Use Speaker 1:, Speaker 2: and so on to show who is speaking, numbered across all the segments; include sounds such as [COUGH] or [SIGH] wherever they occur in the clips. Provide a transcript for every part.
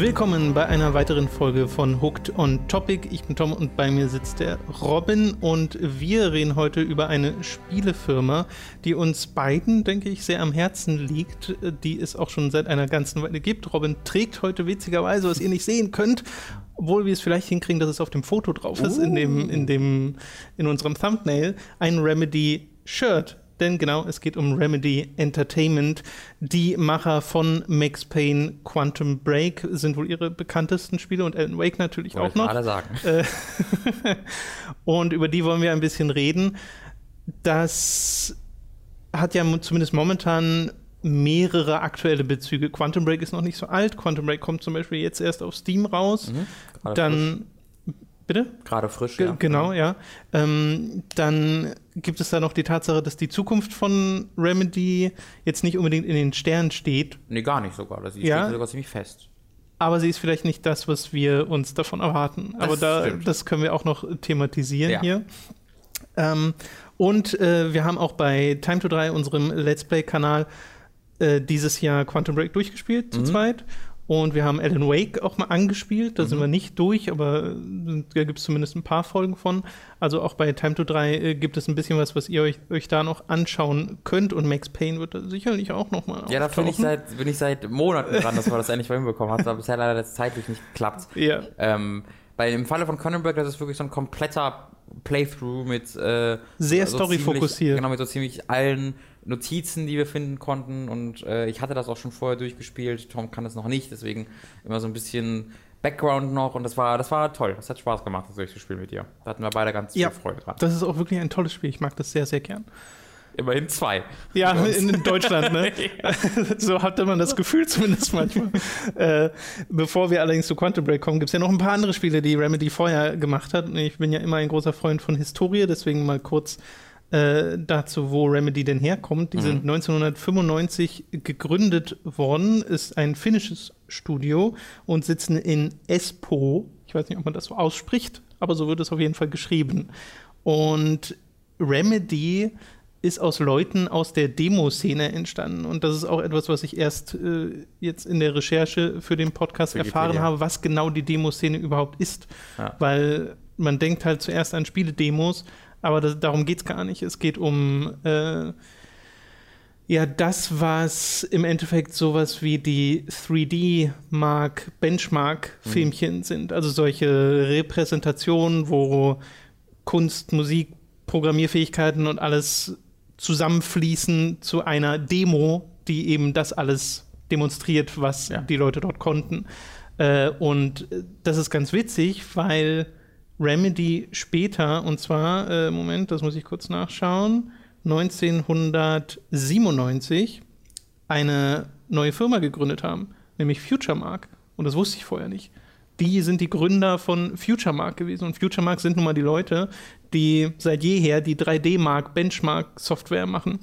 Speaker 1: Willkommen bei einer weiteren Folge von Hooked on Topic. Ich bin Tom und bei mir sitzt der Robin und wir reden heute über eine Spielefirma, die uns beiden, denke ich, sehr am Herzen liegt, die es auch schon seit einer ganzen Weile gibt. Robin trägt heute witzigerweise, was ihr nicht sehen könnt, obwohl wir es vielleicht hinkriegen, dass es auf dem Foto drauf ist, in dem, in dem, in unserem Thumbnail, ein Remedy Shirt denn genau, es geht um Remedy Entertainment. Die Macher von Max Payne Quantum Break sind wohl ihre bekanntesten Spiele und Alan Wake natürlich
Speaker 2: Wollte
Speaker 1: auch noch.
Speaker 2: Alle sagen.
Speaker 1: Äh, [LAUGHS] und über die wollen wir ein bisschen reden. Das hat ja zumindest momentan mehrere aktuelle Bezüge. Quantum Break ist noch nicht so alt. Quantum Break kommt zum Beispiel jetzt erst auf Steam raus.
Speaker 2: Mhm,
Speaker 1: Dann Bitte?
Speaker 2: Gerade frisch,
Speaker 1: Ge
Speaker 2: ja.
Speaker 1: Genau, ja. Ähm, dann gibt es da noch die Tatsache, dass die Zukunft von Remedy jetzt nicht unbedingt in den Sternen steht,
Speaker 2: Nee, gar nicht sogar. Das
Speaker 1: Ja.
Speaker 2: steht sogar ziemlich fest.
Speaker 1: aber sie ist vielleicht nicht das, was wir uns davon erwarten.
Speaker 2: Das
Speaker 1: aber da,
Speaker 2: stimmt.
Speaker 1: das können wir auch noch thematisieren
Speaker 2: Ja.
Speaker 1: hier. Ähm, und äh, wir haben auch bei Time to 3, unserem Let's Play-Kanal, äh, dieses Jahr Quantum Break durchgespielt, zu
Speaker 2: Mhm.
Speaker 1: zweit. Und wir haben Alan Wake auch mal angespielt. Da sind
Speaker 2: Mhm.
Speaker 1: wir nicht durch, aber äh, da gibt es zumindest ein paar Folgen von. Also auch bei Time to 3 äh, gibt es ein bisschen was, was ihr euch, euch da noch anschauen könnt. Und Max Payne wird da sicherlich auch noch mal
Speaker 2: Ja, da bin ich, seit, bin ich seit Monaten dran, dass wir das endlich mal hinbekommen haben. Aber bisher leider das zeitlich nicht geklappt.
Speaker 1: Ja.
Speaker 2: Ähm, bei im Falle von Cronenberg, das ist wirklich so ein kompletter Playthrough mit äh,
Speaker 1: Sehr
Speaker 2: so
Speaker 1: storyfokussiert.
Speaker 2: Genau, mit so ziemlich allen Notizen, die wir finden konnten. Und äh, ich hatte das auch schon vorher durchgespielt. Tom kann das noch nicht, deswegen immer so ein bisschen Background noch. Und das war, das war toll. Das hat Spaß gemacht, das durchzuspielen mit dir. Da hatten wir beide ganz
Speaker 1: Ja.
Speaker 2: viel Freude dran.
Speaker 1: Das ist auch wirklich ein tolles Spiel. Ich mag das sehr, sehr gern.
Speaker 2: Immerhin zwei.
Speaker 1: Ja, in, Deutschland, ne? [LAUGHS] [LAUGHS] so hatte man das Gefühl zumindest manchmal. [LAUGHS] äh, bevor wir allerdings zu Quantum Break kommen, gibt es ja noch ein paar andere Spiele, die Remedy vorher gemacht hat. Ich bin ja immer ein großer Freund von Historie, deswegen mal kurz äh, dazu, wo Remedy denn herkommt. Die
Speaker 2: Mhm.
Speaker 1: sind 1995 gegründet worden, ist ein finnisches Studio und sitzen in Espoo. Ich weiß nicht, ob man das so ausspricht, aber so wird es auf jeden Fall geschrieben. Und Remedy ist aus Leuten aus der Demo-Szene entstanden. Und das ist auch etwas, was ich erst äh, jetzt in der Recherche für den Podcast
Speaker 2: Wikipedia.
Speaker 1: erfahren habe, was genau die Demo-Szene überhaupt ist.
Speaker 2: Ja.
Speaker 1: Weil man denkt halt zuerst an Spiele-Demos, aber das, darum geht es gar nicht. Es geht um äh, ja das, was im Endeffekt sowas wie die 3D-Mark, Benchmark-Filmchen sind. Also solche Repräsentationen, wo Kunst, Musik, Programmierfähigkeiten und alles zusammenfließen zu einer Demo, die eben das alles demonstriert, was
Speaker 2: Ja.
Speaker 1: die Leute dort konnten. Äh, und das ist ganz witzig, weil Remedy später, und zwar, äh, Moment, das muss ich kurz nachschauen, 1997 eine neue Firma gegründet haben, nämlich FutureMark. Und das wusste ich vorher nicht. Die sind die Gründer von FutureMark gewesen. Und FutureMark sind nun mal die Leute, die seit jeher die 3D-Mark Benchmark-Software machen,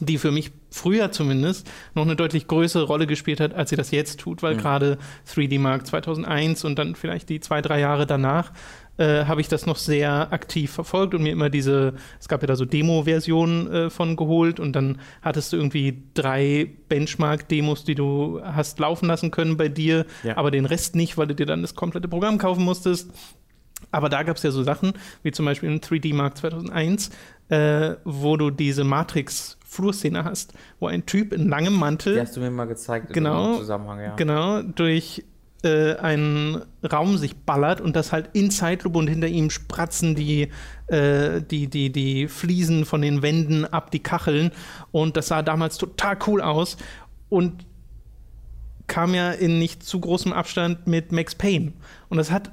Speaker 1: die für mich früher zumindest noch eine deutlich größere Rolle gespielt hat, als sie das jetzt tut, weil
Speaker 2: Mhm.
Speaker 1: gerade 3D Mark 2001 und dann vielleicht die zwei, drei Jahre danach äh, habe ich das noch sehr aktiv verfolgt und mir immer diese, es gab ja da so Demo-Versionen äh, von geholt und dann hattest du irgendwie drei Benchmark-Demos, die du hast laufen lassen können bei dir,
Speaker 2: Ja.
Speaker 1: aber den Rest nicht, weil du dir dann das komplette Programm kaufen musstest. Aber da gab es ja so Sachen, wie zum Beispiel in 3D Mark 2001, äh, wo du diese Matrix-Flurszene hast, wo ein Typ in langem Mantel
Speaker 2: Die hast du mir mal gezeigt
Speaker 1: Genau.
Speaker 2: im Zusammenhang, ja.
Speaker 1: genau durch äh, einen Raum sich ballert und das halt in Zeitlupe und hinter ihm spratzen die, äh, die, die, die Fliesen von den Wänden ab, die Kacheln. Und das sah damals total cool aus. Und kam ja in nicht zu großem Abstand mit Max Payne. Und das hat,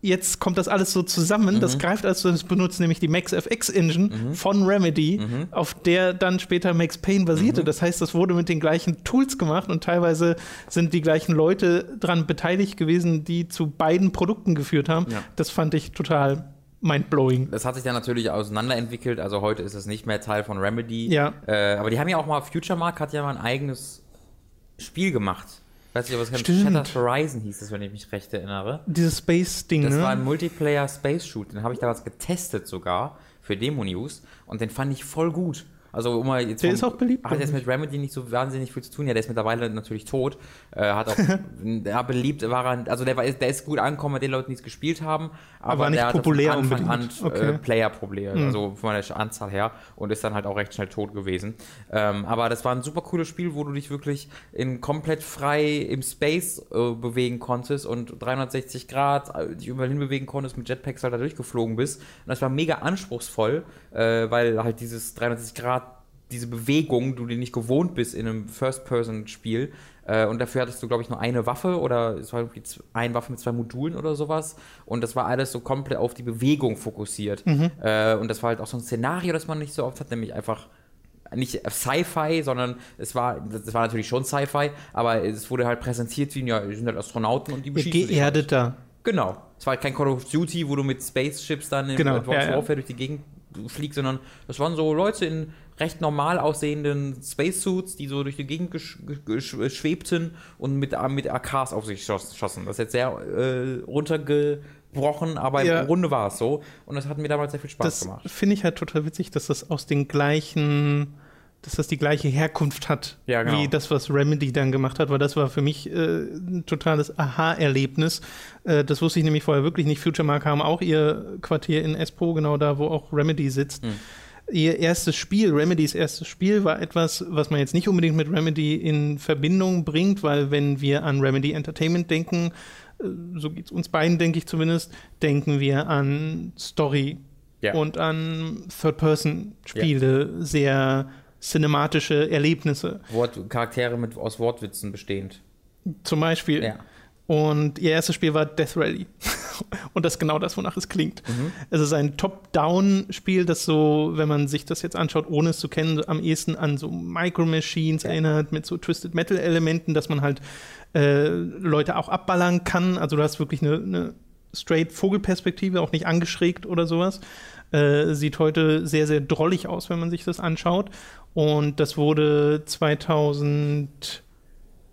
Speaker 1: jetzt kommt das alles so zusammen, das greift also, das benutzt nämlich die Max FX Engine von Remedy, auf der dann später Max Payne basierte. Das heißt, das wurde mit den gleichen Tools gemacht und teilweise sind die gleichen Leute dran beteiligt gewesen, die zu beiden Produkten geführt haben.
Speaker 2: Ja.
Speaker 1: Das fand ich total mindblowing.
Speaker 2: Das hat sich dann natürlich auseinanderentwickelt. Also heute ist es nicht mehr Teil von Remedy.
Speaker 1: Ja.
Speaker 2: Äh, aber die haben ja auch mal, Future Mark hat ja mal ein eigenes Spiel gemacht. Weiß nicht, ob es kennt.
Speaker 1: Stimmt.
Speaker 2: Shattered Horizon hieß es, wenn ich mich recht erinnere.
Speaker 1: Dieses Space-Ding,
Speaker 2: Das
Speaker 1: ne?
Speaker 2: war ein Multiplayer Space Shoot. Den habe ich damals getestet sogar für Demo News. Und den fand ich voll gut. Also um mal jetzt
Speaker 1: Der
Speaker 2: vom-
Speaker 1: ist auch beliebt,
Speaker 2: Hat jetzt mit Remedy nicht so wahnsinnig viel zu tun. Ja, der ist mittlerweile natürlich tot. Äh, hat auch [LAUGHS] ja, beliebt war er, also der, war, der ist gut angekommen mit den Leuten, die es gespielt haben, aber,
Speaker 1: war nicht populär
Speaker 2: von Anfang an
Speaker 1: unbedingt. Okay.
Speaker 2: Äh, Player-Probleme, also von der Anzahl her und ist dann halt auch recht schnell tot gewesen. Ähm, aber das war ein super cooles Spiel, wo du dich wirklich in komplett frei im Space äh, bewegen konntest und 360 Grad äh, dich überall hinbewegen konntest, mit Jetpacks halt da durchgeflogen bist. Und das war mega anspruchsvoll, äh, weil halt dieses 360 Grad diese Bewegung, du die nicht gewohnt bist in einem First-Person-Spiel. Äh, und dafür hattest du, glaube ich, nur eine Waffe oder es war irgendwie eine Waffe mit zwei Modulen oder sowas. Und das war alles so komplett auf die Bewegung fokussiert. Äh, und das war halt auch so ein Szenario, das man nicht so oft hat, nämlich einfach nicht Sci-Fi, sondern es war, das war natürlich schon Sci-Fi, aber es wurde halt präsentiert wie, ja, wir sind halt Astronauten und die beschießen sich halt.
Speaker 1: geerdeter.
Speaker 2: Genau. Es war halt kein Call of Duty, wo du mit Spaceships dann in
Speaker 1: Genau,
Speaker 2: Advanced
Speaker 1: ja, ja.
Speaker 2: Warfare durch die Gegend fliegst, sondern das waren so Leute in recht normal aussehenden Spacesuits, die so durch die Gegend schwebten und mit, mit AKs auf sich schoss schossen. Das ist jetzt sehr äh, runtergebrochen, aber
Speaker 1: Ja.
Speaker 2: im Grunde war es so. Und das hat mir damals sehr viel Spaß
Speaker 1: Das
Speaker 2: gemacht.
Speaker 1: finde ich halt total witzig, dass das aus den gleichen, dass das die gleiche Herkunft hat,
Speaker 2: Ja, genau.
Speaker 1: wie das, was Remedy dann gemacht hat, weil das war für mich äh, ein totales Aha-Erlebnis. Äh, das wusste ich nämlich vorher wirklich nicht. Future Mark haben auch ihr Quartier in Espoo, genau da, wo auch Remedy sitzt.
Speaker 2: Hm.
Speaker 1: Ihr erstes Spiel, Remedys erstes Spiel, war etwas, was man jetzt nicht unbedingt mit Remedy in Verbindung bringt, weil wenn wir an Remedy Entertainment denken, äh, so geht es uns beiden, denke ich zumindest, denken wir an Story
Speaker 2: Ja.
Speaker 1: und an Third-Person-Spiele, sehr cinematische Erlebnisse.
Speaker 2: Wort Charaktere mit, aus Wortwitzen bestehend.
Speaker 1: Zum Beispiel.
Speaker 2: Ja.
Speaker 1: Und ihr erstes Spiel war Death Rally. [LAUGHS] Und das ist genau das, wonach es klingt.
Speaker 2: Mhm.
Speaker 1: Es ist ein Top-Down-Spiel, das so, wenn man sich das jetzt anschaut, ohne es zu kennen, am ehesten an so Micro Machines erinnert, mit so Twisted Metal-Elementen, dass man halt äh, Leute auch abballern kann. Also du hast wirklich eine, eine straight Vogelperspektive, auch nicht angeschrägt oder sowas. Äh, sieht heute sehr, sehr drollig aus, wenn man sich das anschaut. Und das wurde 2000,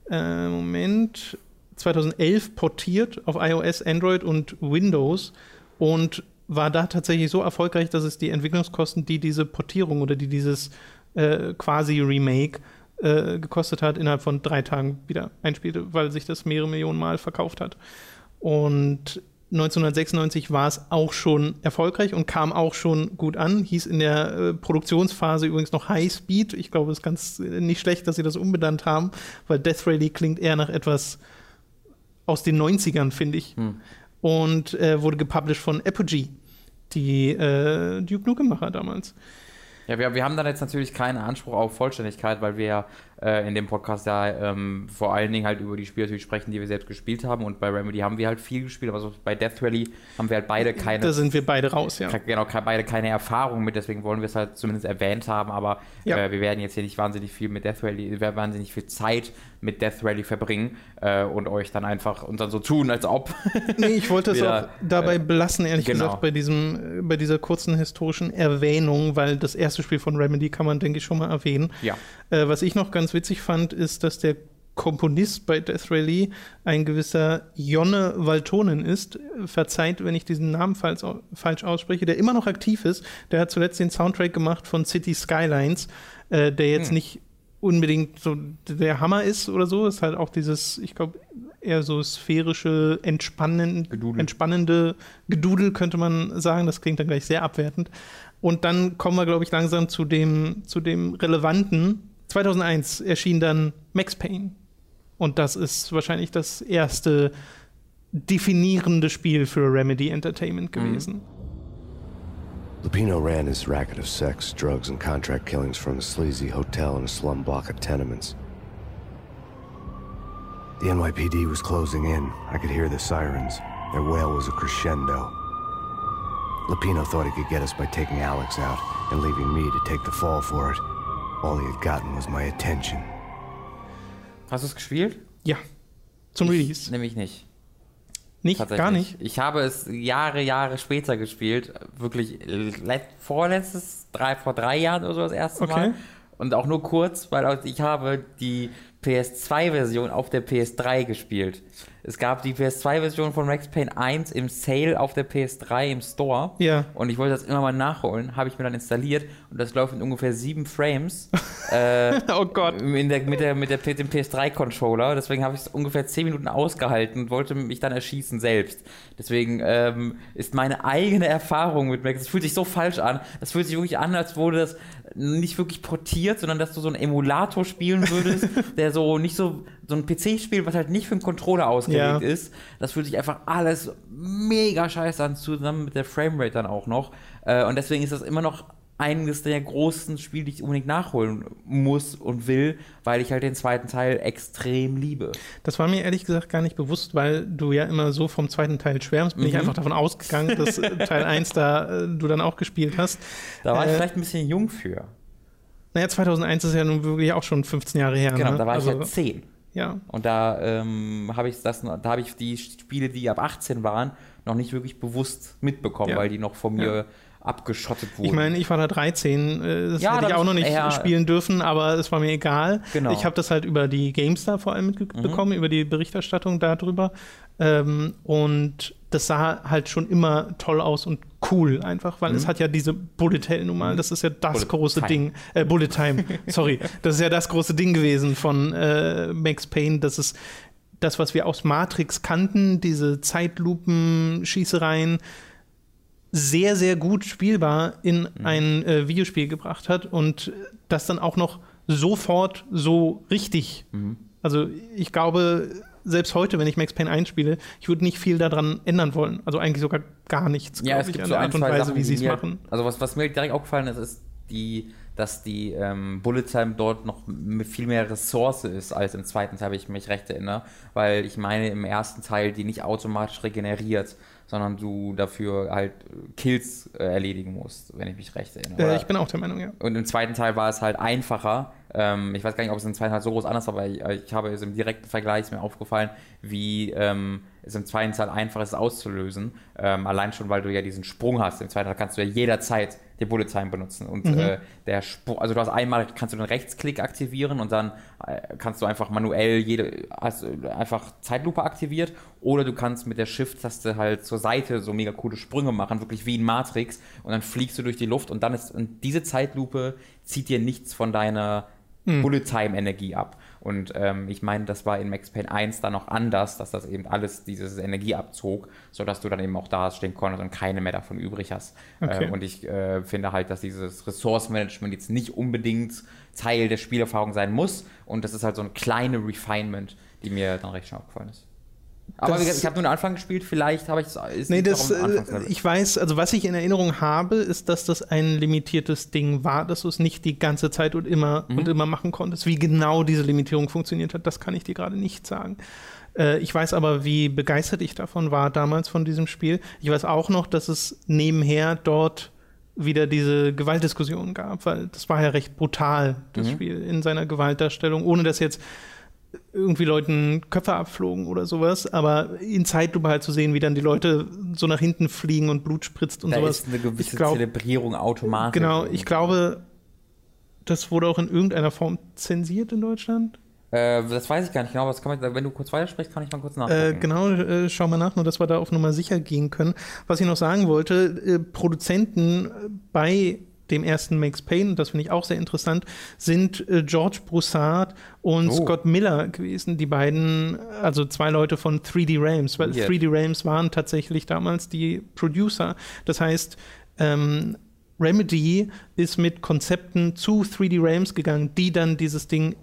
Speaker 1: äh, Moment, 2011 portiert auf iOS, Android und Windows und war da tatsächlich so erfolgreich, dass es die Entwicklungskosten, die diese Portierung oder die dieses äh, quasi Remake äh, gekostet hat, innerhalb von drei Tagen wieder einspielte, weil sich das mehrere Millionen Mal verkauft hat. Und 1996 war es auch schon erfolgreich und kam auch schon gut an. Hieß in der äh, Produktionsphase übrigens noch High Speed. Ich glaube, es ist ganz äh, nicht schlecht, dass sie das umbenannt haben, weil Death Rally klingt eher nach etwas aus den 90ern, finde ich.
Speaker 2: Hm.
Speaker 1: Und äh, wurde gepublished von Apogee, die äh, Duke Nukem-Macher damals.
Speaker 2: Ja, wir, wir haben dann jetzt natürlich keinen Anspruch auf Vollständigkeit, weil wir ja äh, in dem Podcast ja ähm, vor allen Dingen halt über die Spiele natürlich sprechen, die wir selbst gespielt haben. Und bei Remedy haben wir halt viel gespielt, aber so bei Death Rally haben wir halt beide keine,
Speaker 1: Da sind wir beide raus, ja.
Speaker 2: genau, beide keine Erfahrung mit, deswegen wollen wir es halt zumindest erwähnt haben. Aber
Speaker 1: Ja.
Speaker 2: äh, wir werden jetzt hier nicht wahnsinnig viel mit Death Rally, wir werden wahnsinnig viel Zeit mit Death Rally verbringen äh, und euch dann einfach und dann so tun, als ob. [LAUGHS]
Speaker 1: Nee, ich wollte es auch dabei
Speaker 2: äh,
Speaker 1: belassen, ehrlich
Speaker 2: genau.
Speaker 1: gesagt, bei, diesem, äh, bei dieser kurzen historischen Erwähnung, weil das erste Spiel von Remedy kann man, denke ich, schon mal erwähnen.
Speaker 2: ja.
Speaker 1: Äh, was ich noch ganz witzig fand, ist, dass der Komponist bei Death Rally ein gewisser Jonne Valtonen ist. Verzeiht, wenn ich diesen Namen falsch, falsch ausspreche, der immer noch aktiv ist. Der hat zuletzt den Soundtrack gemacht von City Skylines, äh, der jetzt
Speaker 2: Hm.
Speaker 1: nicht unbedingt so der Hammer ist oder so. Ist halt auch dieses, ich glaube, eher so sphärische, entspannend,
Speaker 2: Gedudel.
Speaker 1: entspannende Gedudel, könnte man sagen. Das klingt dann gleich sehr abwertend. Und dann kommen wir, glaube ich, langsam zu dem, zu dem Relevanten. 2001 erschien dann Max Payne. Und das ist wahrscheinlich das erste definierende Spiel für Remedy Entertainment gewesen.
Speaker 3: Lupino ran his racket of sex, drugs, and contract killings from a sleazy hotel in a slum block of tenements. The NYPD was closing in. I could hear the sirens. Their wail was a crescendo. Lupino thought he could get us by taking Alex out and leaving me to take the fall for it. All he had gotten was my attention.
Speaker 2: Hast du es gespielt?
Speaker 1: Ja. Zum Release.
Speaker 2: Nämlich nicht.
Speaker 1: Nicht, gar nicht.
Speaker 2: Ich habe es Jahre, Jahre später gespielt. Wirklich le- vorletztes, drei, vor drei Jahren oder so das erste
Speaker 1: Okay.
Speaker 2: Mal. Und auch nur kurz, weil ich habe die PS2-Version auf der PS3 gespielt. Es gab die PS2-Version von Max Payne 1 im Sale auf der PS3 im Store.
Speaker 1: Ja.
Speaker 2: Und ich wollte das immer mal nachholen, habe ich mir dann installiert und das läuft in ungefähr sieben Frames. [LAUGHS] äh,
Speaker 1: Oh Gott.
Speaker 2: der, mit, der, mit, der, mit dem PS3-Controller. Deswegen habe ich es ungefähr 10 Minuten ausgehalten und wollte mich dann erschießen selbst. Deswegen ähm, ist meine eigene Erfahrung mit Max, es fühlt sich so falsch an. Das fühlt sich wirklich an, als wurde das nicht wirklich portiert, sondern dass du so einen Emulator spielen würdest, [LAUGHS] der so nicht so, so ein PC-Spiel, was halt nicht für einen Controller ausgelegt
Speaker 1: Ja.
Speaker 2: ist. Das fühlt sich einfach alles mega scheiße an, zusammen mit der Framerate dann auch noch. Äh, und deswegen ist das immer noch eines der großen Spiele, die ich unbedingt nachholen muss und will, weil ich halt den zweiten Teil extrem liebe.
Speaker 1: Das war mir ehrlich gesagt gar nicht bewusst, weil du ja immer so vom zweiten Teil schwärmst, bin ich
Speaker 2: Mhm.
Speaker 1: einfach davon ausgegangen, dass äh, Teil [LAUGHS] 1 da äh, du dann auch gespielt hast.
Speaker 2: Da war ich
Speaker 1: Äh,
Speaker 2: vielleicht ein bisschen jung für.
Speaker 1: Naja, 2001 ist ja nun wirklich auch schon 15 Jahre her.
Speaker 2: Genau,
Speaker 1: ne?
Speaker 2: da war ich
Speaker 1: also,
Speaker 2: ja 10.
Speaker 1: ja.
Speaker 2: Und da ähm, habe ich das, da habe ich die Spiele, die ab 18 waren, noch nicht wirklich bewusst mitbekommen,
Speaker 1: Ja.
Speaker 2: weil die noch von mir abgeschottet wurden.
Speaker 1: Ich meine, ich war da 13, äh, das
Speaker 2: Ja,
Speaker 1: hätte ich auch noch nicht
Speaker 2: ja.
Speaker 1: spielen dürfen, aber es war mir egal.
Speaker 2: Genau. Mhm.
Speaker 1: Ich habe das halt über die GameStar vor allem mitbekommen, über die Berichterstattung darüber. Ähm, und das sah halt schon immer toll aus und cool einfach, weil es hat ja diese Bullet Hell nun mal, das ist ja das
Speaker 2: Mhm. Bullet
Speaker 1: große
Speaker 2: Time.
Speaker 1: Ding, äh, Bullet Time, [LAUGHS] sorry, das ist ja das große Ding gewesen von äh, Max Payne, das ist das, was wir aus Matrix kannten, diese Zeitlupen-Schießereien, sehr, sehr gut spielbar in
Speaker 2: Mhm.
Speaker 1: ein äh, Videospiel gebracht hat und das dann auch noch sofort so richtig.
Speaker 2: Mhm.
Speaker 1: Also ich glaube, selbst heute, wenn ich Max Payne 1 spiele, ich würde nicht viel daran ändern wollen. Also eigentlich sogar gar nichts,
Speaker 2: Ja, es
Speaker 1: ich,
Speaker 2: gibt
Speaker 1: an
Speaker 2: so
Speaker 1: Art und Weise,
Speaker 2: Sachen,
Speaker 1: wie sie es machen.
Speaker 2: Also was, was mir direkt aufgefallen ist, ist die, dass die ähm, Bullet Time dort noch viel mehr Ressource ist als im zweiten Teil, wenn ich mich recht erinnere, weil ich meine im ersten Teil die nicht automatisch regeneriert, sondern du dafür halt äh, Kills äh, erledigen musst, wenn ich mich recht erinnere.
Speaker 1: Äh,
Speaker 2: Oder-
Speaker 1: ich bin auch der Meinung, ja.
Speaker 2: und im zweiten Teil war es halt einfacher. Ähm, ich weiß gar nicht, ob es im zweiten Teil so groß anders war, aber ich, ich habe es im direkten Vergleich ist mir aufgefallen, wie ähm, es im zweiten Teil einfach ist auszulösen. Ähm, allein schon, weil du ja diesen Sprung hast. Im zweiten Teil kannst du ja jederzeit die Bullet Time benutzen. Und äh, der Sprung, also du hast einmal, kannst du den Rechtsklick aktivieren und dann äh, kannst du einfach manuell jede, hast du einfach Zeitlupe aktiviert oder du kannst mit der Shift-Taste halt zur Seite so mega coole Sprünge machen, wirklich wie in Matrix und dann fliegst du durch die Luft und dann ist, und diese Zeitlupe zieht dir nichts von deiner Bullet-Time-Energie ab. Und ähm, ich meine, das war in Max Payne 1 dann noch anders, dass das eben alles dieses Energie abzog, sodass du dann eben auch da stehen konntest und keine mehr davon übrig hast.
Speaker 1: Okay.
Speaker 2: Äh, und ich äh, finde halt, dass dieses Ressource-Management jetzt nicht unbedingt Teil der Spielerfahrung sein muss. Und das ist halt so ein kleine Refinement, die mir dann recht schnell aufgefallen ist. Aber gesagt, ich habe nur den Anfang gespielt, vielleicht habe ich es.
Speaker 1: Nee, das, äh, ich weiß, also was ich in Erinnerung habe, ist, dass das ein limitiertes Ding war, dass du es nicht die ganze Zeit und immer
Speaker 2: Mhm.
Speaker 1: und immer machen konntest. Wie genau diese Limitierung funktioniert hat, das kann ich dir gerade nicht sagen. Äh, ich weiß aber, wie begeistert ich davon war damals von diesem Spiel. Ich weiß auch noch, dass es nebenher dort wieder diese Gewaltdiskussion gab, weil das war ja recht brutal, das
Speaker 2: Mhm.
Speaker 1: Spiel in seiner Gewaltdarstellung, ohne dass jetzt irgendwie Leuten Köpfe abflogen oder sowas, aber in Zeitlupe halt zu sehen, wie dann die Leute so nach hinten fliegen und Blut spritzt und
Speaker 2: da
Speaker 1: sowas.
Speaker 2: ist eine gewisse
Speaker 1: glaub,
Speaker 2: Zelebrierung automatisch.
Speaker 1: genau, ich glaube, das wurde auch in irgendeiner Form zensiert in Deutschland.
Speaker 2: Äh, das weiß ich gar nicht genau, aber das kann man, wenn du kurz weitersprichst, kann ich mal kurz
Speaker 1: Äh,
Speaker 2: nachgucken.
Speaker 1: genau, äh, schau mal nach, nur dass wir da auf Nummer sicher gehen können. Was ich noch sagen wollte, äh, Produzenten äh, bei dem ersten Max Payne, das finde ich auch sehr interessant, sind äh, George Broussard und
Speaker 2: Oh.
Speaker 1: Scott Miller gewesen, die beiden, also zwei Leute von 3D Realms, weil
Speaker 2: Weird.
Speaker 1: 3D Realms waren tatsächlich damals die Producer. Das heißt, ähm, Remedy ist mit Konzepten zu 3D Realms gegangen, die dann dieses Ding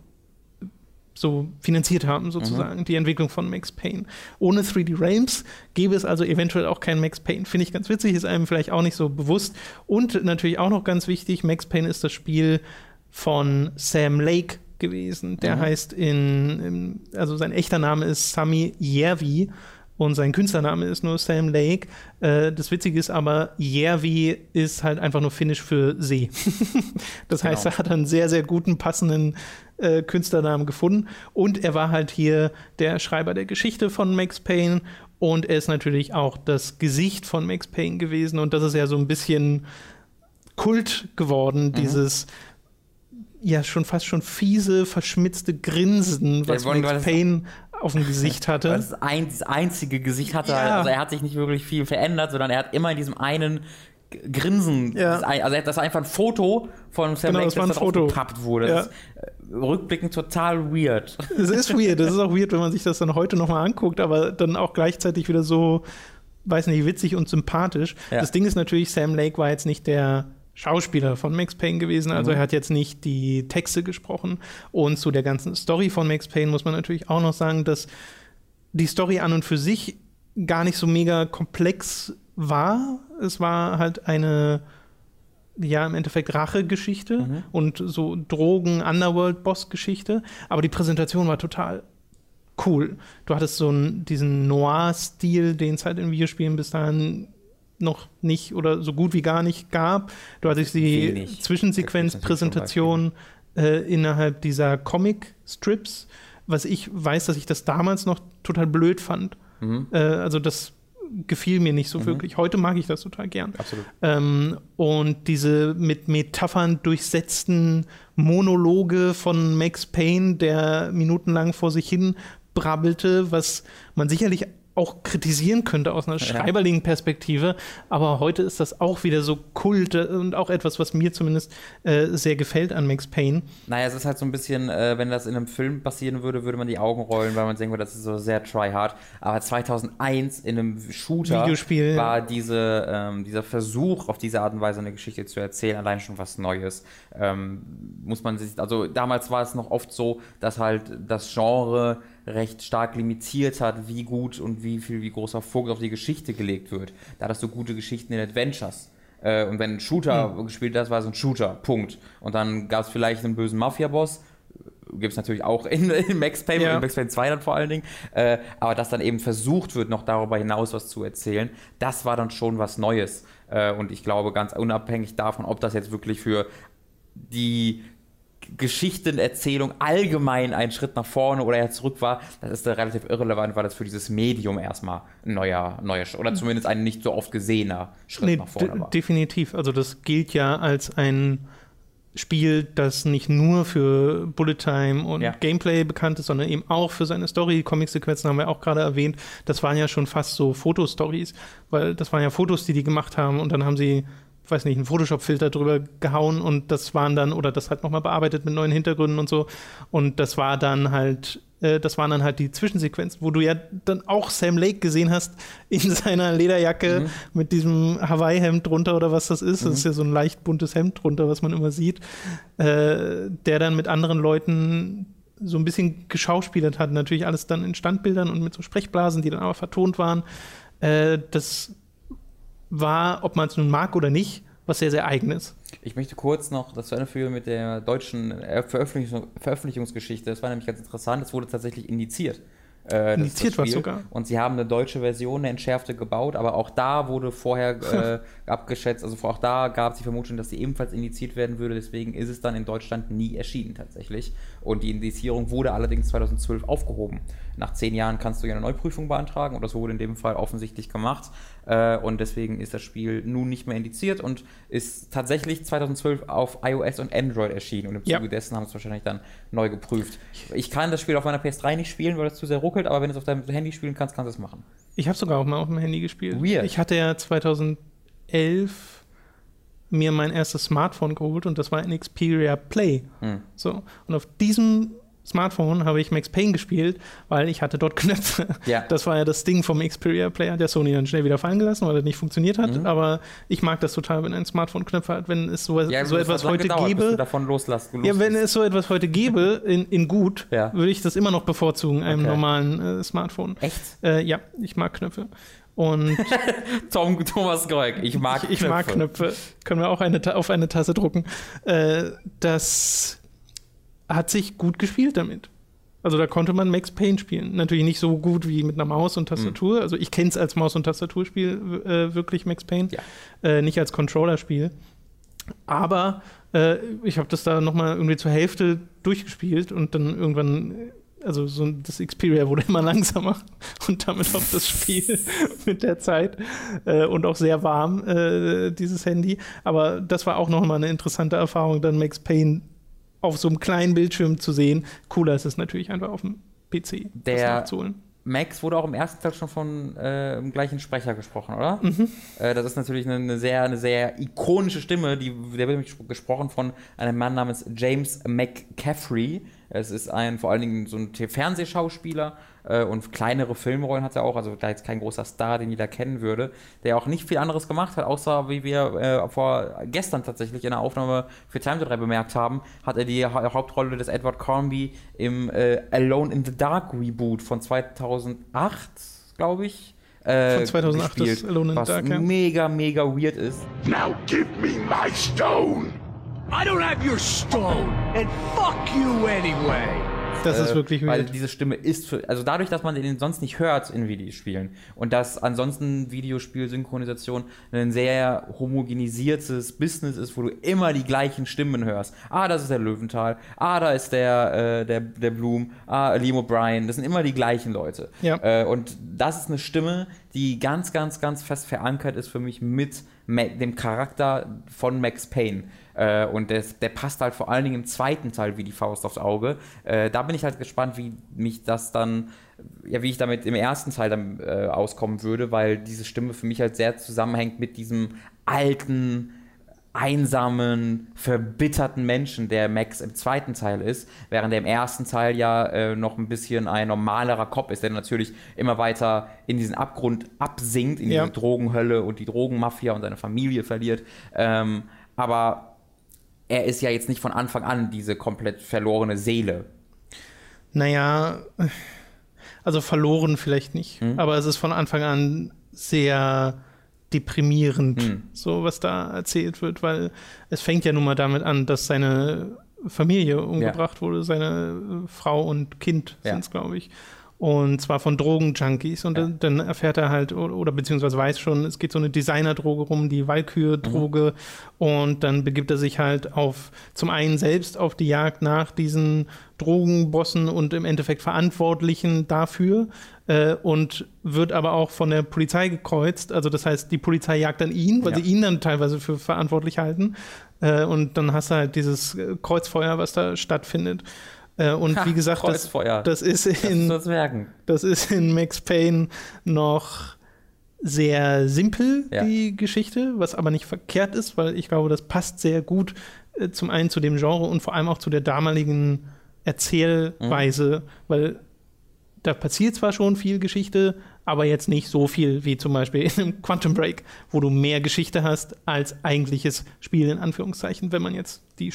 Speaker 1: so finanziert haben, sozusagen, die Entwicklung von Max Payne. Ohne 3D Realms gäbe es also eventuell auch kein Max Payne. Finde ich ganz witzig, ist einem vielleicht auch nicht so bewusst. Und natürlich auch noch ganz wichtig, Max Payne ist das Spiel von Sam Lake gewesen. Der
Speaker 2: Mhm.
Speaker 1: heißt in, also sein echter Name ist Sami Järvi und sein Künstlername ist nur Sam Lake. Äh, das Witzige ist aber, Järvi ist halt einfach nur Finnisch für See. [LAUGHS] das heißt,
Speaker 2: Genau.
Speaker 1: er hat einen sehr, sehr guten, passenden äh, Künstlernamen gefunden. Und er war halt hier der Schreiber der Geschichte von Max Payne. Und er ist natürlich auch das Gesicht von Max Payne gewesen. Und das ist ja so ein bisschen Kult geworden,
Speaker 2: Mhm.
Speaker 1: dieses ja schon fast schon fiese, verschmitzte Grinsen, was
Speaker 2: Ja,
Speaker 1: Max
Speaker 2: das-
Speaker 1: Payne auf dem Gesicht [LAUGHS] hatte.
Speaker 2: Ein, das einzige Gesicht hatte.
Speaker 1: Ja.
Speaker 2: Also er hat sich nicht wirklich viel verändert, sondern er hat immer in diesem einen Grinsen.
Speaker 1: Ja.
Speaker 2: Also das war einfach ein Foto von Sam
Speaker 1: Genau,
Speaker 2: Lake,
Speaker 1: das
Speaker 2: das draufgepappt wurde.
Speaker 1: Ja.
Speaker 2: Das ist äh, rückblickend total weird.
Speaker 1: Es ist weird, es ist auch weird, wenn man sich das dann heute nochmal anguckt, aber dann auch gleichzeitig wieder so, weiß nicht, witzig und sympathisch.
Speaker 2: Ja.
Speaker 1: Das Ding ist natürlich, Sam Lake war jetzt nicht der Schauspieler von Max Payne gewesen, also
Speaker 2: Mhm.
Speaker 1: er hat jetzt nicht die Texte gesprochen. Und zu der ganzen Story von Max Payne muss man natürlich auch noch sagen, dass die Story an und für sich gar nicht so mega komplex war. Es war halt eine, ja, im Endeffekt Rachegeschichte
Speaker 2: Mhm.
Speaker 1: und so Drogen-Underworld-Boss-Geschichte. Aber die Präsentation war total cool. Du hattest so einen, diesen Noir-Stil, den es halt in Videospielen bis dahin noch nicht oder so gut wie gar nicht gab. Du hattest die. Zwischensequenz-Präsentation äh, innerhalb dieser Comic-Strips, was ich weiß, dass ich das damals noch total blöd fand.
Speaker 2: Mhm.
Speaker 1: Äh, also das gefiel mir nicht so wirklich. Heute mag ich das total gern.
Speaker 2: Absolut.
Speaker 1: Ähm, und diese mit Metaphern durchsetzten Monologe von Max Payne, der minutenlang vor sich hin brabbelte, was man sicherlich auch kritisieren könnte aus einer schreiberlichen Perspektive, aber heute ist das auch wieder so Kult äh, und auch etwas, was mir zumindest äh, sehr gefällt an Max Payne.
Speaker 2: Naja, es ist halt so ein bisschen, äh, wenn das in einem Film passieren würde, würde man die Augen rollen, weil man denkt, das ist so sehr tryhard. Aber 2001 in einem Shooter
Speaker 1: Videospiel.
Speaker 2: war diese, ähm, dieser Versuch, auf diese Art und Weise eine Geschichte zu erzählen, allein schon was Neues. Ähm, muss man sich, also damals war es noch oft so, dass halt das Genre recht stark limitiert hat, wie gut und wie viel, wie großer Fokus auf die Geschichte gelegt wird. Da hattest du gute Geschichten in Adventures. Äh, und wenn ein Shooter
Speaker 1: Hm.
Speaker 2: gespielt hast, war es ein Shooter, Punkt. Und dann gab es vielleicht einen bösen Mafia-Boss, gibt es natürlich auch in, [LAUGHS] in Max Payne,
Speaker 1: Ja.
Speaker 2: in Max Payne 2 dann vor allen Dingen, äh, aber dass dann eben versucht wird, noch darüber hinaus was zu erzählen, das war dann schon was Neues. Äh, und ich glaube, ganz unabhängig davon, ob das jetzt wirklich für die Geschichtenerzählung allgemein ein Schritt nach vorne oder eher zurück war, das ist da relativ irrelevant, weil das für dieses Medium erstmal ein neuer, neuer oder zumindest ein nicht so oft gesehener Schritt
Speaker 1: Nee,
Speaker 2: nach vorne war.
Speaker 1: definitiv. Also das gilt ja als ein Spiel, das nicht nur für Bullet Time und
Speaker 2: Ja.
Speaker 1: Gameplay bekannt ist, sondern eben auch für seine Story. Comic-Sequenzen haben wir auch gerade erwähnt. Das waren ja schon fast so Fotostories, weil das waren ja Fotos, die die gemacht haben und dann haben sie, weiß nicht, einen Photoshop-Filter drüber gehauen und das waren dann, oder das halt nochmal bearbeitet mit neuen Hintergründen und so. Und das war dann halt, äh, das waren dann halt die Zwischensequenzen, wo du ja dann auch Sam Lake gesehen hast [LAUGHS] in seiner Lederjacke mit diesem Hawaii-Hemd drunter oder was das ist. Das ist ja so ein leicht buntes Hemd drunter, was man immer sieht. Äh, der dann mit anderen Leuten so ein bisschen geschauspielert hat. Natürlich alles dann in Standbildern und mit so Sprechblasen, die dann aber vertont waren. Äh, das war, ob man es nun mag oder nicht, was sehr, sehr eigenes.
Speaker 2: Ich möchte kurz noch das zu Ende führen mit der deutschen äh, Veröffentlichung, Veröffentlichungsgeschichte. Das war nämlich ganz interessant. Es wurde tatsächlich indiziert. Äh,
Speaker 1: Indiziert
Speaker 2: Spiel.
Speaker 1: sogar.
Speaker 2: Und sie haben eine deutsche Version, eine entschärfte gebaut, aber auch da wurde vorher äh, [LAUGHS] abgeschätzt, also auch da gab es die Vermutung, dass sie ebenfalls indiziert werden würde. Deswegen ist es dann in Deutschland nie erschienen tatsächlich. Und die Indizierung wurde allerdings 2012 aufgehoben. Nach zehn Jahren kannst du ja eine Neuprüfung beantragen und das wurde in dem Fall offensichtlich gemacht. Äh, und deswegen ist das Spiel nun nicht mehr indiziert und ist tatsächlich 2012 auf iOS und Android erschienen. Und im
Speaker 1: Ja.
Speaker 2: Zuge dessen haben sie es wahrscheinlich dann neu geprüft. Ich kann das Spiel auf meiner PS3 nicht spielen, weil es zu sehr ruckelt, aber wenn du es auf deinem Handy spielen kannst, kannst du es machen.
Speaker 1: Ich habe sogar auch mal auf dem Handy gespielt.
Speaker 2: Weird.
Speaker 1: Ich hatte ja 2011 mir mein erstes Smartphone geholt und das war ein Xperia Play.
Speaker 2: Hm.
Speaker 1: So. Und auf diesem Smartphone habe ich Max Payne gespielt, weil ich hatte dort [LAUGHS] Knöpfe.
Speaker 2: Ja.
Speaker 1: Das war ja das Ding vom Xperia Player, der Sony dann schnell wieder fallen gelassen, weil er nicht funktioniert hat.
Speaker 2: Mhm.
Speaker 1: Aber ich mag das total, wenn ein Smartphone Knöpfe hat, wenn es so,
Speaker 2: Ja,
Speaker 1: so
Speaker 2: das
Speaker 1: etwas heute
Speaker 2: gedauert,
Speaker 1: gäbe.
Speaker 2: davon loslässt.
Speaker 1: Ja, wenn es so etwas heute gäbe, in, in gut,
Speaker 2: Ja.
Speaker 1: würde ich das immer noch bevorzugen, einem
Speaker 2: Okay.
Speaker 1: normalen äh, Smartphone.
Speaker 2: Echt?
Speaker 1: Äh, ja, ich mag Knöpfe. Und [LAUGHS]
Speaker 2: Tom, Thomas Goik, ich mag
Speaker 1: ich, ich mag Knöpfe. Können wir auch eine, auf eine Tasse drucken. Äh, das hat sich gut gespielt damit. Also da konnte man Max Payne spielen. Natürlich nicht so gut wie mit einer Maus und Tastatur. Also ich kenne es als Maus- und Tastaturspiel äh, wirklich Max Payne.
Speaker 2: Ja.
Speaker 1: Äh, nicht als Controller-Spiel. Aber äh, ich habe das da nochmal irgendwie zur Hälfte durchgespielt und dann irgendwann, also so das Xperia wurde [LAUGHS] immer langsamer und damit auch das Spiel [LAUGHS] mit der Zeit äh, und auch sehr warm, äh, dieses Handy. Aber das war auch nochmal eine interessante Erfahrung, dann Max Payne auf so einem kleinen Bildschirm zu sehen. Cooler ist es natürlich einfach auf dem PC
Speaker 2: Der-. Max wurde auch im ersten Teil schon von äh, dem gleichen Sprecher gesprochen, oder? Äh, das ist natürlich eine, eine, sehr, eine sehr ikonische Stimme, die, der wird nämlich gesprochen von einem Mann namens James McCaffrey. Es ist ein vor allen Dingen so ein Fernsehschauspieler äh, und kleinere Filmrollen hat er auch, also da jetzt kein großer Star, den jeder kennen würde, der auch nicht viel anderes gemacht hat, außer wie wir äh, vor gestern tatsächlich in der Aufnahme für Time to 3 bemerkt haben, hat er die ha Hauptrolle des Edward Cornby im äh, Alone in the Dark Reboot von 2008, glaube ich. Äh,
Speaker 1: Von 2008 das
Speaker 2: gespielt,
Speaker 1: Alone in the
Speaker 2: was
Speaker 1: Dark, ja.
Speaker 2: mega, mega weird ist.
Speaker 4: Now give me my stone!
Speaker 5: I don't have your stone, and fuck you anyway.
Speaker 1: Das ist
Speaker 2: Äh,
Speaker 1: wirklich
Speaker 2: Weil
Speaker 1: weird.
Speaker 2: diese Stimme ist für, also dadurch, dass man den sonst nicht hört in Videospielen und dass ansonsten Videospiel-Synchronisation ein sehr homogenisiertes Business ist, wo du immer die gleichen Stimmen hörst. Ah, das ist der Löwenthal. Ah, da ist der, äh, der, der Bloom. Ah, Liam O'Brien. Das sind immer die gleichen Leute.
Speaker 1: Ja.
Speaker 2: Äh, und das ist eine Stimme, die ganz, ganz, ganz fest verankert ist für mich mit Ma dem Charakter von Max Payne. Äh, und des, der passt halt vor allen Dingen im zweiten Teil wie die Faust aufs Auge. Äh, da bin ich halt gespannt, wie mich das dann, ja, wie ich damit im ersten Teil dann äh, auskommen würde, weil diese Stimme für mich halt sehr zusammenhängt mit diesem alten, einsamen, verbitterten Menschen, der Max im zweiten Teil ist, während er im ersten Teil ja äh, noch ein bisschen ein normalerer Cop ist, der natürlich immer weiter in diesen Abgrund absinkt, in
Speaker 1: Ja.
Speaker 2: diese Drogenhölle und die Drogenmafia und seine Familie verliert. Ähm, aber er ist ja jetzt nicht von Anfang an diese komplett verlorene Seele.
Speaker 1: Naja, also verloren vielleicht nicht,
Speaker 2: Hm?
Speaker 1: aber es ist von Anfang an sehr deprimierend,
Speaker 2: Hm.
Speaker 1: so was da erzählt wird, weil es fängt ja nun mal damit an, dass seine Familie umgebracht wurde, seine Frau und Kind
Speaker 2: Ja.
Speaker 1: sind es, glaube ich. Und zwar von Drogenjunkies. Und
Speaker 2: Ja.
Speaker 1: dann, dann erfährt er halt, oder, oder beziehungsweise weiß schon, es geht so eine Designerdroge rum, die Walküre-Droge. Und dann begibt er sich halt auf, zum einen selbst auf die Jagd nach diesen Drogenbossen und im Endeffekt Verantwortlichen dafür. Äh, und wird aber auch von der Polizei gekreuzt. Also das heißt, die Polizei jagt dann ihn, weil
Speaker 2: Ja.
Speaker 1: sie ihn dann teilweise für verantwortlich halten. Äh, und dann hast du halt dieses äh, Kreuzfeuer, was da stattfindet. Äh, und
Speaker 2: Ha,
Speaker 1: wie gesagt, das, das ist
Speaker 2: Das
Speaker 1: in
Speaker 2: merken.
Speaker 1: das ist in Max Payne noch sehr simpel,
Speaker 2: Ja.
Speaker 1: die Geschichte, was aber nicht verkehrt ist, weil ich glaube, das passt sehr gut äh, zum einen zu dem Genre und vor allem auch zu der damaligen Erzählweise, weil da passiert zwar schon viel Geschichte, aber jetzt nicht so viel wie zum Beispiel in einem Quantum Break, wo du mehr Geschichte hast als eigentliches Spiel in Anführungszeichen, wenn man jetzt die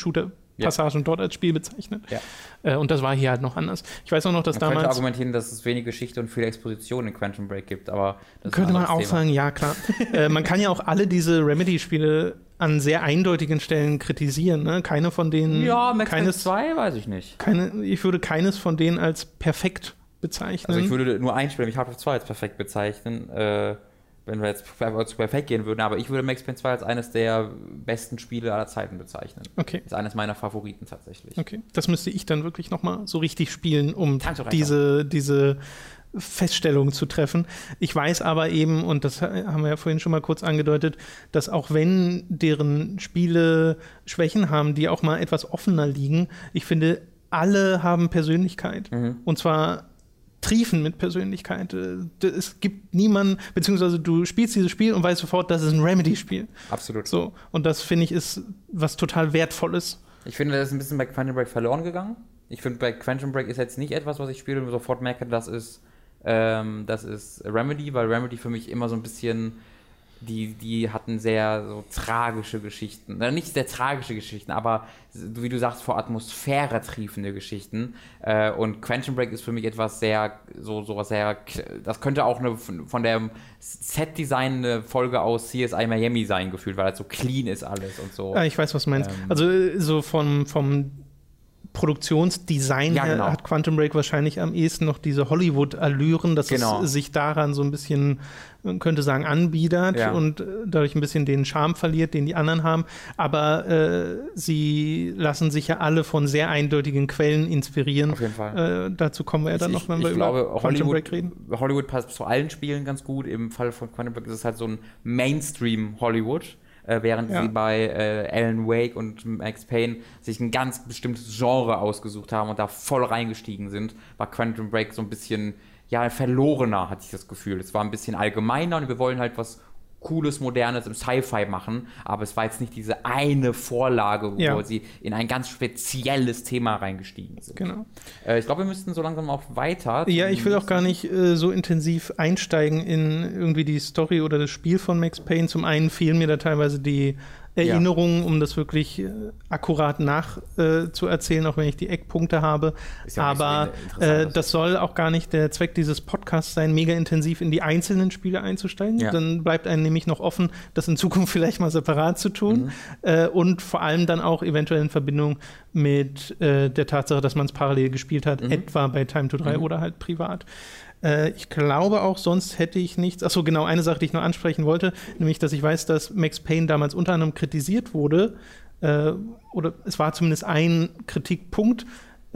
Speaker 1: Shooter-Passagen dort als Spiel bezeichnet.
Speaker 2: Ja.
Speaker 1: Äh, und das war hier halt noch anders. Ich weiß auch noch, dass
Speaker 2: Man könnte
Speaker 1: damals.
Speaker 2: argumentieren, dass es wenig Geschichte und viel Exposition in Quantum Break gibt, aber das ist
Speaker 1: Könnte man auch
Speaker 2: Thema.
Speaker 1: sagen, ja, klar. [LAUGHS] äh, man kann ja auch alle diese Remedy-Spiele an sehr eindeutigen Stellen kritisieren. Ne? Keine von denen.
Speaker 2: Ja, Max
Speaker 1: keines,
Speaker 2: 2 weiß ich nicht.
Speaker 1: keine, ich würde keines von denen als perfekt bezeichnen.
Speaker 2: Also ich würde nur ein Spiel, nämlich Half-Life 2 als perfekt bezeichnen, äh, wenn wir jetzt zu perfekt gehen würden, aber ich würde Max Payne 2 als eines der besten Spiele aller Zeiten bezeichnen.
Speaker 1: okay.
Speaker 2: Ist eines meiner Favoriten tatsächlich.
Speaker 1: Okay, das müsste ich dann wirklich noch mal so richtig spielen, um diese, diese Feststellung zu treffen. Ich weiß aber eben, und das haben wir ja vorhin schon mal kurz angedeutet, dass auch wenn deren Spiele Schwächen haben, die auch mal etwas offener liegen, ich finde, alle haben Persönlichkeit.
Speaker 2: Mhm.
Speaker 1: Und zwar triefen mit Persönlichkeit. Äh, Es gibt niemanden, beziehungsweise du spielst dieses Spiel und weißt sofort, das ist ein Remedy-Spiel.
Speaker 2: Absolut.
Speaker 1: So, und das finde ich ist was total Wertvolles.
Speaker 2: Ich finde, das ist ein bisschen bei Quantum Break verloren gegangen. Ich finde, bei Quantum Break ist jetzt nicht etwas, was ich spiele und sofort merke, das ist, ähm, das ist Remedy, weil Remedy für mich immer so ein bisschen, die, die hatten sehr so tragische Geschichten. Äh, nicht sehr tragische Geschichten, aber wie du sagst, vor Atmosphäre triefende Geschichten. Äh, und Quantum Break ist für mich etwas sehr, so, so was sehr, das könnte auch eine, von der Set-Design eine Folge aus CSI Miami sein, gefühlt, weil das so clean ist alles und so.
Speaker 1: Ah, ich weiß, was du meinst.
Speaker 2: Ähm.
Speaker 1: also äh, so vom, vom Produktionsdesign
Speaker 2: Ja, genau.
Speaker 1: hat Quantum Break wahrscheinlich am ehesten noch diese Hollywood-Allüren, dass
Speaker 2: Genau.
Speaker 1: es sich daran so ein bisschen, man könnte sagen, anbiedert
Speaker 2: Ja.
Speaker 1: und äh, dadurch ein bisschen den Charme verliert, den die anderen haben. Aber äh, sie lassen sich ja alle von sehr eindeutigen Quellen inspirieren.
Speaker 2: Auf jeden Fall.
Speaker 1: Äh, dazu kommen wir ja dann
Speaker 2: ich,
Speaker 1: noch, wenn
Speaker 2: ich
Speaker 1: wir
Speaker 2: glaube,
Speaker 1: über Quantum Break
Speaker 2: Hollywood,
Speaker 1: reden.
Speaker 2: Hollywood passt zu allen Spielen ganz gut. Im Fall von Quantum Break ist es halt so ein Mainstream-Hollywood. Äh, während
Speaker 1: Ja.
Speaker 2: sie bei äh, Alan Wake und Max Payne sich ein ganz bestimmtes Genre ausgesucht haben und da voll reingestiegen sind, war Quantum Break so ein bisschen, ja, verlorener, hatte ich das Gefühl. Es war ein bisschen allgemeiner und wir wollen halt was Cooles, Modernes im Sci-Fi machen, aber es war jetzt nicht diese eine Vorlage, wo
Speaker 1: Ja.
Speaker 2: sie in ein ganz spezielles Thema reingestiegen sind.
Speaker 1: Genau.
Speaker 2: Äh, ich glaube, wir müssten so langsam auch weiter.
Speaker 1: Ja, ich will auch gar nicht äh, so intensiv einsteigen in irgendwie die Story oder das Spiel von Max Payne. Zum einen fehlen mir da teilweise die Erinnerungen, um das wirklich äh, akkurat nachzuerzählen, äh, auch wenn ich die Eckpunkte habe.
Speaker 2: Ja so
Speaker 1: Aber
Speaker 2: interessant,
Speaker 1: äh,
Speaker 2: das-
Speaker 1: soll auch gar nicht der Zweck dieses Podcasts sein, mega intensiv in die einzelnen Spiele einzusteigen.
Speaker 2: Ja.
Speaker 1: Dann bleibt einem nämlich noch offen, das in Zukunft [LAUGHS] vielleicht mal separat zu tun.
Speaker 2: Mhm.
Speaker 1: Äh, und vor allem dann auch eventuell in Verbindung mit äh, der Tatsache, dass man es parallel gespielt hat,
Speaker 2: Mhm.
Speaker 1: etwa bei Time to 3 oder halt privat. Äh, ich glaube auch, sonst hätte ich nichts. Achso, genau, eine Sache, die ich noch ansprechen wollte, nämlich, dass ich weiß, dass Max Payne damals unter anderem kritisiert wurde, äh, oder es war zumindest ein Kritikpunkt,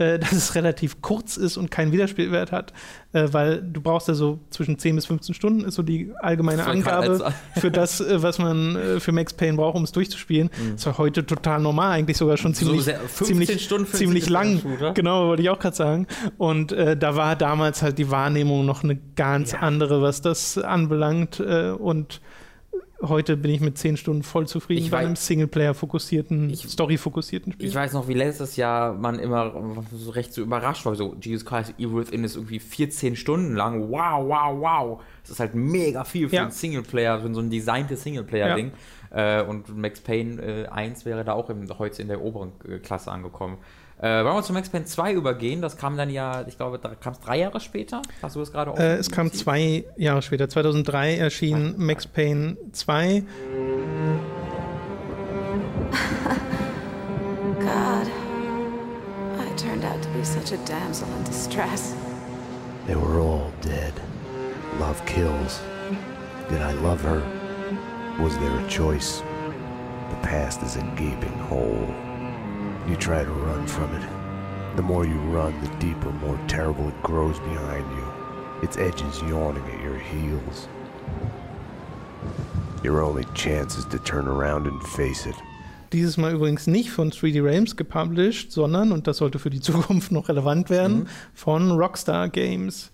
Speaker 1: äh, [LAUGHS] dass es relativ kurz ist und keinen Wiederspielwert hat, äh, weil du brauchst ja so zwischen 10 bis 15 Stunden, ist so die allgemeine Angabe für das, äh, was man äh, für Max Payne braucht, um es durchzuspielen. Das war heute total normal, eigentlich sogar schon
Speaker 2: Mhm. So
Speaker 1: ziemlich,
Speaker 2: sehr- 15
Speaker 1: ziemlich, ziemlich lang. Genau, wollte ich auch gerade sagen. Und äh, da war damals halt die Wahrnehmung noch eine ganz andere, was das anbelangt. Und heute bin ich mit 10 Stunden voll zufrieden
Speaker 2: Ich
Speaker 1: bei einem Singleplayer-fokussierten, Story-fokusierten Spiel.
Speaker 2: Ich weiß noch, wie letztes Jahr man immer so recht so überrascht war. So, Jesus Christ, Evil Within ist irgendwie 14 Stunden lang. Wow, wow, wow. Das ist halt mega viel für
Speaker 1: Ja.
Speaker 2: einen Singleplayer, für so ein designtes Singleplayer-Ding. Äh, und Max Payne äh, 1 wäre da auch im, heute in der oberen äh, Klasse angekommen. Äh, wollen wir zu Max Payne 2 übergehen? Das kam dann ja, ich glaube, da kam es drei Jahre später. Hast du das gerade
Speaker 1: Äh, es kam zwei Jahre später. 2003 erschien Max Payne 2. [LAUGHS]
Speaker 6: God, I turned out to be such a damsel in distress.
Speaker 3: They were all dead. Love kills. Did I love her? Was there a choice? The past is a gaping hole. You try to run from it. The more you run, the deeper, more terrible it grows behind you. Its edges yawning at your heels. Your only chance is to turn around and face it.
Speaker 1: Dieses Mal übrigens nicht von 3D Realms gepublished, sondern, und das sollte für die [LAUGHS] Zukunft noch relevant werden,
Speaker 2: Mhm.
Speaker 1: von Rockstar Games,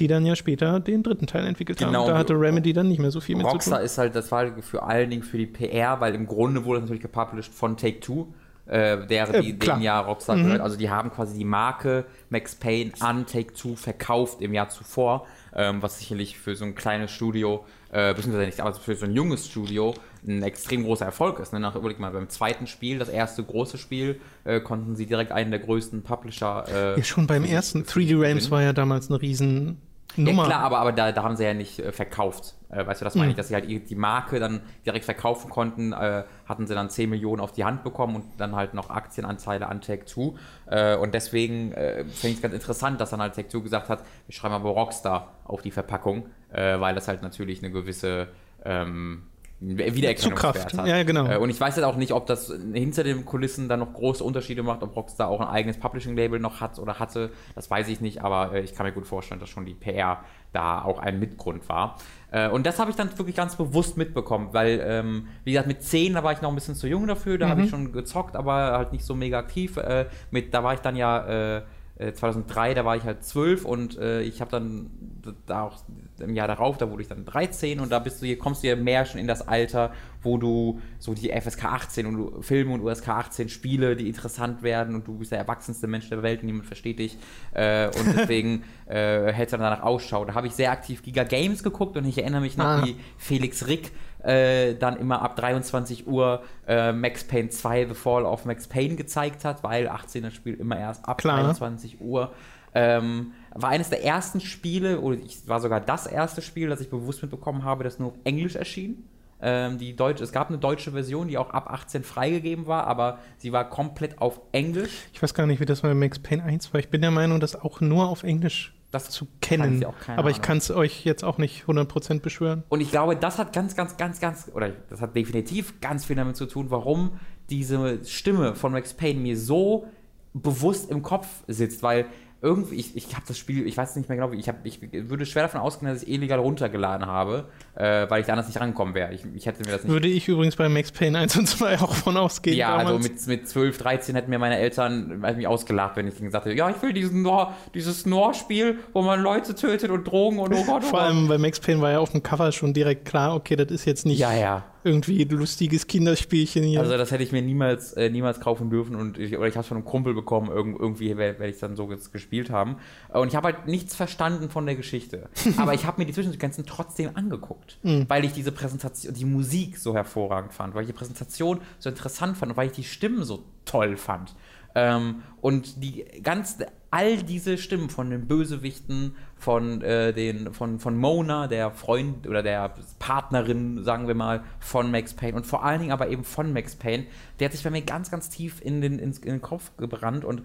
Speaker 1: die dann ja später den dritten Teil entwickelt
Speaker 2: Genau.
Speaker 1: haben. Da hatte Remedy dann nicht mehr so viel mit
Speaker 2: Rockstar
Speaker 1: zu tun.
Speaker 2: ist halt, das war für allen Dingen für die PR, weil im Grunde wurde es natürlich gepublished von Take Two, äh, der
Speaker 1: Äh,
Speaker 2: die,
Speaker 1: klar.
Speaker 2: dem Jahr Rockstar gehört. Also die haben quasi die Marke Max Payne an Take Two verkauft im Jahr zuvor, ähm, was sicherlich für so ein kleines Studio, äh, beziehungsweise nicht, aber für so ein junges Studio ein extrem großer Erfolg ist. Ne? Nach, überleg mal, beim zweiten Spiel, das erste große Spiel, äh, konnten sie direkt einen der größten Publisher äh,
Speaker 1: Ja, schon beim ersten. 3D Realms war ja damals eine riesen
Speaker 2: ja,
Speaker 1: Nummer.
Speaker 2: klar, aber, aber da, da haben sie ja nicht äh, verkauft. Äh, weißt du, das meine ich, dass sie halt die die Marke dann direkt verkaufen konnten. Äh, hatten sie dann 10 Millionen auf die Hand bekommen und dann halt noch Aktienanteile an Take-Two. Äh, und deswegen äh, finde ich es ganz interessant, dass dann halt Take-Two gesagt hat, wir schreiben aber Rockstar auf die Verpackung, äh, weil das halt natürlich eine gewisse ähm, Wiedererkennungswert hat.
Speaker 1: Ja, genau.
Speaker 2: Äh, und ich weiß jetzt auch nicht, ob das hinter den Kulissen dann noch große Unterschiede macht, ob Rockstar auch ein eigenes Publishing-Label noch hat oder hatte. Das weiß ich nicht, aber äh, ich kann mir gut vorstellen, dass schon die PR da auch ein Mitgrund war. Äh, und das habe ich dann wirklich ganz bewusst mitbekommen, weil, ähm, wie gesagt, mit 10, da war ich noch ein bisschen zu jung dafür, da habe ich schon gezockt, aber halt nicht so mega aktiv. Mit, da war ich dann ja. Äh, äh, 2003, da war ich halt 12 und äh, ich habe dann da auch im Jahr darauf, da wurde ich dann 13 und da bist du hier, kommst du ja mehr schon in das Alter, wo du so die FSK 18 und Filme und USK 18 Spiele, die interessant werden und du bist der erwachsenste Mensch der Welt und niemand versteht dich äh, und [LAUGHS] deswegen äh, hältst du dann danach Ausschau. Da habe ich sehr aktiv Giga Games geguckt und ich erinnere mich noch,
Speaker 1: Ah.
Speaker 2: wie Felix Rick äh, dann immer ab 23 Uhr äh, Max Payne 2 The Fall of Max Payne gezeigt hat, weil 18er Spiel immer erst ab
Speaker 1: Klar.
Speaker 2: 23 Uhr. Ähm, war eines der ersten Spiele, oder ich war sogar das erste Spiel, das ich bewusst mitbekommen habe, das nur auf Englisch erschien. Ähm, die deutsche, es gab eine deutsche Version, die auch ab 18 freigegeben war, aber sie war komplett auf Englisch.
Speaker 1: Ich weiß gar nicht, wie das bei Max Payne 1 war. Ich bin der Meinung, das auch nur auf Englisch
Speaker 2: Das
Speaker 1: zu kennen.
Speaker 2: ich
Speaker 1: Aber ich kann es euch jetzt auch nicht 100% beschwören.
Speaker 2: Und ich glaube, das hat ganz, ganz, ganz, ganz, oder das hat definitiv ganz viel damit zu tun, warum diese Stimme von Max Payne mir so bewusst im Kopf sitzt, weil irgendwie, ich, ich habe das Spiel, ich weiß nicht mehr genau, wie, ich, hab, ich würde schwer davon ausgehen, dass ich es illegal runtergeladen habe, äh, weil ich da anders nicht rangekommen wäre. Ich, ich hätte mir das nicht.
Speaker 1: Würde ich übrigens bei Max Payne 1 und 2 auch von ausgehen.
Speaker 2: Ja, also
Speaker 1: damals.
Speaker 2: mit, mit 12, 13 hätten mir meine Eltern mich ausgelacht, wenn ich ihnen gesagt hätte, ja, ich will diesen Nor, dieses Nor-Spiel, wo man Leute tötet und Drogen und oh Gott, oh
Speaker 1: Vor allem bei Max Payne war ja auf dem Cover schon direkt klar, okay, das ist jetzt nicht
Speaker 2: Ja, ja.
Speaker 1: Irgendwie ein lustiges Kinderspielchen hier.
Speaker 2: Also das hätte ich mir niemals, äh, niemals kaufen dürfen und ich, oder ich habe es von einem Kumpel bekommen, irgend, irgendwie werde werd ich dann so gespielt haben. Und ich habe halt nichts verstanden von der Geschichte. [LAUGHS] Aber ich habe mir die Zwischensequenzen trotzdem angeguckt, weil ich diese Präsentation, die Musik so hervorragend fand, weil ich die Präsentation so interessant fand und weil ich die Stimmen so toll fand. Ähm, und die ganz, all diese Stimmen von den Bösewichten, von äh, den, von, von Mona, der Freund oder der Partnerin, sagen wir mal, von Max Payne und vor allen Dingen aber eben von Max Payne, der hat sich bei mir ganz, ganz tief in den, ins, in den Kopf gebrannt und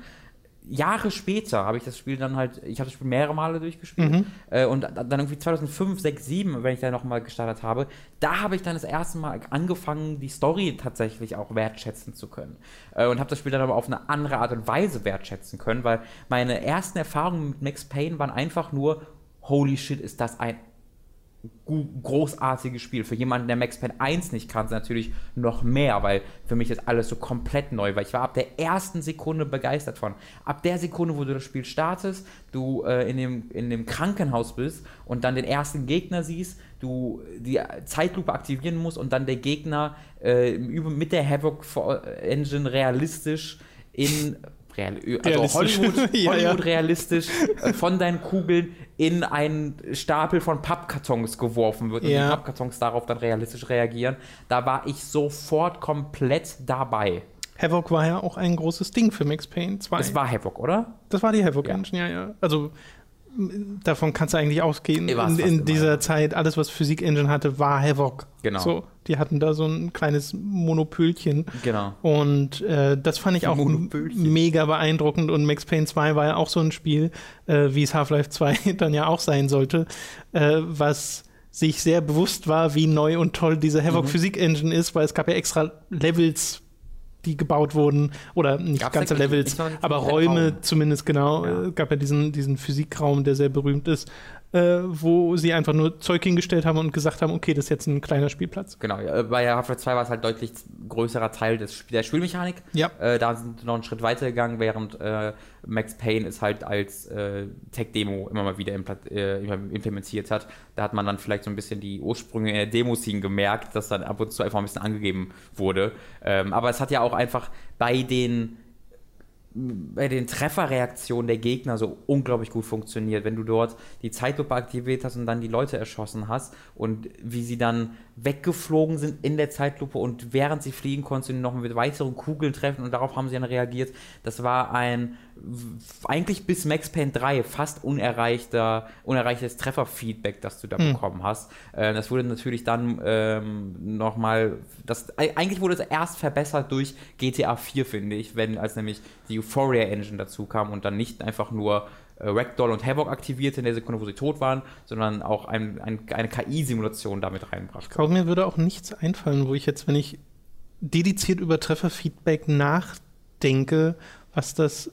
Speaker 2: Jahre später habe ich das Spiel dann halt, ich habe das Spiel mehrere Male durchgespielt äh, und dann irgendwie 2005, 6, 7, wenn ich da nochmal gestartet habe, da habe ich dann das erste Mal angefangen, die Story tatsächlich auch wertschätzen zu können äh, und habe das Spiel dann aber auf eine andere Art und Weise wertschätzen können, weil meine ersten Erfahrungen mit Max Payne waren einfach nur, holy shit, ist das ein großartiges Spiel. Für jemanden, der Max Payne 1 nicht kannte, natürlich noch mehr, weil für mich ist alles so komplett neu, weil ich war ab der ersten Sekunde begeistert von. Ab der Sekunde, wo du das Spiel startest, du äh, in, dem, in dem Krankenhaus bist und dann den ersten Gegner siehst, du die Zeitlupe aktivieren musst und dann der Gegner äh, mit der Havoc Engine realistisch in real, also
Speaker 1: Realistisch.
Speaker 2: Hollywood, [LAUGHS]
Speaker 1: Ja.
Speaker 2: Hollywood realistisch äh, von deinen Kugeln in einen Stapel von Pappkartons geworfen wird und
Speaker 1: Ja.
Speaker 2: die Pappkartons darauf dann realistisch reagieren. Da war ich sofort komplett dabei.
Speaker 1: Havoc war ja auch ein großes Ding für Max Payne 2.
Speaker 2: Es war Havoc, oder?
Speaker 1: Das war die Havoc
Speaker 2: Ja.
Speaker 1: Engine, ja, ja. Also davon kannst du eigentlich ausgehen.
Speaker 2: War's
Speaker 1: In, in
Speaker 2: immer,
Speaker 1: dieser
Speaker 2: ja.
Speaker 1: Zeit, alles, was Physik Engine hatte, war Havoc.
Speaker 2: Genau.
Speaker 1: So, die hatten da so ein kleines Monopölchen.
Speaker 2: Genau.
Speaker 1: Und äh, das fand ich auch mega beeindruckend. Und Max Payne 2 war ja auch so ein Spiel, äh, wie es Half-Life 2 [LAUGHS] dann ja auch sein sollte, äh, was sich sehr bewusst war, wie neu und toll diese
Speaker 2: Mhm.
Speaker 1: Havoc Physik Engine ist, weil es gab ja extra Levels, die gebaut wurden, oder nicht
Speaker 2: Gab's
Speaker 1: ganze Levels, aber Räume zumindest genau.
Speaker 2: Ja.
Speaker 1: Äh, gab ja diesen, diesen Physikraum, der sehr berühmt ist, äh, wo sie einfach nur Zeug hingestellt haben und gesagt haben, okay, das ist jetzt ein kleiner Spielplatz.
Speaker 2: Genau, bei Half-Life 2 war es halt deutlich größerer Teil des, der Spielmechanik.
Speaker 1: Ja.
Speaker 2: Äh, da sind wir noch einen Schritt weiter gegangen, während äh, Max Payne es halt als äh, Tech-Demo immer mal wieder äh, implementiert hat. Da hat man dann vielleicht so ein bisschen die Ursprünge in der Demo-Scene gemerkt, dass dann ab und zu einfach ein bisschen angegeben wurde. Ähm, aber es hat ja auch einfach bei den bei den Trefferreaktionen der Gegner so unglaublich gut funktioniert. Wenn du dort die Zeitlupe aktiviert hast und dann die Leute erschossen hast und wie sie dann weggeflogen sind in der Zeitlupe und während sie fliegen, konntest du noch mit weiteren Kugeln treffen und darauf haben sie dann reagiert. Das war ein eigentlich bis Max Payne 3 fast unerreichter, unerreichtes Trefferfeedback, das du da bekommen hast. Äh, das wurde natürlich dann ähm, nochmal, das, eigentlich wurde es erst verbessert durch GTA 4, finde ich, wenn als nämlich die Euphoria Engine dazu kam und dann nicht einfach nur Ragdoll und Havoc aktivierte in der Sekunde, wo sie tot waren, sondern auch ein, ein, eine KI-Simulation damit reinbrachte.
Speaker 1: Ich glaube, mir würde auch nichts einfallen, wo ich jetzt, wenn ich dediziert über Trefferfeedback nachdenke, was das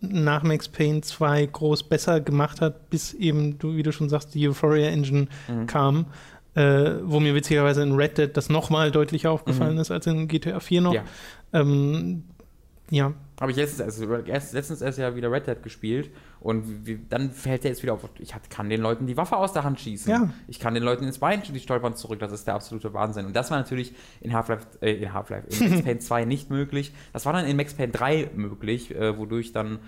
Speaker 1: nach Max Payne 2 groß besser gemacht hat, bis eben, du, wie du schon sagst, die Euphoria Engine kam, äh, wo mir witzigerweise in Red Dead das nochmal deutlicher aufgefallen ist als in GTA 4 noch.
Speaker 2: Ja.
Speaker 1: Ähm, ja,
Speaker 2: Habe ich letztens erst, erst, letztens erst ja wieder Red Dead gespielt und wie, dann fällt der jetzt wieder auf, ich kann den Leuten die Waffe aus der Hand schießen.
Speaker 1: Ja.
Speaker 2: Ich kann den Leuten ins Bein die stolpern zurück, das ist der absolute Wahnsinn. Und das war natürlich in Half-Life, äh, in Half-Life, in [LAUGHS] Max Payne 2 nicht möglich. Das war dann in Max Payne 3 möglich, äh, wodurch dann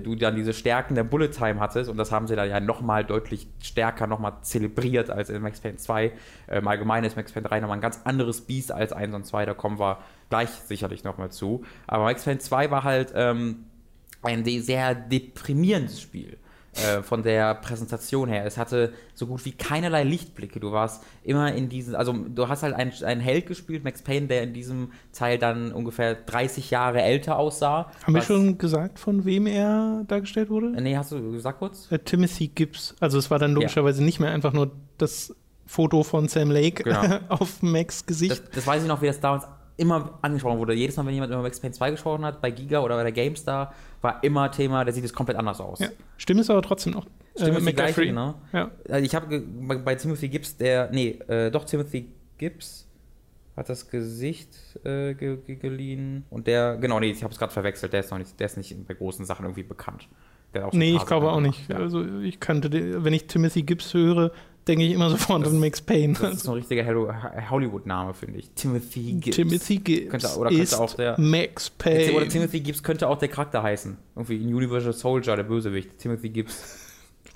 Speaker 2: du dann diese Stärken der Bullet Time hattest und das haben sie dann ja nochmal deutlich stärker nochmal zelebriert als in Max Payne 2. Ähm, allgemein ist Max Payne 3 nochmal ein ganz anderes Biest als 1 und 2, da kommen wir gleich sicherlich nochmal zu. Aber Max Payne 2 war halt ähm, ein sehr deprimierendes Spiel. Äh, von der Präsentation her. Es hatte so gut wie keinerlei Lichtblicke. Du warst immer in diesen, also du hast halt einen, einen Held gespielt, Max Payne, der in diesem Teil dann ungefähr 30 Jahre älter aussah.
Speaker 1: haben wir schon gesagt, von wem er dargestellt wurde?
Speaker 2: Nee, hast du gesagt kurz?
Speaker 1: Äh, Timothy Gibbs. Also es war dann logischerweise nicht mehr einfach nur das Foto von Sam Lake
Speaker 2: Genau. [LAUGHS]
Speaker 1: auf Max Gesicht.
Speaker 2: Das, das weiß ich noch, wie das damals immer angesprochen wurde. Jedes Mal, wenn jemand über Max Payne 2 gesprochen hat, bei Giga oder bei der GameStar, war immer Thema, der sieht jetzt komplett anders aus.
Speaker 1: Ja. Stimme ist aber trotzdem noch.
Speaker 2: Stimme ist die gleiche, ne?
Speaker 1: Ja.
Speaker 2: Also ich habe bei, Timothy Gibbs, der, nee, äh, doch Timothy Gibbs hat das Gesicht äh, ge ge geliehen und der, genau, nee, ich habe es gerade verwechselt, der ist noch nicht, der ist nicht bei großen Sachen irgendwie bekannt. Der
Speaker 1: Nee, ich glaube auch nicht.
Speaker 2: Ja.
Speaker 1: Also ich kannte, den, wenn ich Timothy Gibbs höre, denke ich immer sofort an Max Payne.
Speaker 2: Das ist ein richtiger Hollywood-Name, finde ich. Timothy Gibbs.
Speaker 1: Timothy Gibbs
Speaker 2: Könnte- oder könnte
Speaker 1: ist
Speaker 2: auch der-
Speaker 1: Max Payne.
Speaker 2: Oder Timothy Gibbs könnte auch der Charakter heißen. Irgendwie ein Universal Soldier, der Bösewicht. Timothy Gibbs.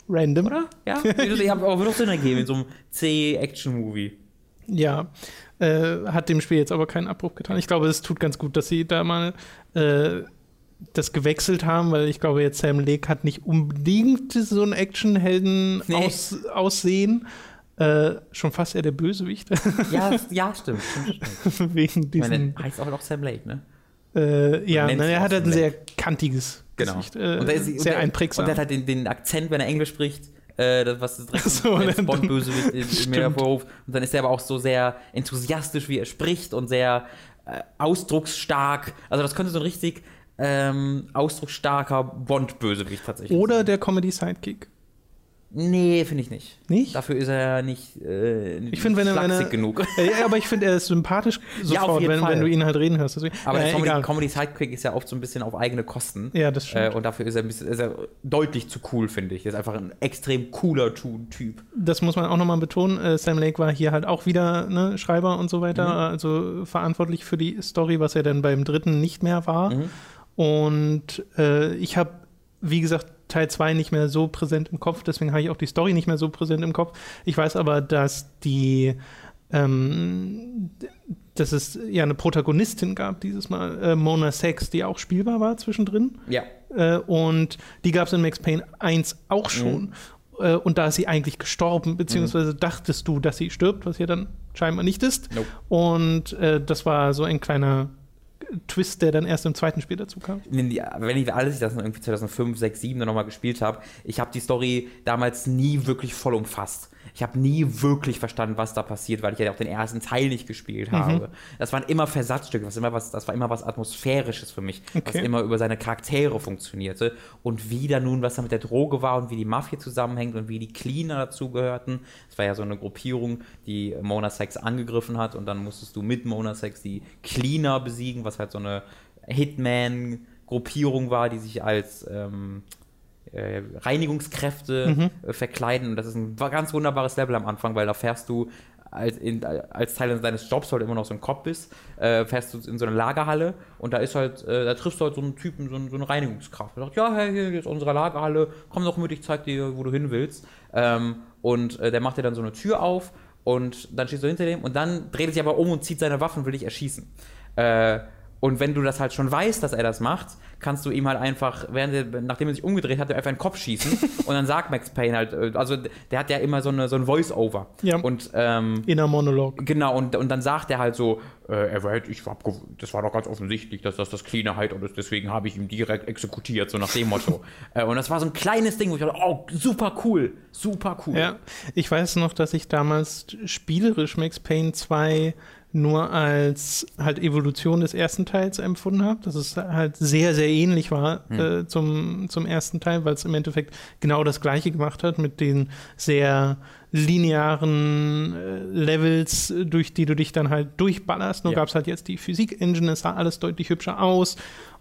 Speaker 1: Random.
Speaker 2: Oder? Ja, ich habe auch wirklich Sinn ergeben in so einem C-Action-Movie.
Speaker 1: Ja, äh, hat dem Spiel jetzt aber keinen Abbruch getan. Ich glaube, es tut ganz gut, dass sie da mal äh, das gewechselt haben, weil ich glaube, jetzt Sam Lake hat nicht unbedingt so ein
Speaker 2: Nee.
Speaker 1: Action-Helden-Aussehen. Äh, schon fast eher der Bösewicht, [LAUGHS]
Speaker 2: Ja, [LAUGHS] ja stimmt. stimmt, stimmt.
Speaker 1: wegen
Speaker 2: Ich
Speaker 1: diesen.
Speaker 2: meine, heißt auch noch Sam Lake, ne?
Speaker 1: Äh, ja,
Speaker 2: sich
Speaker 1: er hat halt ein
Speaker 2: Sam
Speaker 1: sehr kantiges
Speaker 2: Genau.
Speaker 1: Gesicht. Äh,
Speaker 2: und der ist,
Speaker 1: sehr
Speaker 2: und der,
Speaker 1: einprägsam.
Speaker 2: Und der hat halt den, den Akzent, wenn er Englisch spricht, äh, das, was das [LAUGHS] direkt
Speaker 1: So,
Speaker 2: Bond-Bösewicht
Speaker 1: Stimmt.
Speaker 2: hervorruft. Und dann ist er aber auch so sehr enthusiastisch, wie er spricht und sehr äh, ausdrucksstark. Also das könnte so ein richtig ähm, ausdrucksstarker Bond-Bösewicht tatsächlich
Speaker 1: Oder der Comedy-Sidekick.
Speaker 2: Nee, finde ich nicht.
Speaker 1: Nicht?
Speaker 2: Dafür ist er nicht äh,
Speaker 1: Ich finde, wenn er, wenn er
Speaker 2: genug.
Speaker 1: Äh, [LAUGHS] ja, aber ich finde, er ist sympathisch
Speaker 2: Ja,
Speaker 1: sofort,
Speaker 2: jeden
Speaker 1: wenn, wenn du ihn halt reden hörst. Deswegen,
Speaker 2: Aber
Speaker 1: ja,
Speaker 2: der Comedy. Comedy Sidekick ist ja oft so ein bisschen auf eigene Kosten.
Speaker 1: Ja, das stimmt.
Speaker 2: Äh, und dafür ist er, ein bisschen, ist er deutlich zu cool, finde ich. Er ist einfach ein extrem cooler Typ.
Speaker 1: das muss man auch nochmal betonen. Äh, Sam Lake war hier halt auch wieder ne, Schreiber und so weiter,
Speaker 2: Mhm.
Speaker 1: also verantwortlich für die Story, was er dann beim dritten nicht mehr war.
Speaker 2: Mhm.
Speaker 1: Und äh, ich habe, wie gesagt, Teil 2 nicht mehr so präsent im Kopf, deswegen habe ich auch die Story nicht mehr so präsent im Kopf. Ich weiß aber, dass die ähm, dass es ja eine Protagonistin gab dieses Mal, äh, Mona Sex, die auch spielbar war zwischendrin.
Speaker 2: Ja.
Speaker 1: Äh, und die gab es in Max Payne 1 auch schon. Äh, und da ist sie eigentlich gestorben, beziehungsweise dachtest du, dass sie stirbt, was ja dann scheinbar nicht ist.
Speaker 2: Nope.
Speaker 1: Und äh, das war so ein kleiner Twist, der dann erst im zweiten Spiel dazu kam.
Speaker 2: Wenn, ich alles, ich das irgendwie 2005, 6, 7 dann nochmal gespielt habe, ich habe die Story damals nie wirklich voll umfasst. Ich habe nie wirklich verstanden, was da passiert, weil ich ja auch den ersten Teil nicht gespielt
Speaker 1: Mhm.
Speaker 2: habe. Das waren immer Versatzstücke, was immer was, das war immer was Atmosphärisches für mich, was
Speaker 1: Okay.
Speaker 2: immer über seine Charaktere funktionierte. Und wie da nun, was da mit der Droge war und wie die Mafia zusammenhängt und wie die Cleaner dazugehörten. Das war ja so eine Gruppierung, die Mona Sex angegriffen hat und dann musstest du mit Mona Sex die Cleaner besiegen, was halt so eine Hitman-Gruppierung war, die sich als ähm, äh, Reinigungskräfte äh, verkleiden. Und das ist ein ganz wunderbares Level am Anfang, weil da fährst du als, in, als Teil deines Jobs, weil du immer noch so ein Cop bist, äh, fährst du in so eine Lagerhalle und da ist halt, äh, da triffst du halt so einen Typen, so, einen- so eine Reinigungskraft. Der sagt, ja, hey, hier ist unsere Lagerhalle, komm doch mit, ich zeig dir, wo du hin willst. Ähm, und äh, der macht dir dann so eine Tür auf und dann stehst du hinter dem und dann dreht er sich aber um und zieht seine Waffen und will dich erschießen. Äh, und wenn du das halt schon weißt, dass er das macht, kannst du ihm halt einfach, während er, nachdem er sich umgedreht hat, einfach in den Kopf schießen. [LAUGHS] und dann sagt Max Payne halt, äh, also der hat ja immer so, eine, so ein Voice-Over.
Speaker 1: Ja.
Speaker 2: Und ähm,
Speaker 1: Inner Monolog.
Speaker 2: Genau, und, und dann sagt er halt so, äh, er war, halt- ich hab, gew- das war doch ganz offensichtlich, dass das das Cleaner halt und das, deswegen habe ich ihn direkt exekutiert, so nach dem Motto. [LAUGHS] äh, und das war so ein kleines Ding, wo ich dachte, oh, super cool, super cool.
Speaker 1: Ja, ich weiß noch, dass ich damals spielerisch Max Payne 2 nur als halt Evolution des ersten Teils empfunden habe, dass es halt sehr, sehr ähnlich war äh, zum, zum ersten Teil, weil es im Endeffekt genau das gleiche gemacht hat mit den sehr linearen äh, Levels, durch die du dich dann halt durchballerst. Nur
Speaker 2: Ja.
Speaker 1: gab es halt jetzt die Physik-Engine, es sah alles deutlich hübscher aus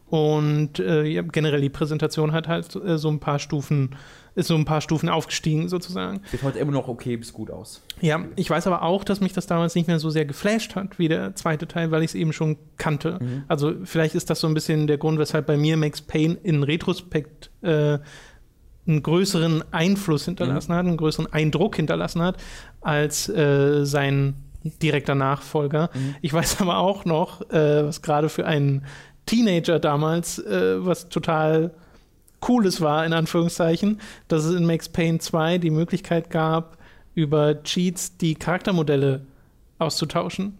Speaker 1: und äh, generell die Präsentation hat halt äh, so ein paar Stufen, ist so ein paar Stufen aufgestiegen sozusagen.
Speaker 2: Sieht heute immer noch okay bis gut aus.
Speaker 1: Ja, ich weiß aber auch, dass mich das damals nicht mehr so sehr geflasht hat wie der zweite Teil, weil ich es eben schon kannte. Also vielleicht ist das so ein bisschen der Grund, weshalb bei mir Max Payne in Retrospekt äh, einen größeren Einfluss hinterlassen hat, einen größeren Eindruck hinterlassen hat, als äh, sein direkter Nachfolger. Ich weiß [LAUGHS] aber auch noch, äh, was gerade für einen Teenager damals, äh, was total Cooles war, in Anführungszeichen, dass es in Max Payne 2 die Möglichkeit gab, über Cheats die Charaktermodelle auszutauschen.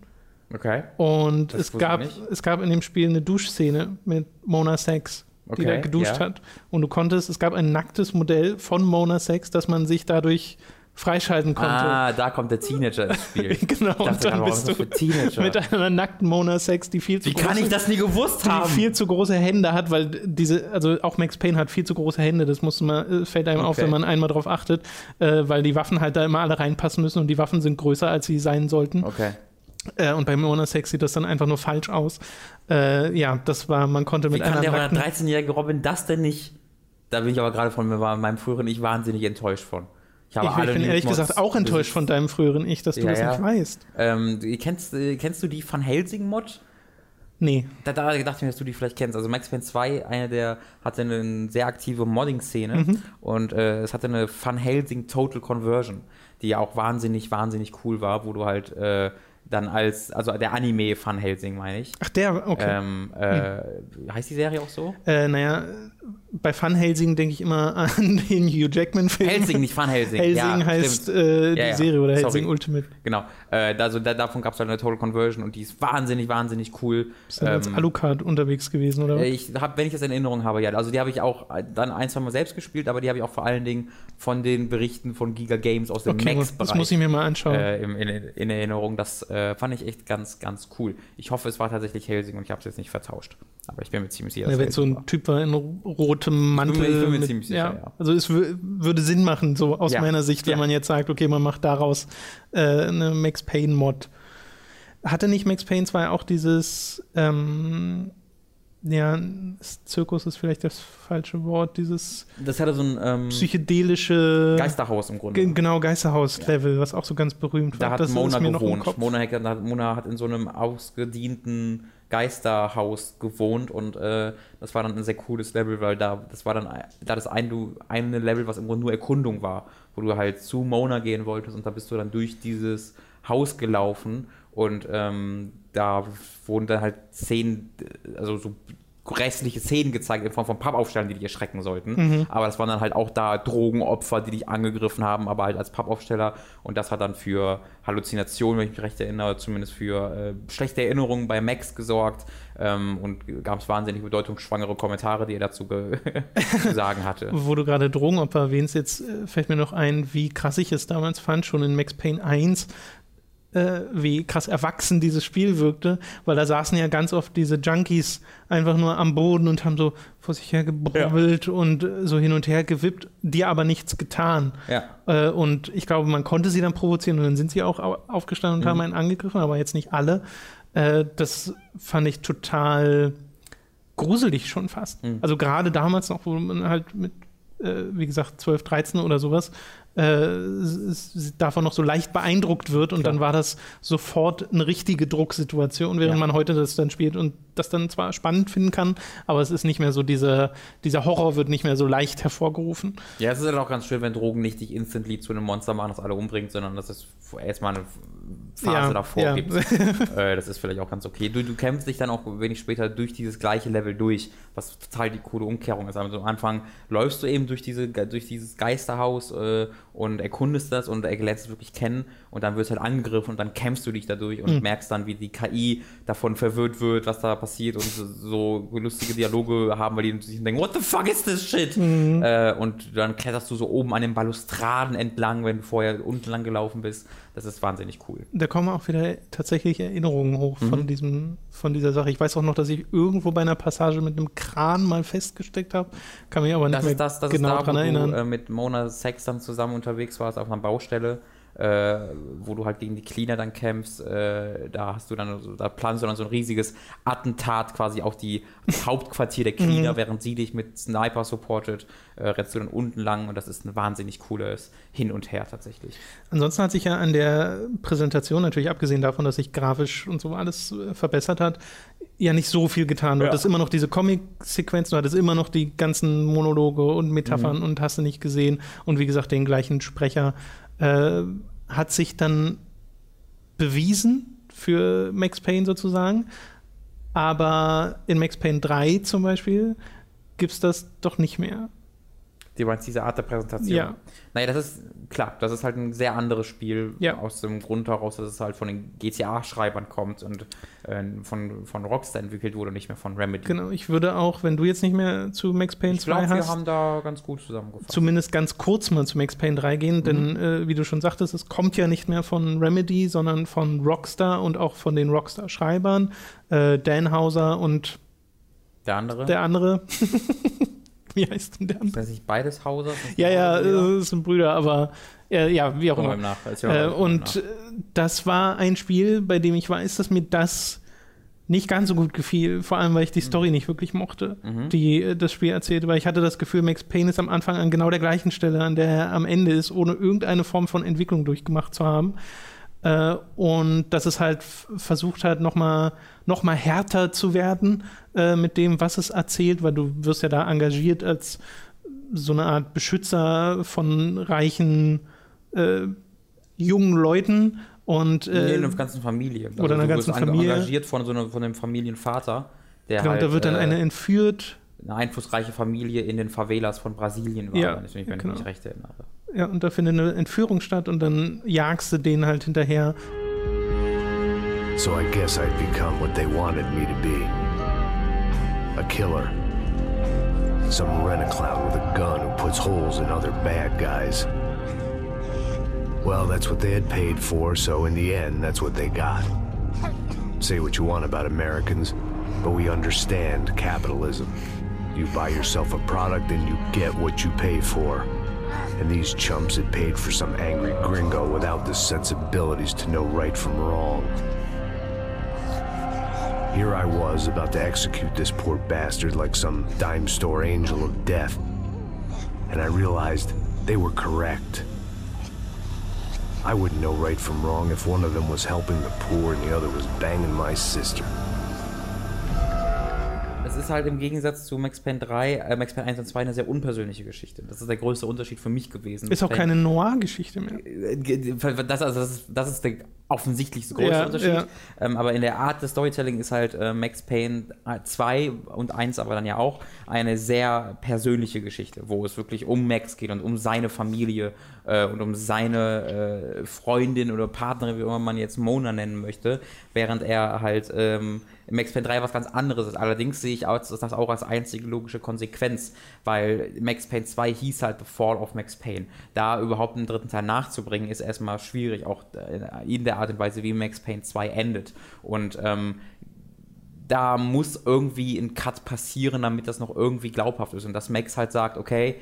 Speaker 2: Okay.
Speaker 1: Und
Speaker 2: Das
Speaker 1: es gab, es gab in dem Spiel eine Duschszene mit Mona Sex, die
Speaker 2: Okay,
Speaker 1: da geduscht
Speaker 2: ja.
Speaker 1: hat. Und du konntest, es gab ein nacktes Modell von Mona Sex, das man sich dadurch freischalten konnte.
Speaker 2: Ah, da kommt der Teenager ins Spiel. [LAUGHS]
Speaker 1: genau,
Speaker 2: dachte
Speaker 1: und dann bist du mit einer nackten Mona Sex, die viel zu
Speaker 2: Wie kann ich das nie gewusst
Speaker 1: die
Speaker 2: haben?
Speaker 1: viel zu große Hände hat, weil diese, also auch Max Payne hat viel zu große Hände, das muss man, äh, fällt einem auf,
Speaker 2: Okay.
Speaker 1: wenn man einmal drauf achtet, äh, weil die Waffen halt da immer alle reinpassen müssen und die Waffen sind größer, als sie sein sollten.
Speaker 2: Okay.
Speaker 1: Äh, und bei Mona Sex sieht das dann einfach nur falsch aus. Äh, ja, das war, man konnte
Speaker 2: Wie
Speaker 1: mit
Speaker 2: kann
Speaker 1: einer
Speaker 2: der
Speaker 1: nackten
Speaker 2: 13-jährige Robin das denn nicht? Da bin ich aber gerade von meinem früheren Ich wahnsinnig enttäuscht von. Ich,
Speaker 1: ich, ich bin ehrlich
Speaker 2: Mods
Speaker 1: gesagt auch enttäuscht von deinem früheren Ich, dass du
Speaker 2: Ja,
Speaker 1: das
Speaker 2: ja.
Speaker 1: nicht weißt.
Speaker 2: Ähm, kennst, äh, kennst du die Van Helsing-Mod?
Speaker 1: Nee.
Speaker 2: Da, da dachte ich mir, dass du die vielleicht kennst. Also Max Payne 2, einer der hatte eine sehr aktive Modding-Szene
Speaker 1: Mhm.
Speaker 2: und äh, es hatte eine Van Helsing Total Conversion, die ja auch wahnsinnig, wahnsinnig cool war, wo du halt äh, dann als, also der Anime Van Helsing meine ich.
Speaker 1: Ach, der, okay.
Speaker 2: Ähm, äh, Heißt die Serie auch so?
Speaker 1: Äh, naja, bei Van Helsing denke ich immer [LAUGHS] an den Hugh Jackman-Film.
Speaker 2: Helsing, nicht Van Helsing.
Speaker 1: Helsing
Speaker 2: ja,
Speaker 1: heißt äh, die
Speaker 2: Ja, ja.
Speaker 1: Serie oder
Speaker 2: Sorry.
Speaker 1: Helsing Ultimate.
Speaker 2: Genau. Äh, also da, davon gab es halt eine Total Conversion und die ist wahnsinnig, wahnsinnig cool.
Speaker 1: Bist du als
Speaker 2: Ähm,
Speaker 1: Alucard unterwegs gewesen, oder?
Speaker 2: Ich habe, wenn ich das in Erinnerung habe, ja. Also die habe ich auch dann ein, zwei Mal selbst gespielt, aber die habe ich auch vor allen Dingen von den Berichten von Giga Games aus dem
Speaker 1: okay, das
Speaker 2: Max-Bereich
Speaker 1: muss ich mir mal anschauen.
Speaker 2: äh, im- in, in Erinnerung. Das äh, fand ich echt ganz, ganz cool. Ich hoffe, es war tatsächlich Helsing und ich habe es jetzt nicht vertauscht. Aber ich bin mir ziemlich sicher.
Speaker 1: Ja, wenn so ein Typ war in rotem Mantel.
Speaker 2: ich bin mir
Speaker 1: mit-
Speaker 2: ziemlich sicher, ja.
Speaker 1: Also es wür- würde Sinn machen, so aus
Speaker 2: Ja.
Speaker 1: meiner Sicht, wenn
Speaker 2: Ja.
Speaker 1: man jetzt sagt, okay, man macht daraus äh, eine Max Payne-Mod. Hatte nicht Max Payne 2 auch dieses, ähm, ja, Zirkus ist vielleicht das falsche Wort, dieses
Speaker 2: war. Das hatte so ein ähm,
Speaker 1: psychedelische
Speaker 2: Geisterhaus im Grunde.
Speaker 1: Ge- Genau, Geisterhaus-Level, was auch so ganz berühmt
Speaker 2: Da
Speaker 1: war.
Speaker 2: hat
Speaker 1: Das
Speaker 2: Mona gewohnt. Mona Mona hat in so einem ausgedienten Geisterhaus gewohnt und äh, das war dann ein sehr cooles Level, weil da das war dann da das ein, du, eine Level, was im Grunde nur Erkundung war, wo du halt zu Mona gehen wolltest und da bist du dann durch dieses Haus gelaufen und ähm, da wurden dann halt Szenen, also so grässliche Szenen gezeigt in Form von Pappaufstellern, die dich erschrecken sollten.
Speaker 1: Mhm.
Speaker 2: Aber das waren dann halt auch da Drogenopfer, die dich angegriffen haben, aber halt als Pappaufsteller. Und das hat dann für Halluzinationen, wenn ich mich recht erinnere, zumindest für äh, schlechte Erinnerungen bei Max gesorgt. Ähm, und gab es wahnsinnig bedeutungsschwangere Kommentare, die er dazu [LAUGHS] zu sagen hatte. [LAUGHS]
Speaker 1: Wo du gerade Drogenopfer erwähnst, jetzt äh, fällt mir noch ein, wie krass ich es damals fand, schon in Max Payne 1, äh, wie krass erwachsen dieses Spiel wirkte, weil da saßen ja ganz oft diese Junkies einfach nur am Boden und haben so vor sich her gebrubbelt und äh, so hin und her gewippt, die aber nichts getan.
Speaker 2: Ja.
Speaker 1: Äh, und ich glaube, man konnte sie dann provozieren und dann sind sie auch au aufgestanden und haben einen angegriffen, aber jetzt nicht alle. Äh, das fand ich total gruselig schon fast. Also gerade damals noch, wo man halt mit, äh, wie gesagt, 12, 13 oder sowas, davon noch so leicht beeindruckt wird und
Speaker 2: Klar.
Speaker 1: dann war das sofort eine richtige Drucksituation, während
Speaker 2: Ja.
Speaker 1: man heute das dann spielt und das dann zwar spannend finden kann, aber es ist nicht mehr so, dieser, dieser Horror wird nicht mehr so leicht hervorgerufen.
Speaker 2: Ja, es ist halt auch ganz schön, wenn Drogen nicht dich instantly zu einem Monster machen, das alle umbringt, sondern dass es erstmal eine Phase
Speaker 1: Ja,
Speaker 2: davor
Speaker 1: ja.
Speaker 2: gibt. [LAUGHS] äh, das ist vielleicht auch ganz okay. Du, du kämpfst dich dann auch wenig später durch dieses gleiche Level durch, was total die coole Umkehrung ist. Also am Anfang läufst du eben durch, diese, durch dieses Geisterhaus äh, und erkundest das und lernst es wirklich kennen und dann wirst halt angegriffen und dann kämpfst du dich dadurch und merkst dann, wie die KI davon verwirrt wird, was da passiert und so, lustige Dialoge haben, weil die sich denken, what the fuck is this shit?
Speaker 1: Mhm.
Speaker 2: Äh, und dann kletterst du so oben an den Balustraden entlang, wenn du vorher unten lang gelaufen bist. Das ist wahnsinnig cool.
Speaker 1: Da kommen auch wieder tatsächlich Erinnerungen hoch
Speaker 2: Mhm.
Speaker 1: von, diesem, von dieser Sache. Ich weiß auch noch, dass ich irgendwo bei einer Passage mit einem Kran mal festgesteckt habe. Kann mich aber nicht
Speaker 2: Das
Speaker 1: mehr
Speaker 2: ist das, das
Speaker 1: genau
Speaker 2: ist da,
Speaker 1: dran
Speaker 2: wo
Speaker 1: erinnern.
Speaker 2: du äh, mit Mona Sex dann zusammen unterwegs warst auf einer Baustelle, äh, wo du halt gegen die Cleaner dann kämpfst. Äh, da hast du dann, so- da planst du dann so ein riesiges Attentat quasi auf die das [LAUGHS] Hauptquartier der Cleaner,
Speaker 1: Mhm.
Speaker 2: während sie dich mit Sniper supportet, äh, rennst du dann unten lang und das ist ein wahnsinnig cooles Hin und Her tatsächlich.
Speaker 1: Ansonsten hat sich ja an der Präsentation, natürlich abgesehen davon, dass sich grafisch und so alles äh, verbessert hat, ja nicht so viel getan. Du
Speaker 2: Ja.
Speaker 1: hattest immer noch diese Comic-Sequenzen, du hattest immer noch die ganzen Monologe und Metaphern
Speaker 2: Mhm.
Speaker 1: und hast du nicht gesehen. Und wie gesagt, den gleichen Sprecher äh, hat sich dann bewiesen für Max Payne sozusagen. Aber in Max Payne 3 zum Beispiel gibt es das doch nicht mehr.
Speaker 2: Du meinst diese Art der Präsentation?
Speaker 1: Ja.
Speaker 2: Naja, das ist klar, das ist halt ein sehr anderes Spiel
Speaker 1: Ja.
Speaker 2: aus dem Grund heraus, dass es halt von den GTA-Schreibern kommt und äh, von, von Rockstar entwickelt wurde und nicht mehr von Remedy.
Speaker 1: Genau, ich würde auch, wenn du jetzt nicht mehr zu Max Payne
Speaker 2: Ich
Speaker 1: 2
Speaker 2: glaube, wir
Speaker 1: hast,
Speaker 2: haben da ganz gut zusammengefasst.
Speaker 1: zumindest ganz kurz mal zu Max Payne 3 gehen, denn äh, wie du schon sagtest, es kommt ja nicht mehr von Remedy, sondern von Rockstar und auch von den Rockstar-Schreibern, äh, Dan Hauser und
Speaker 2: der andere?
Speaker 1: der andere. [LAUGHS] [LAUGHS] wie heißt denn der andere?
Speaker 2: Weiß ich, beides Hauser?
Speaker 1: Ja, ja, es sind Brüder, aber äh, ja, wie auch immer.
Speaker 2: nach.
Speaker 1: Äh, und äh, das war ein Spiel, bei dem ich weiß, dass mir das nicht ganz so gut gefiel, vor allem weil ich die Story nicht wirklich mochte, die äh, das Spiel erzählte, weil ich hatte das Gefühl, Max Payne ist am Anfang an genau der gleichen Stelle, an der er am Ende ist, ohne irgendeine Form von Entwicklung durchgemacht zu haben. Äh, und dass es halt versucht hat, nochmal noch mal härter zu werden äh, mit dem, was es erzählt, weil du wirst ja da engagiert als so eine Art Beschützer von reichen äh, jungen Leuten und
Speaker 2: Nee,
Speaker 1: äh,
Speaker 2: in der ganzen Familie. Also
Speaker 1: oder einer ganzen Familie.
Speaker 2: engagiert von so einem, von einem Familienvater, der
Speaker 1: genau,
Speaker 2: halt,
Speaker 1: da wird dann
Speaker 2: äh,
Speaker 1: eine entführt.
Speaker 2: Eine einflussreiche Familie in den Favelas von Brasilien war,
Speaker 1: Ja,
Speaker 2: wenn ich mich wenn ich
Speaker 1: genau.
Speaker 2: mich recht erinnere.
Speaker 1: Ja, und da findet eine Entführung statt und dann jagst du den halt hinterher.
Speaker 3: So I guess I'd become what they wanted me to be. A killer. Some rent-a-clown with a gun who puts holes in other bad guys. Well, that's what they had paid for, so in the end, that's what they got. Say what you want about Americans, but we understand capitalism. You buy yourself a product and you get what you pay for. And these chumps had paid for some angry gringo without the sensibilities to know right from wrong. Here I was about to execute this poor bastard like some dime store angel of death. And I realized they were correct. I wouldn't know right from wrong if one of them was helping the poor and the other was banging my sister.
Speaker 2: Es ist halt im Gegensatz zu Max Payne 3, äh, Max Payne 1 und 2 eine sehr unpersönliche Geschichte. Das ist der größte Unterschied für mich gewesen.
Speaker 1: Ist auch
Speaker 2: Max
Speaker 1: keine Noir-Geschichte mehr.
Speaker 2: Payne- Das, also das, ist, das ist der offensichtlichste größte
Speaker 1: Ja,
Speaker 2: Unterschied.
Speaker 1: ja.
Speaker 2: Ähm, aber in der Art des Storytelling ist halt äh, Max Payne 2 und 1 aber dann ja auch eine sehr persönliche Geschichte, wo es wirklich um Max geht und um seine Familie äh, und um seine äh, Freundin oder Partnerin, wie immer man jetzt Mona nennen möchte, während er halt ähm, in Max Payne 3 was ganz anderes ist. Allerdings sehe ich auch, das auch als einzige logische Konsequenz, weil Max Payne 2 hieß halt The Fall of Max Payne. Da überhaupt einen dritten Teil nachzubringen, ist erstmal schwierig, auch äh, in der Art und Weise, wie Max Payne 2 endet. Und ähm, da muss irgendwie ein Cut passieren, damit das noch irgendwie glaubhaft ist. Und dass Max halt sagt, okay,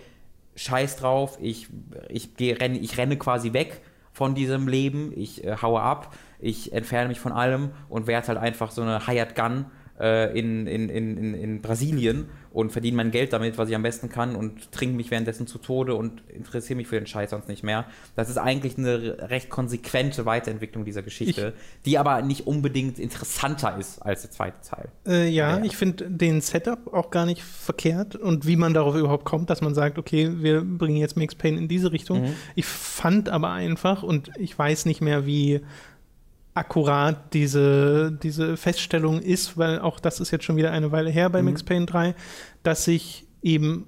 Speaker 2: scheiß drauf, ich, ich, geh, renne, ich renne quasi weg von diesem Leben, ich äh, haue ab, ich entferne mich von allem und werde halt einfach so eine Hired Gun äh, in, in, in, in, Brasilien und verdiene mein Geld damit, was ich am besten kann und trinke mich währenddessen zu Tode und interessiere mich für den Scheiß sonst nicht mehr. Das ist eigentlich eine recht konsequente Weiterentwicklung dieser Geschichte, die aber nicht unbedingt interessanter ist als der zweite Teil.
Speaker 1: Äh, ja,
Speaker 2: Ja.
Speaker 1: ich finde den Setup auch gar nicht verkehrt und wie man darauf überhaupt kommt, dass man sagt, okay, wir bringen jetzt Max Payne in diese Richtung. Ich fand aber einfach, und ich weiß nicht mehr, wie akkurat diese, diese Feststellung ist, weil auch das ist jetzt schon wieder eine Weile her bei Max Payne 3, dass sich eben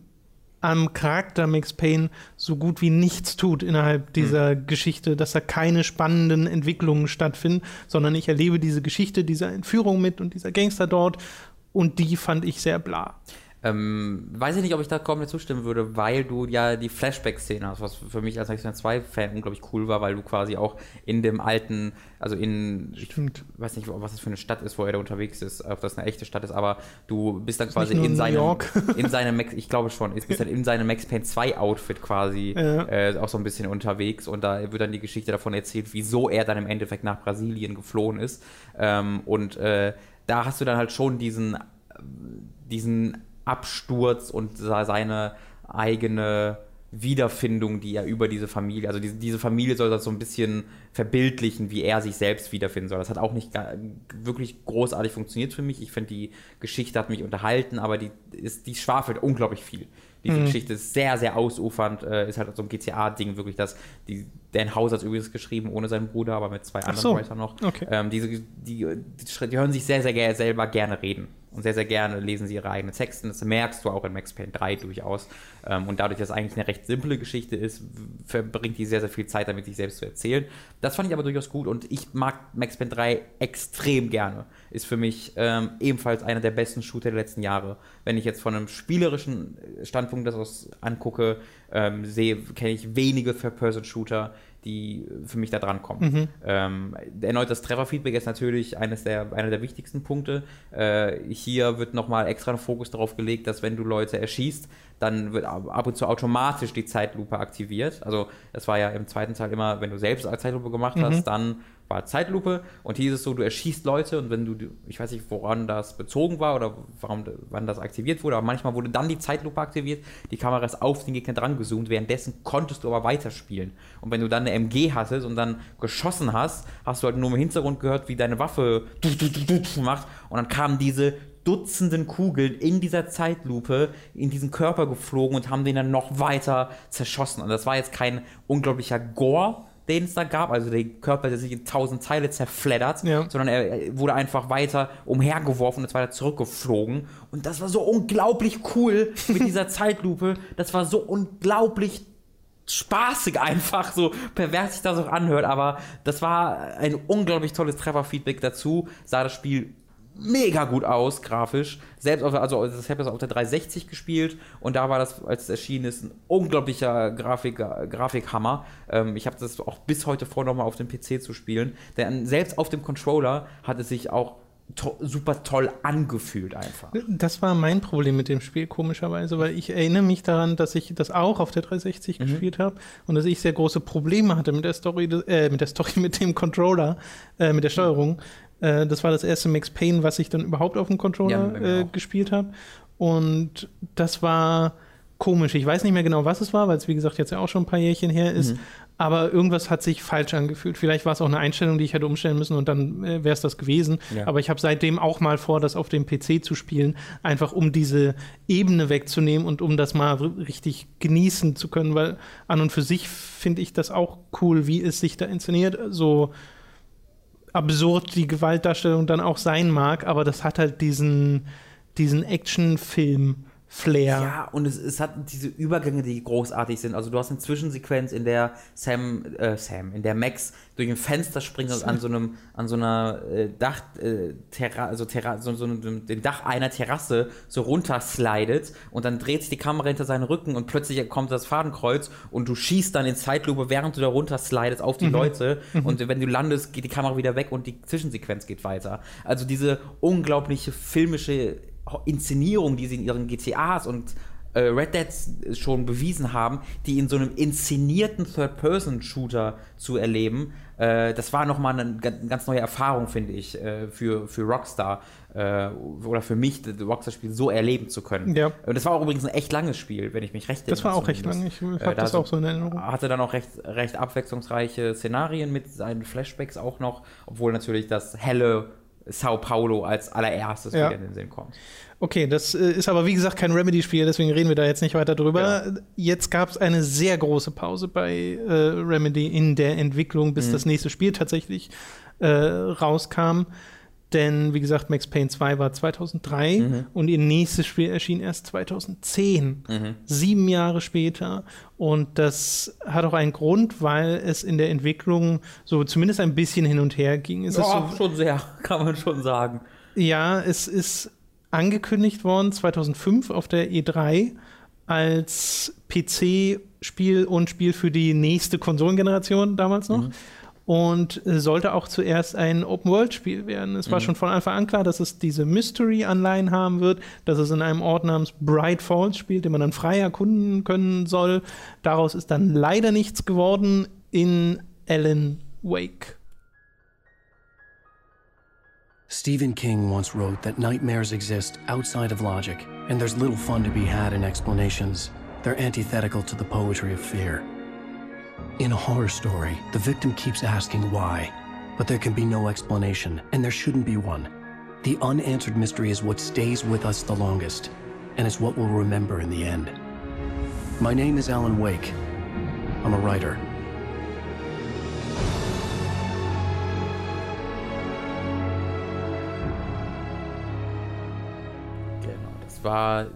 Speaker 1: am Charakter Max Payne so gut wie nichts tut innerhalb dieser Geschichte, dass da keine spannenden Entwicklungen stattfinden, sondern ich erlebe diese Geschichte dieser Entführung mit und dieser Gangster dort und die fand ich sehr bla.
Speaker 2: Ähm, weiß ich nicht, ob ich da komplett zustimmen würde, weil du ja die Flashback-Szene hast, was für mich als Max Payne 2-Fan unglaublich cool war, weil du quasi auch in dem alten, also in, ich
Speaker 1: Stimmt.
Speaker 2: weiß nicht, was das für eine Stadt ist, wo er da unterwegs ist, ob das eine echte Stadt ist, aber du bist dann
Speaker 1: nicht
Speaker 2: quasi in seinem, [LAUGHS] in seinem Max, ich glaube schon, bist dann in seinem Max Payne 2-Outfit quasi
Speaker 1: Ja.
Speaker 2: äh, auch so ein bisschen unterwegs und da wird dann die Geschichte davon erzählt, wieso er dann im Endeffekt nach Brasilien geflohen ist ähm, und äh, da hast du dann halt schon diesen diesen Absturz und seine eigene Wiederfindung, die er über diese Familie, also diese, diese Familie soll das so ein bisschen verbildlichen, wie er sich selbst wiederfinden soll. Das hat auch nicht wirklich großartig funktioniert für mich. Ich finde, die Geschichte hat mich unterhalten, aber die, ist, die schwafelt unglaublich viel. Diese Geschichte ist sehr, sehr ausufernd, äh, ist halt so ein GTA-Ding wirklich, dass die, Dan Hauser hat es übrigens geschrieben, ohne seinen Bruder, aber mit zwei anderen
Speaker 1: so.
Speaker 2: Writern noch.
Speaker 1: Okay.
Speaker 2: Ähm, diese, die, die, die hören sich sehr, sehr gerne selber gerne reden. Und sehr, sehr gerne lesen sie ihre eigenen Texte. Das merkst du auch in Max Payne 3 durchaus. Ähm, und dadurch, dass es eigentlich eine recht simple Geschichte ist, verbringt die sehr, sehr viel Zeit damit, sich selbst zu erzählen. Das fand ich aber durchaus gut und ich mag Max Payne 3 extrem gerne. Ist für mich ähm, ebenfalls einer der besten Shooter der letzten Jahre. Wenn ich jetzt von einem spielerischen Standpunkt das aus angucke, ähm, sehe, kenne ich wenige Third-Person-Shooter, die für mich da dran kommen.
Speaker 1: Mhm.
Speaker 2: Ähm, erneut das Trefferfeedback ist natürlich eines der, einer der wichtigsten Punkte. Äh, hier wird nochmal extra ein Fokus darauf gelegt, dass wenn du Leute erschießt, dann wird ab und zu automatisch die Zeitlupe aktiviert. Also das war ja im zweiten Teil immer, wenn du selbst eine Zeitlupe gemacht hast,
Speaker 1: Mhm.
Speaker 2: dann war Zeitlupe und hier ist es so, du erschießt Leute und wenn du, ich weiß nicht, woran das bezogen war oder warum, wann das aktiviert wurde, aber manchmal wurde dann die Zeitlupe aktiviert, die Kamera ist auf den Gegner dran gezoomt, währenddessen konntest du aber weiterspielen. Und wenn du dann eine MG hattest und dann geschossen hast, hast du halt nur im Hintergrund gehört, wie deine Waffe macht und dann kamen diese Dutzenden Kugeln in dieser Zeitlupe in diesen Körper geflogen und haben den dann noch weiter zerschossen. Und das war jetzt kein unglaublicher Gore, den es da gab, also der Körper, der sich in tausend Teile zerfleddert,
Speaker 1: Ja.
Speaker 2: sondern er er wurde einfach weiter umhergeworfen und ist weiter zurückgeflogen. Und das war so unglaublich cool mit [LAUGHS] dieser Zeitlupe. Das war so unglaublich spaßig einfach, so pervers sich das auch anhört, aber das war ein unglaublich tolles Trefferfeedback dazu, sah das Spiel mega gut aus, grafisch. Selbst auf, also ich habe das auf der 360 gespielt und da war das, als es erschienen ist, ein unglaublicher Grafik, Grafikhammer. Ähm, ich habe das auch bis heute vor, nochmal auf dem PC zu spielen. Denn selbst auf dem Controller hat es sich auch to super toll angefühlt einfach.
Speaker 1: Das war mein Problem mit dem Spiel, komischerweise, weil ich erinnere mich daran, dass ich das auch auf der 360
Speaker 2: Mhm.
Speaker 1: gespielt habe und dass ich sehr große Probleme hatte mit der Story, äh, mit der Story, [LAUGHS] mit dem Controller, äh, mit der Steuerung. Äh, das war das erste Max Payne, was ich dann überhaupt auf dem
Speaker 2: Ja,
Speaker 1: Controller
Speaker 2: mir
Speaker 1: äh,
Speaker 2: auch.
Speaker 1: gespielt habe. Und das war komisch. Ich weiß nicht mehr genau, was es war, weil es, wie gesagt, jetzt ja auch schon ein paar Jährchen her ist.
Speaker 2: Mhm.
Speaker 1: Aber irgendwas hat sich falsch angefühlt. Vielleicht war es auch eine Einstellung, die ich hätte umstellen müssen und dann äh, wäre es das gewesen.
Speaker 2: Ja.
Speaker 1: Aber ich habe seitdem auch mal vor, das auf dem PC zu spielen, einfach um diese Ebene wegzunehmen und um das mal richtig genießen zu können, weil an und für sich finde ich das auch cool, wie es sich da inszeniert. So absurd die Gewaltdarstellung dann auch sein mag, aber das hat halt diesen, diesen Actionfilm-Flair.
Speaker 2: Ja, und es, es hat diese Übergänge, die großartig sind. Also du hast eine Zwischensequenz, in der Sam, äh, Sam, in der Max durch ein Fenster springt und an so einem, an so einer äh, Dach, äh, Terra, also Terra, so, so einem, den Dach einer Terrasse so runterslidet und dann dreht sich die Kamera hinter seinen Rücken und plötzlich kommt das Fadenkreuz und du schießt dann in Zeitlupe, während du da runterslidest auf die Leute und wenn du landest, geht die Kamera wieder weg und die Zwischensequenz geht weiter. Also diese unglaubliche filmische Inszenierung, die sie in ihren GTAs und äh, Red Dead schon bewiesen haben, die in so einem inszenierten Third-Person-Shooter zu erleben, äh, das war nochmal eine ga- ganz neue Erfahrung, finde ich, äh, für, für Rockstar äh, oder für mich, das Rockstar-Spiel so erleben zu können.
Speaker 1: Ja.
Speaker 2: Und das war auch übrigens ein echt langes Spiel, wenn ich mich recht
Speaker 1: Das war
Speaker 2: erinnere
Speaker 1: auch recht lang. Ich
Speaker 2: Äh,
Speaker 1: habe
Speaker 2: da
Speaker 1: das
Speaker 2: so-
Speaker 1: auch so in Erinnerung.
Speaker 2: hatte dann auch recht, recht abwechslungsreiche Szenarien mit seinen Flashbacks auch noch, obwohl natürlich das helle Sao Paulo als allererstes
Speaker 1: Ja.
Speaker 2: wieder in den Sinn kommt.
Speaker 1: Okay, das äh, ist aber wie gesagt kein Remedy-Spiel, deswegen reden wir da jetzt nicht weiter drüber. Jetzt gab es eine sehr große Pause bei äh, Remedy in der Entwicklung, bis das nächste Spiel tatsächlich äh, rauskam. Denn, wie gesagt, Max Payne 2 war 2003 und ihr nächstes Spiel erschien erst 2010. Sieben Jahre später. Und das hat auch einen Grund, weil es in der Entwicklung so zumindest ein bisschen hin und her ging. Es ist
Speaker 2: Ja,
Speaker 1: so,
Speaker 2: schon sehr, [LAUGHS] kann man schon sagen.
Speaker 1: ja, es ist angekündigt worden 2005 auf der E3 als PC-Spiel und Spiel für die nächste Konsolengeneration damals noch. Und äh, sollte auch zuerst ein Open-World-Spiel werden. Es war schon von Anfang an klar, dass es diese Mystery-Anleihen haben wird, dass es in einem Ort namens Bright Falls spielt, den man dann frei erkunden können soll. Daraus ist dann leider nichts geworden in Alan Wake.
Speaker 7: Stephen King once wrote that nightmares exist outside of logic, and there's little fun to be had in explanations. They're antithetical to the poetry of fear. In a horror story, the victim keeps asking why, but there can be no explanation, and there shouldn't be one. The unanswered mystery is what stays with us the longest, and it's what we'll remember in the end. My name is Alan Wake. I'm a writer.
Speaker 2: war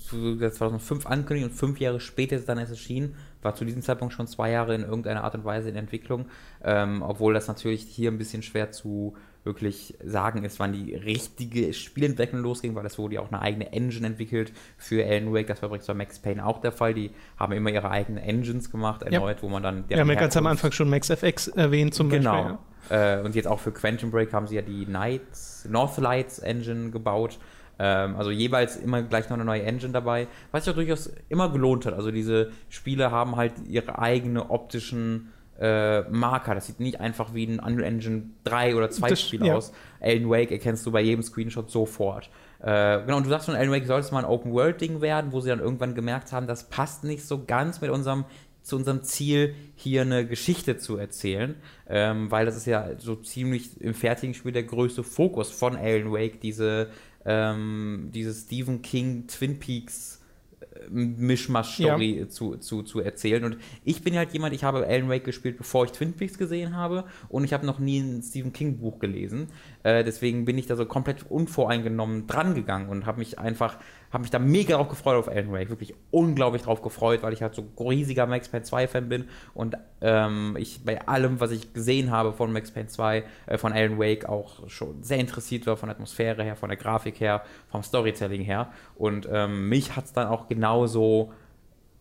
Speaker 2: so 2005 angekündigt und fünf Jahre später ist es dann erst erschienen. War zu diesem Zeitpunkt schon zwei Jahre in irgendeiner Art und Weise in Entwicklung. Ähm, obwohl das natürlich hier ein bisschen schwer zu wirklich sagen ist, wann die richtige Spielentwicklung losging, weil das wurde ja auch eine eigene Engine entwickelt für Alan Wake. Das war übrigens bei Max Payne auch der Fall. Die haben immer ihre eigenen Engines gemacht, erneut, wo man dann.
Speaker 1: Wir haben ja ganz am Anfang schon Max FX erwähnt zum
Speaker 2: Genau.
Speaker 1: Beispiel.
Speaker 2: Äh, und jetzt auch für Quantum Break haben sie ja die Nights, Northlights Engine gebaut. Ähm, also jeweils immer gleich noch eine neue Engine dabei, was sich auch durchaus immer gelohnt hat. Also diese Spiele haben halt ihre eigene optischen äh, Marker. Das sieht nicht einfach wie ein Unreal Engine 3 oder 2
Speaker 1: Das-
Speaker 2: Spiel
Speaker 1: ja.
Speaker 2: aus. Alan Wake erkennst du bei jedem Screenshot sofort. Äh, genau, und du sagst schon, Alan Wake soll es mal ein Open-World-Ding werden, wo sie dann irgendwann gemerkt haben, das passt nicht so ganz mit unserem zu unserem Ziel, hier eine Geschichte zu erzählen, ähm, weil das ist ja so ziemlich im fertigen Spiel der größte Fokus von Alan Wake, diese, ähm, diese Stephen King Twin Peaks äh, Mischmasch-Story zu, zu, zu erzählen. Und ich bin halt jemand, ich habe Alan Wake gespielt, bevor ich Twin Peaks gesehen habe und ich habe noch nie ein Stephen King-Buch gelesen. Äh, deswegen bin ich da so komplett unvoreingenommen dran gegangen und habe mich einfach, habe mich da mega drauf gefreut auf Alan Wake. Wirklich unglaublich drauf gefreut, weil ich halt so riesiger Max Payne 2-Fan bin und ähm, ich bei allem, was ich gesehen habe von Max Payne 2, äh, von Alan Wake auch schon sehr interessiert war, von der Atmosphäre her, von der Grafik her, vom Storytelling her. Und ähm, mich hat es dann auch genauso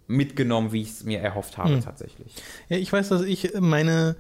Speaker 2: mitgenommen, wie ich es mir erhofft habe, tatsächlich.
Speaker 1: Ja, ich weiß, dass ich meine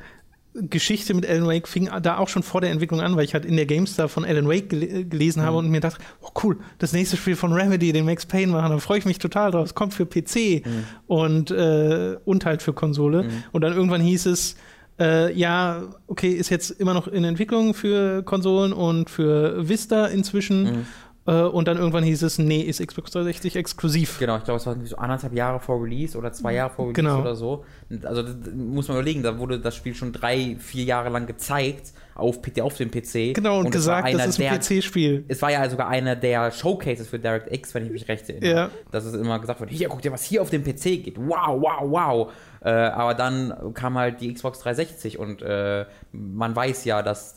Speaker 1: Geschichte mit Alan Wake fing da auch schon vor der Entwicklung an, weil ich halt in der GameStar von Alan Wake gel gelesen habe und mir dachte, oh cool, das nächste Spiel von Remedy, den Max Payne machen, da freue ich mich total drauf. Es kommt für PC und, äh, und halt für Konsole. Und dann irgendwann hieß es, äh, ja, okay, ist jetzt immer noch in Entwicklung für Konsolen und für Vista inzwischen. Äh, und dann irgendwann hieß es, nee, ist Xbox 360 exklusiv.
Speaker 2: Genau, ich glaube, es war so anderthalb Jahre vor Release oder zwei Jahre vor Release
Speaker 1: Genau.
Speaker 2: oder so. Und Also muss man überlegen, da wurde das Spiel schon drei, vier Jahre lang gezeigt auf, PC auf dem PC.
Speaker 1: Genau, und,
Speaker 2: war
Speaker 1: gesagt, das ist ein PC-Spiel.
Speaker 2: Es war ja sogar einer der Showcases für DirectX, wenn ich mich recht erinnere.
Speaker 1: Ja.
Speaker 2: Dass es immer gesagt wird, hier, guck dir, was hier auf dem PC geht. Wow, wow, wow. Äh, aber dann kam halt die Xbox 360 und äh, man weiß ja, dass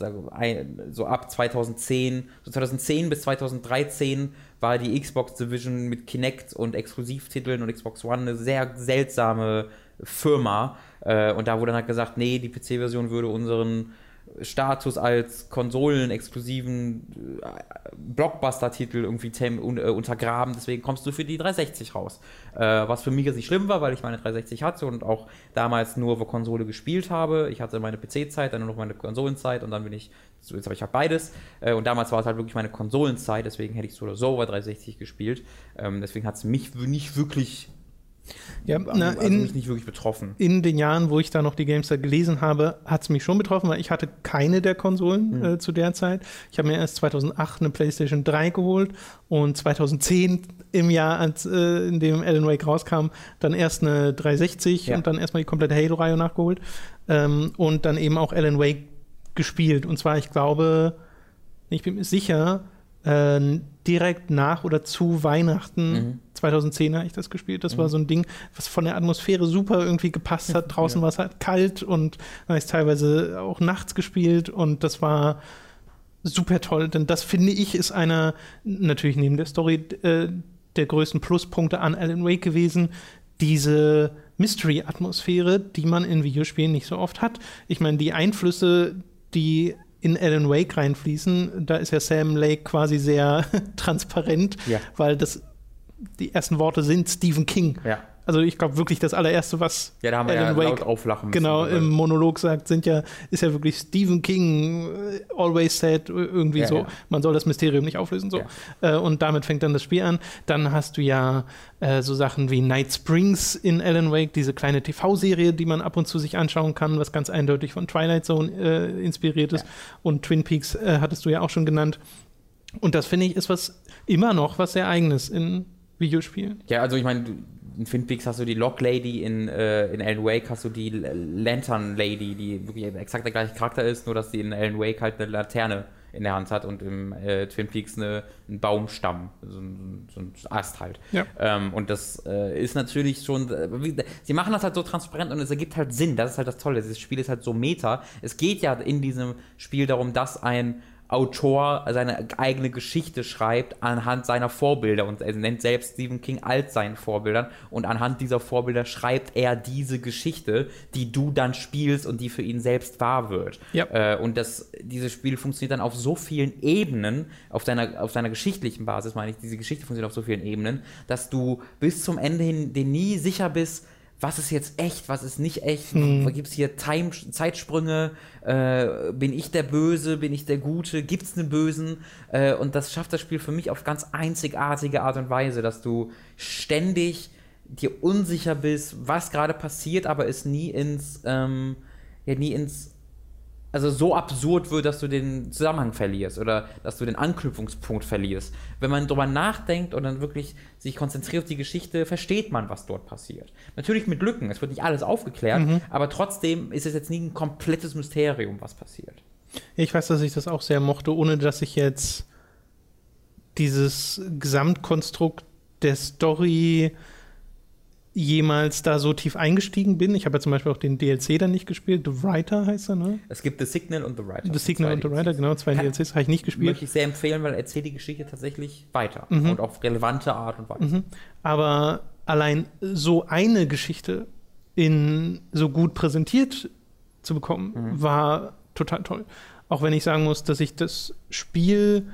Speaker 2: so ab 2010, so 2010 bis 2013 war die Xbox Division mit Kinect und Exklusivtiteln und Xbox One eine sehr seltsame Firma. Äh, und da wurde dann halt gesagt, nee, die PC-Version würde unseren Status als konsolenexklusiven äh, Blockbuster-Titel irgendwie äh, untergraben, deswegen kommst du für die 360 raus. Äh, was für mich jetzt nicht schlimm war, weil ich meine 360 hatte und auch damals nur auf Konsole gespielt habe. Ich hatte meine PC-Zeit, dann nur noch meine Konsolenzeit und dann bin ich, jetzt habe ich halt beides. Äh, und damals war es halt wirklich meine Konsolenzeit, deswegen hätte ich so oder so bei 360 gespielt. Ähm, deswegen hat es mich nicht wirklich,
Speaker 1: Ja, na,
Speaker 2: also
Speaker 1: in,
Speaker 2: mich nicht wirklich betroffen.
Speaker 1: in den Jahren, wo ich da noch die GameStar gelesen habe, hat es mich schon betroffen, weil ich hatte keine der Konsolen äh, zu der Zeit. Ich habe mir erst 2008 eine PlayStation 3 geholt und 2010 im Jahr, als, äh, in dem Alan Wake rauskam, dann erst eine 360
Speaker 2: Ja.
Speaker 1: und dann erstmal die komplette Halo-Reihe nachgeholt ähm, und dann eben auch Alan Wake gespielt. Und zwar, ich glaube, ich bin mir sicher, äh, direkt nach oder zu Weihnachten 2010 habe ich das gespielt. Das war so ein Ding, was von der Atmosphäre super irgendwie gepasst hat. [LAUGHS] Draußen war es halt kalt und dann habe ich teilweise auch nachts gespielt und das war super toll, denn das finde ich ist einer, natürlich neben der Story, äh, der größten Pluspunkte an Alan Wake gewesen, diese Mystery-Atmosphäre, die man in Videospielen nicht so oft hat. Ich meine, die Einflüsse, die in Alan Wake reinfließen, da ist ja Sam Lake quasi sehr [LAUGHS] transparent,
Speaker 2: Ja.
Speaker 1: weil das die ersten Worte sind Stephen King.
Speaker 2: Ja.
Speaker 1: Also ich glaube wirklich, das allererste, was
Speaker 2: Ja, da haben wir
Speaker 1: Alan
Speaker 2: ja
Speaker 1: Wake
Speaker 2: auflachen müssen.
Speaker 1: genau im Monolog sagt, sind ja, ist ja wirklich Stephen King äh, always said, äh, irgendwie
Speaker 2: Ja,
Speaker 1: so,
Speaker 2: ja.
Speaker 1: man soll das Mysterium nicht auflösen, so.
Speaker 2: Ja.
Speaker 1: Äh, und damit fängt dann das Spiel an. Dann hast du ja äh, so Sachen wie Night Springs in Alan Wake, diese kleine TV-Serie, die man ab und zu sich anschauen kann, was ganz eindeutig von Twilight Zone äh, inspiriert ist. Und Twin Peaks äh, hattest du ja auch schon genannt. Und das finde ich ist was immer noch was sehr eigenes in Videospielen.
Speaker 2: Ja, also ich meine, du- in Twin Peaks hast du die Lock Lady, in, äh, in Alan Wake hast du die Lantern Lady, die wirklich exakt der gleiche Charakter ist, nur dass die in Alan Wake halt eine Laterne in der Hand hat und im äh, Twin Peaks eine, einen Baumstamm, so ein, so ein Ast halt.
Speaker 1: Ja.
Speaker 2: Ähm, und das äh, ist natürlich schon, äh, wie, sie machen das halt so transparent und es ergibt halt Sinn, das ist halt das Tolle, dieses Spiel ist halt so meta. Es geht ja in diesem Spiel darum, dass ein Autor seine eigene Geschichte schreibt anhand seiner Vorbilder und er nennt selbst Stephen King als seinen Vorbildern und anhand dieser Vorbilder schreibt er diese Geschichte, die du dann spielst und die für ihn selbst wahr wird.
Speaker 1: Ja.
Speaker 2: Äh, und das, dieses Spiel funktioniert dann auf so vielen Ebenen, auf seiner, auf seiner geschichtlichen Basis meine ich, diese Geschichte funktioniert auf so vielen Ebenen, dass du bis zum Ende hin dir nie sicher bist, was ist jetzt echt, was ist nicht echt,
Speaker 1: Hm.
Speaker 2: gibt es hier Time, Zeitsprünge, äh, bin ich der Böse, bin ich der Gute, gibt es einen Bösen? Äh, und das schafft das Spiel für mich auf ganz einzigartige Art und Weise, dass du ständig dir unsicher bist, was gerade passiert, aber es nie ins, ähm, ja, nie ins also so absurd wird, dass du den Zusammenhang verlierst oder dass du den Anknüpfungspunkt verlierst. Wenn man drüber nachdenkt und dann wirklich sich konzentriert auf die Geschichte, versteht man, was dort passiert. Natürlich mit Lücken, es wird nicht alles aufgeklärt, aber trotzdem ist es jetzt nie ein komplettes Mysterium, was passiert.
Speaker 1: Ich weiß, dass ich das auch sehr mochte, ohne dass ich jetzt dieses Gesamtkonstrukt der Story jemals da so tief eingestiegen bin. Ich habe ja zum Beispiel auch den DLC dann nicht gespielt. The Writer heißt er, ne?
Speaker 2: Es gibt The Signal und The Writer.
Speaker 1: The Signal und The Writer, genau, zwei
Speaker 2: Kann-
Speaker 1: DLCs habe ich nicht gespielt.
Speaker 2: Möchte ich sehr empfehlen, weil er erzählt die Geschichte tatsächlich weiter
Speaker 1: Mhm.
Speaker 2: und auf relevante Art und Weise.
Speaker 1: Aber allein so eine Geschichte in so gut präsentiert zu bekommen, war total toll. Auch wenn ich sagen muss, dass ich das Spiel,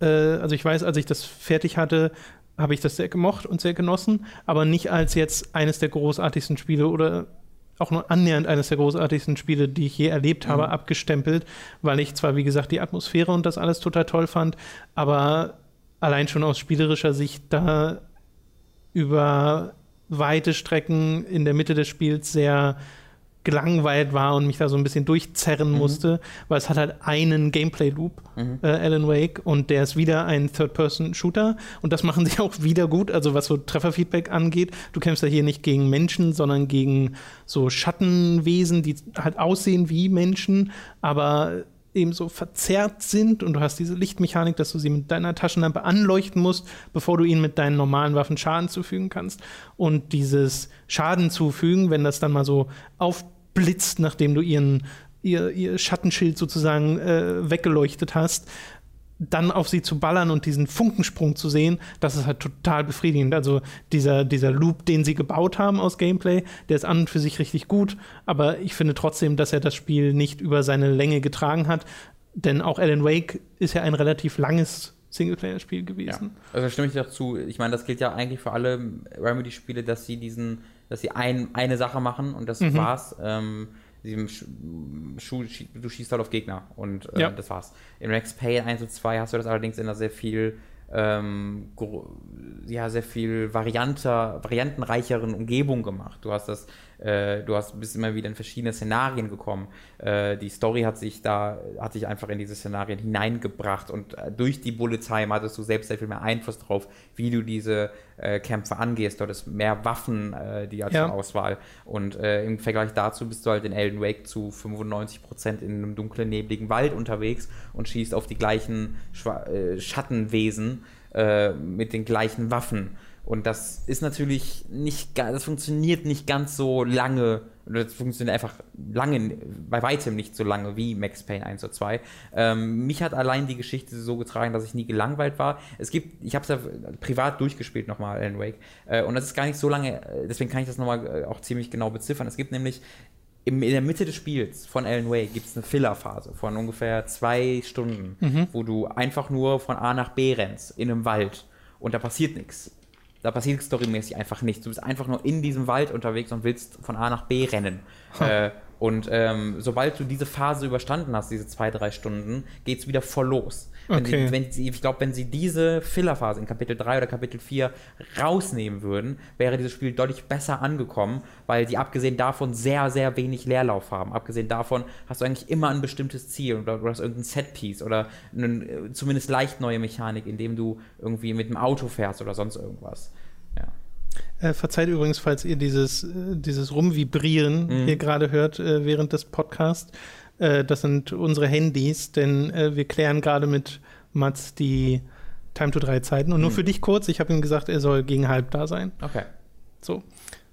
Speaker 1: äh, also ich weiß, als ich das fertig hatte, habe ich das sehr gemocht und sehr genossen, aber nicht als jetzt eines der großartigsten Spiele oder auch nur annähernd eines der großartigsten Spiele, die ich je erlebt habe, abgestempelt, weil ich zwar, wie gesagt, die Atmosphäre und das alles total toll fand, aber allein schon aus spielerischer Sicht da über weite Strecken in der Mitte des Spiels sehr gelangweilt war und mich da so ein bisschen durchzerren musste, weil es hat halt einen Gameplay-Loop, äh, Alan Wake, und der ist wieder ein Third-Person-Shooter und das machen [LAUGHS] sie auch wieder gut, also was so Trefferfeedback angeht. Du kämpfst ja hier nicht gegen Menschen, sondern gegen so Schattenwesen, die halt aussehen wie Menschen, aber eben so verzerrt sind und du hast diese Lichtmechanik, dass du sie mit deiner Taschenlampe anleuchten musst, bevor du ihnen mit deinen normalen Waffen Schaden zufügen kannst. Und dieses Schaden zufügen, wenn das dann mal so aufblitzt, nachdem du ihren ihr, ihr Schattenschild sozusagen äh, weggeleuchtet hast, dann auf sie zu ballern und diesen Funkensprung zu sehen, das ist halt total befriedigend. Also dieser, dieser Loop, den sie gebaut haben aus Gameplay, der ist an und für sich richtig gut, aber ich finde trotzdem, dass er das Spiel nicht über seine Länge getragen hat, denn auch Alan Wake ist ja ein relativ langes Singleplayer-Spiel
Speaker 2: Ja.
Speaker 1: gewesen.
Speaker 2: Also stimme ich dazu. Ich meine, das gilt ja eigentlich für alle Remedy-Spiele, dass sie diesen, dass sie ein, eine Sache machen und das
Speaker 1: Mhm.
Speaker 2: war's. Ähm, sie sch- schu- schie- du schießt halt auf Gegner und äh,
Speaker 1: Ja.
Speaker 2: das war's. In Max Payne 1 und 2 hast du das allerdings in einer sehr viel ähm, ja, sehr viel varianter, variantenreicheren Umgebung gemacht. Du hast das, äh, du hast bist immer wieder in verschiedene Szenarien gekommen. Äh, die Story hat sich da, hat sich einfach in diese Szenarien hineingebracht und äh, durch die Bullet Time hattest du selbst sehr viel mehr Einfluss drauf, wie du diese äh, Kämpfe angehst. Dort ist mehr Waffen, äh, die als
Speaker 1: Ja.
Speaker 2: Auswahl. Und im Vergleich dazu bist du halt in Elden Wake zu 95% in einem dunklen, nebligen Wald unterwegs und schießt auf die gleichen Schwa Schattenwesen mit den gleichen Waffen. Und das ist natürlich nicht, das funktioniert nicht ganz so lange, oder das funktioniert einfach lange, bei weitem nicht so lange wie Max Payne 1 oder 2. Ähm, mich hat allein die Geschichte so getragen, dass ich nie gelangweilt war. Es gibt, ich habe es ja privat durchgespielt nochmal, Alan Wake, äh, und das ist gar nicht so lange, äh, deswegen kann ich das nochmal äh, auch ziemlich genau beziffern. Es gibt nämlich in der Mitte des Spiels von Alan Wake gibt es eine Filler-Phase von ungefähr zwei Stunden, wo du einfach nur von A nach B rennst in einem Wald und da passiert nichts. Da passiert storymäßig einfach nichts. Du bist einfach nur in diesem Wald unterwegs und willst von A nach B rennen. Äh, und ähm, sobald du diese Phase überstanden hast, diese zwei, drei Stunden, geht es wieder voll los. Wenn
Speaker 1: Okay.
Speaker 2: sie, wenn sie, ich glaube, wenn sie diese Filler-Phase in Kapitel 3 oder Kapitel 4 rausnehmen würden, wäre dieses Spiel deutlich besser angekommen, weil die abgesehen davon sehr, sehr wenig Leerlauf haben. Abgesehen davon hast du eigentlich immer ein bestimmtes Ziel oder du hast irgendein Setpiece oder eine, äh, zumindest leicht neue Mechanik, indem du irgendwie mit dem Auto fährst oder sonst irgendwas.
Speaker 1: Äh, verzeiht übrigens, falls ihr dieses, äh, dieses Rumvibrieren hier gerade hört äh, während des Podcasts. Äh, das sind unsere Handys, denn wir klären gerade mit Mats die Time to 3 Zeiten. Und nur für dich kurz, ich habe ihm gesagt, er soll gegen halb da sein.
Speaker 2: Okay.
Speaker 1: So.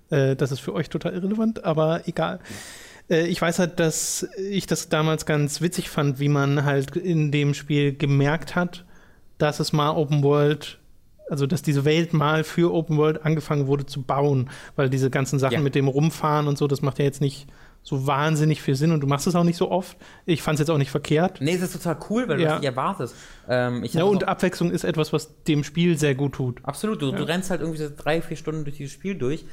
Speaker 1: Das ist für euch total irrelevant, aber egal. Ich weiß halt, dass ich das damals ganz witzig fand, wie man halt in dem Spiel gemerkt hat, dass es mal Open World, also dass diese Welt mal für Open World angefangen wurde zu bauen, weil diese ganzen Sachen
Speaker 2: Ja.
Speaker 1: mit dem Rumfahren und so, das macht ja jetzt nicht so wahnsinnig viel Sinn und du machst es auch nicht so oft. Ich fand es jetzt auch nicht verkehrt.
Speaker 2: Nee, es ist total cool, weil du
Speaker 1: Ja.
Speaker 2: das nicht erwartest. Ähm,
Speaker 1: Ja, und Abwechslung ist etwas, was dem Spiel sehr gut tut.
Speaker 2: Absolut, du, du rennst halt irgendwie so drei, vier Stunden durch dieses Spiel durch,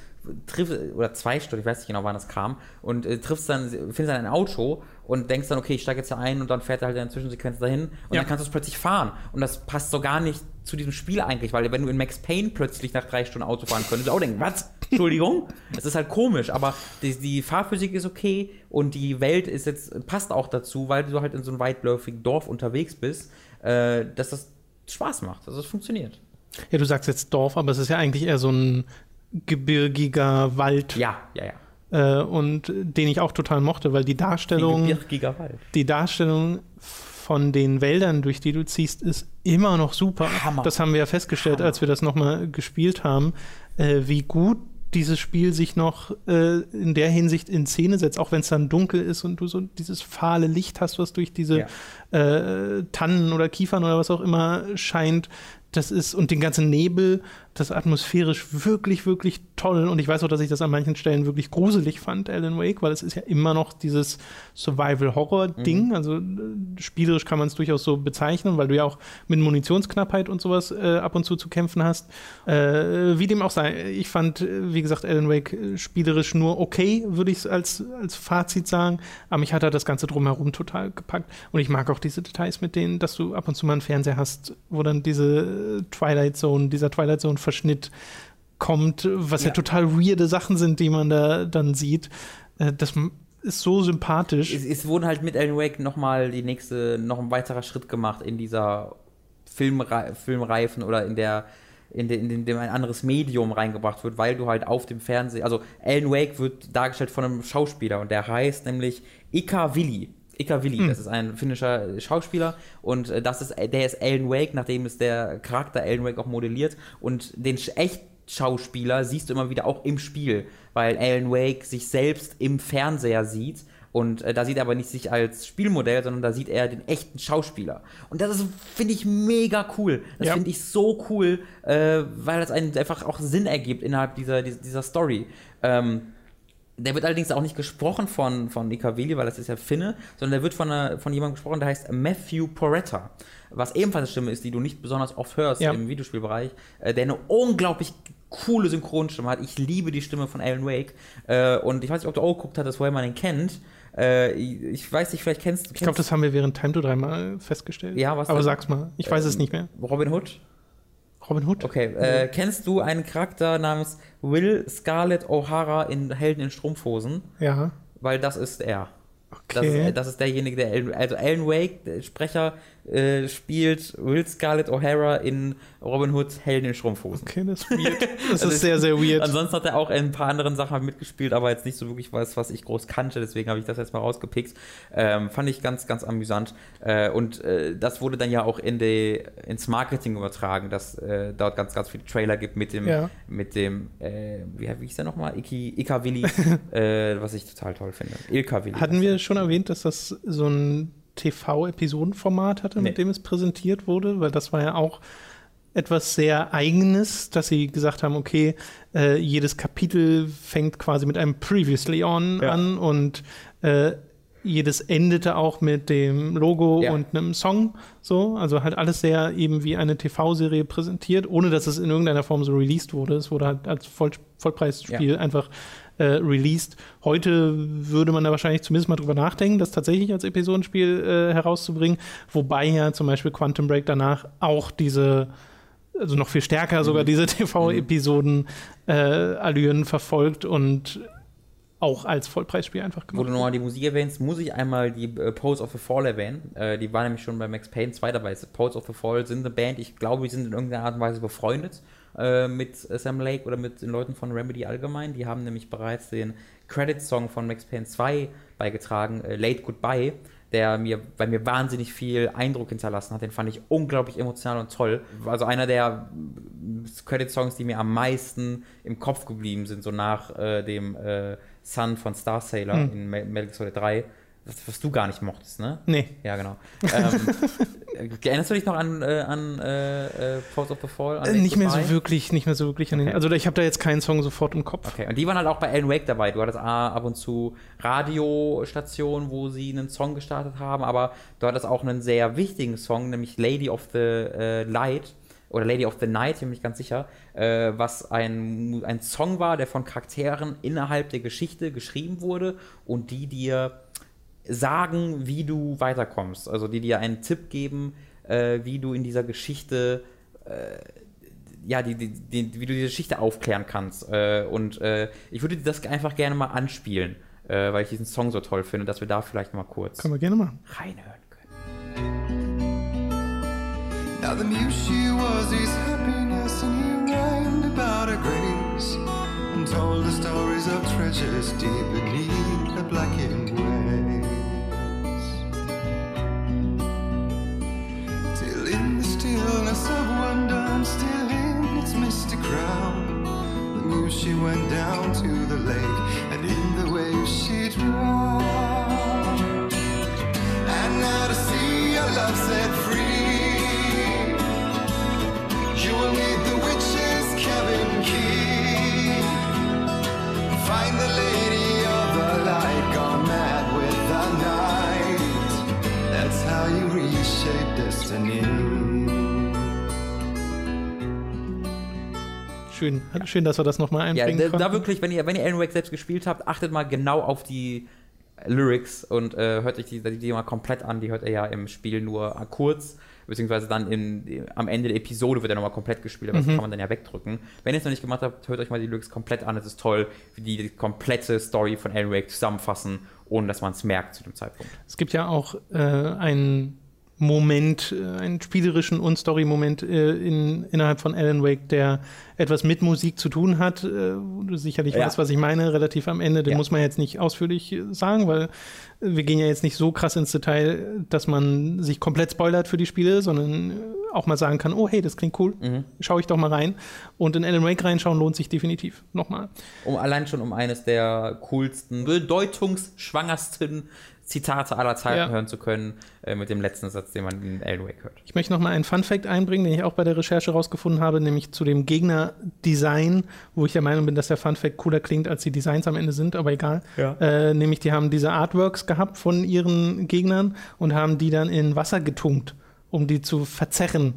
Speaker 2: triff, oder zwei Stunden, ich weiß nicht genau, wann das kam, und äh, triffst dann, findest dann ein Auto und denkst dann, okay, ich steige jetzt hier ein und dann fährt er halt in der Zwischensequenz dahin und
Speaker 1: Ja.
Speaker 2: dann kannst du es plötzlich fahren. Und das passt so gar nicht zu diesem Spiel eigentlich, weil wenn du in Max Payne plötzlich nach drei Stunden Auto fahren könntest, du auch denken, was? Entschuldigung? Es ist halt komisch, aber die, die Fahrphysik ist okay und die Welt ist jetzt, passt auch dazu, weil du halt in so einem weitläufigen Dorf unterwegs bist, äh, dass das Spaß macht, also es funktioniert.
Speaker 1: Ja, du sagst jetzt Dorf, aber es ist ja eigentlich eher so ein gebirgiger Wald.
Speaker 2: Ja, ja, ja.
Speaker 1: Äh, und den ich auch total mochte, weil die Darstellung,
Speaker 2: Gigawald.
Speaker 1: die Darstellung von den Wäldern, durch die du ziehst, ist immer noch super.
Speaker 2: Hammer.
Speaker 1: Das haben wir ja festgestellt, als wir das nochmal gespielt haben, äh, wie gut dieses Spiel sich noch äh, in der Hinsicht in Szene setzt, auch wenn es dann dunkel ist und du so dieses fahle Licht hast, was durch diese äh, Tannen oder Kiefern oder was auch immer scheint. Das ist, und den ganzen Nebel, das atmosphärisch wirklich, wirklich toll. Und ich weiß auch, dass ich das an manchen Stellen wirklich gruselig fand, Alan Wake, weil es ist ja immer noch dieses Survival-Horror-Ding. Also äh, spielerisch kann man es durchaus so bezeichnen, weil du ja auch mit Munitionsknappheit und sowas äh, ab und zu zu kämpfen hast. Äh, wie dem auch sei, ich fand, äh, wie gesagt, Alan Wake äh, spielerisch nur okay, würde ich es als, als Fazit sagen. Aber mich hat er das Ganze drumherum total gepackt. Und ich mag auch diese Details mit denen, dass du ab und zu mal einen Fernseher hast, wo dann diese Twilight Zone, dieser Twilight Zone Verschnitt kommt, was ja.
Speaker 2: Ja.
Speaker 1: total weirde Sachen sind, die man da dann sieht. Äh, Das ist so sympathisch.
Speaker 2: Es, es wurde halt mit Alan Wake nochmal die nächste, noch ein weiterer Schritt gemacht in dieser Filmre Filmreifen oder in der in, de, in dem ein anderes Medium reingebracht wird, weil du halt auf dem Fernsehen, also Alan Wake wird dargestellt von einem Schauspieler und der heißt nämlich Ika Willi. Ika Willi, das ist ein finnischer Schauspieler und äh, das ist, der ist Alan Wake, nachdem ist der Charakter Alan Wake auch modelliert und den echt Schauspieler siehst du immer wieder auch im Spiel, weil Alan Wake sich selbst im Fernseher sieht und äh, da sieht er aber nicht sich als Spielmodell, sondern da sieht er den echten Schauspieler. Und das finde ich, mega cool. Das
Speaker 1: Ja.
Speaker 2: finde ich so cool, äh, weil das einen einfach auch Sinn ergibt innerhalb dieser, dieser, dieser Story. Ähm, der wird allerdings auch nicht gesprochen von, von Ikaveli, weil das ist ja Finne, sondern der wird von, einer, von jemandem gesprochen, der heißt Matthew Poretta. Was ebenfalls eine Stimme ist, die du nicht besonders oft hörst
Speaker 1: Ja.
Speaker 2: im Videospielbereich, äh, der eine unglaublich coole Synchronstimme hat. Ich liebe die Stimme von Alan Wake. Äh, und ich weiß nicht, ob du auch geguckt hattest, woher man ihn kennt. Äh, ich weiß nicht, vielleicht kennst du.
Speaker 1: Ich glaube, das haben wir während Time to dreimal festgestellt.
Speaker 2: Ja, was
Speaker 1: Aber sag's mal. Ich weiß es nicht mehr.
Speaker 2: Robin Hood?
Speaker 1: Robin Hood?
Speaker 2: Okay, äh, kennst du einen Charakter namens Will Scarlett O'Hara in Helden in Strumpfhosen?
Speaker 1: Ja.
Speaker 2: Weil das ist er. Das,
Speaker 1: Okay.
Speaker 2: ist, das ist derjenige, der also Alan Wake, der Sprecher, äh, spielt Will Scarlett O'Hara in Robin Hood Helden in Strumpfhosen.
Speaker 1: Okay, das [LAUGHS] [LAUGHS] ist weird. Das
Speaker 2: Also
Speaker 1: ist sehr, sehr weird.
Speaker 2: Ansonsten hat er auch in ein paar anderen Sachen mitgespielt, aber jetzt nicht so wirklich was, was ich groß kannte, deswegen habe ich das jetzt mal rausgepickt. Ähm, fand ich ganz, ganz amüsant. Äh, und äh, das wurde dann ja auch in die, ins Marketing übertragen, dass äh, dort ganz, ganz viele Trailer gibt mit dem,
Speaker 1: Ja.
Speaker 2: mit dem, äh, wie, wie hieß der nochmal? Iki, Ika Willi, [LAUGHS] äh, was ich total toll finde. Ilka Willi.
Speaker 1: Hatten wir schon erwähnt, dass das so ein TV-Episodenformat hatte,
Speaker 2: Nee.
Speaker 1: mit dem es präsentiert wurde? Weil das war ja auch etwas sehr Eigenes, dass sie gesagt haben, okay, äh, jedes Kapitel fängt quasi mit einem Previously On
Speaker 2: Ja.
Speaker 1: an und äh, jedes endete auch mit dem Logo
Speaker 2: Ja.
Speaker 1: und einem Song. So, also halt alles sehr eben wie eine TV-Serie präsentiert, ohne dass es in irgendeiner Form so released wurde. Es wurde halt als Voll Vollpreisspiel einfach äh, released. Heute würde man da wahrscheinlich zumindest mal drüber nachdenken, das tatsächlich als Episodenspiel äh, herauszubringen. Wobei ja zum Beispiel Quantum Break danach auch diese, also noch viel stärker sogar diese TV-Episoden-Allüren verfolgt und auch als Vollpreisspiel einfach
Speaker 2: Wo
Speaker 1: gemacht.
Speaker 2: du nochmal die Musik erwähnst, muss ich einmal die äh, Pose of the Fall erwähnen. Äh, die war nämlich schon bei Max Payne 2 dabei. Pose of the Fall sind eine Band, ich glaube, die sind in irgendeiner Art und Weise befreundet äh, mit Sam Lake oder mit den Leuten von Remedy allgemein. Die haben nämlich bereits den Credit-Song von Max Payne 2 beigetragen, äh, Late Goodbye, der mir bei mir wahnsinnig viel Eindruck hinterlassen hat. Den fand ich unglaublich emotional und toll. Also einer der Credit-Songs, die mir am meisten im Kopf geblieben sind, so nach äh, dem äh, Sun von Star Sailor
Speaker 1: Hm.
Speaker 2: in Me- Metal Gear Solid 3, was, du gar nicht mochtest, ne?
Speaker 1: Nee.
Speaker 2: Ja, genau. ähm, [LAUGHS] erinnerst du dich noch an, äh, an äh, äh, Force of the Fall?
Speaker 1: Äh, nicht mehr so
Speaker 2: X2?
Speaker 1: wirklich, nicht mehr so wirklich an den.
Speaker 2: Okay.
Speaker 1: Also ich habe da jetzt keinen Song sofort im Kopf.
Speaker 2: Okay, und die waren halt auch bei Alan Wake dabei. Du hattest ah, ab und zu Radiostationen, wo sie einen Song gestartet haben, aber du hattest auch einen sehr wichtigen Song, nämlich Lady of the äh, Light oder Lady of the Night, ich bin mir nicht ganz sicher, äh, was ein, ein Song war, der von Charakteren innerhalb der Geschichte geschrieben wurde und die dir sagen, wie du weiterkommst. Also die dir einen Tipp geben, äh, wie du in dieser Geschichte ja, die, die, die, wie du diese Geschichte aufklären kannst. Äh, und äh, ich würde das einfach gerne mal anspielen, äh, weil ich diesen Song so toll finde, dass wir da vielleicht mal kurz
Speaker 1: Können wir gerne machen.
Speaker 2: reinhören können.
Speaker 8: Now the muse she was his happiness, and he rhymed about her grace, and told the stories of treasures deep beneath the blackened stillness of wonder, and still in its misty crown, the muse she went down to the lake, and in the waves she'd drowned. And now to see your love set free. You will need the witch's cabin key. Find the lady of the light, gone mad with the night. That's how you reshape destiny.
Speaker 1: Schön, schön, dass wir das nochmal
Speaker 2: Ja,
Speaker 1: einbringen
Speaker 2: da,
Speaker 1: konnten.
Speaker 2: da wirklich, wenn ihr, wenn ihr Alan Wake selbst gespielt habt, achtet mal genau auf die Lyrics und äh, hört euch die, die, die mal komplett an. Die hört ihr ja im Spiel nur kurz, beziehungsweise dann in, am Ende der Episode wird er nochmal komplett gespielt, aber das kann man dann ja wegdrücken. Wenn ihr es noch nicht gemacht habt, hört euch mal die Lyrics komplett an. Es ist toll, wie die, die komplette Story von Alan Wake zusammenfassen, ohne dass man es merkt zu dem Zeitpunkt.
Speaker 1: Es gibt ja auch äh, einen Moment, äh, einen spielerischen und Story-Moment äh, in, innerhalb von Alan Wake, der etwas mit Musik zu tun hat. Äh, wo du sicherlich
Speaker 2: Ja.
Speaker 1: weißt, was ich meine, relativ am Ende. Den
Speaker 2: Ja.
Speaker 1: muss man jetzt nicht ausführlich äh, sagen, weil wir gehen ja jetzt nicht so krass ins Detail, dass man sich komplett spoilert für die Spiele, sondern äh, auch mal sagen kann, oh hey, das klingt cool,
Speaker 2: Mhm.
Speaker 1: schaue ich doch mal rein. Und in Alan Wake reinschauen lohnt sich definitiv. Nochmal.
Speaker 2: Um allein schon um eines der coolsten, bedeutungsschwangersten Zitate aller Zeiten
Speaker 1: Ja.
Speaker 2: hören zu können, äh, mit dem letzten Satz, den man in Alan Wake hört.
Speaker 1: Ich möchte noch mal einen Fun-Fact einbringen, den ich auch bei der Recherche rausgefunden habe, nämlich zu dem Gegner-Design, wo ich der Meinung bin, dass der Fun-Fact cooler klingt, als die Designs am Ende sind, aber egal.
Speaker 2: Ja.
Speaker 1: Äh, nämlich, die haben diese Artworks gehabt von ihren Gegnern und haben die dann in Wasser getunkt, um die zu verzerren.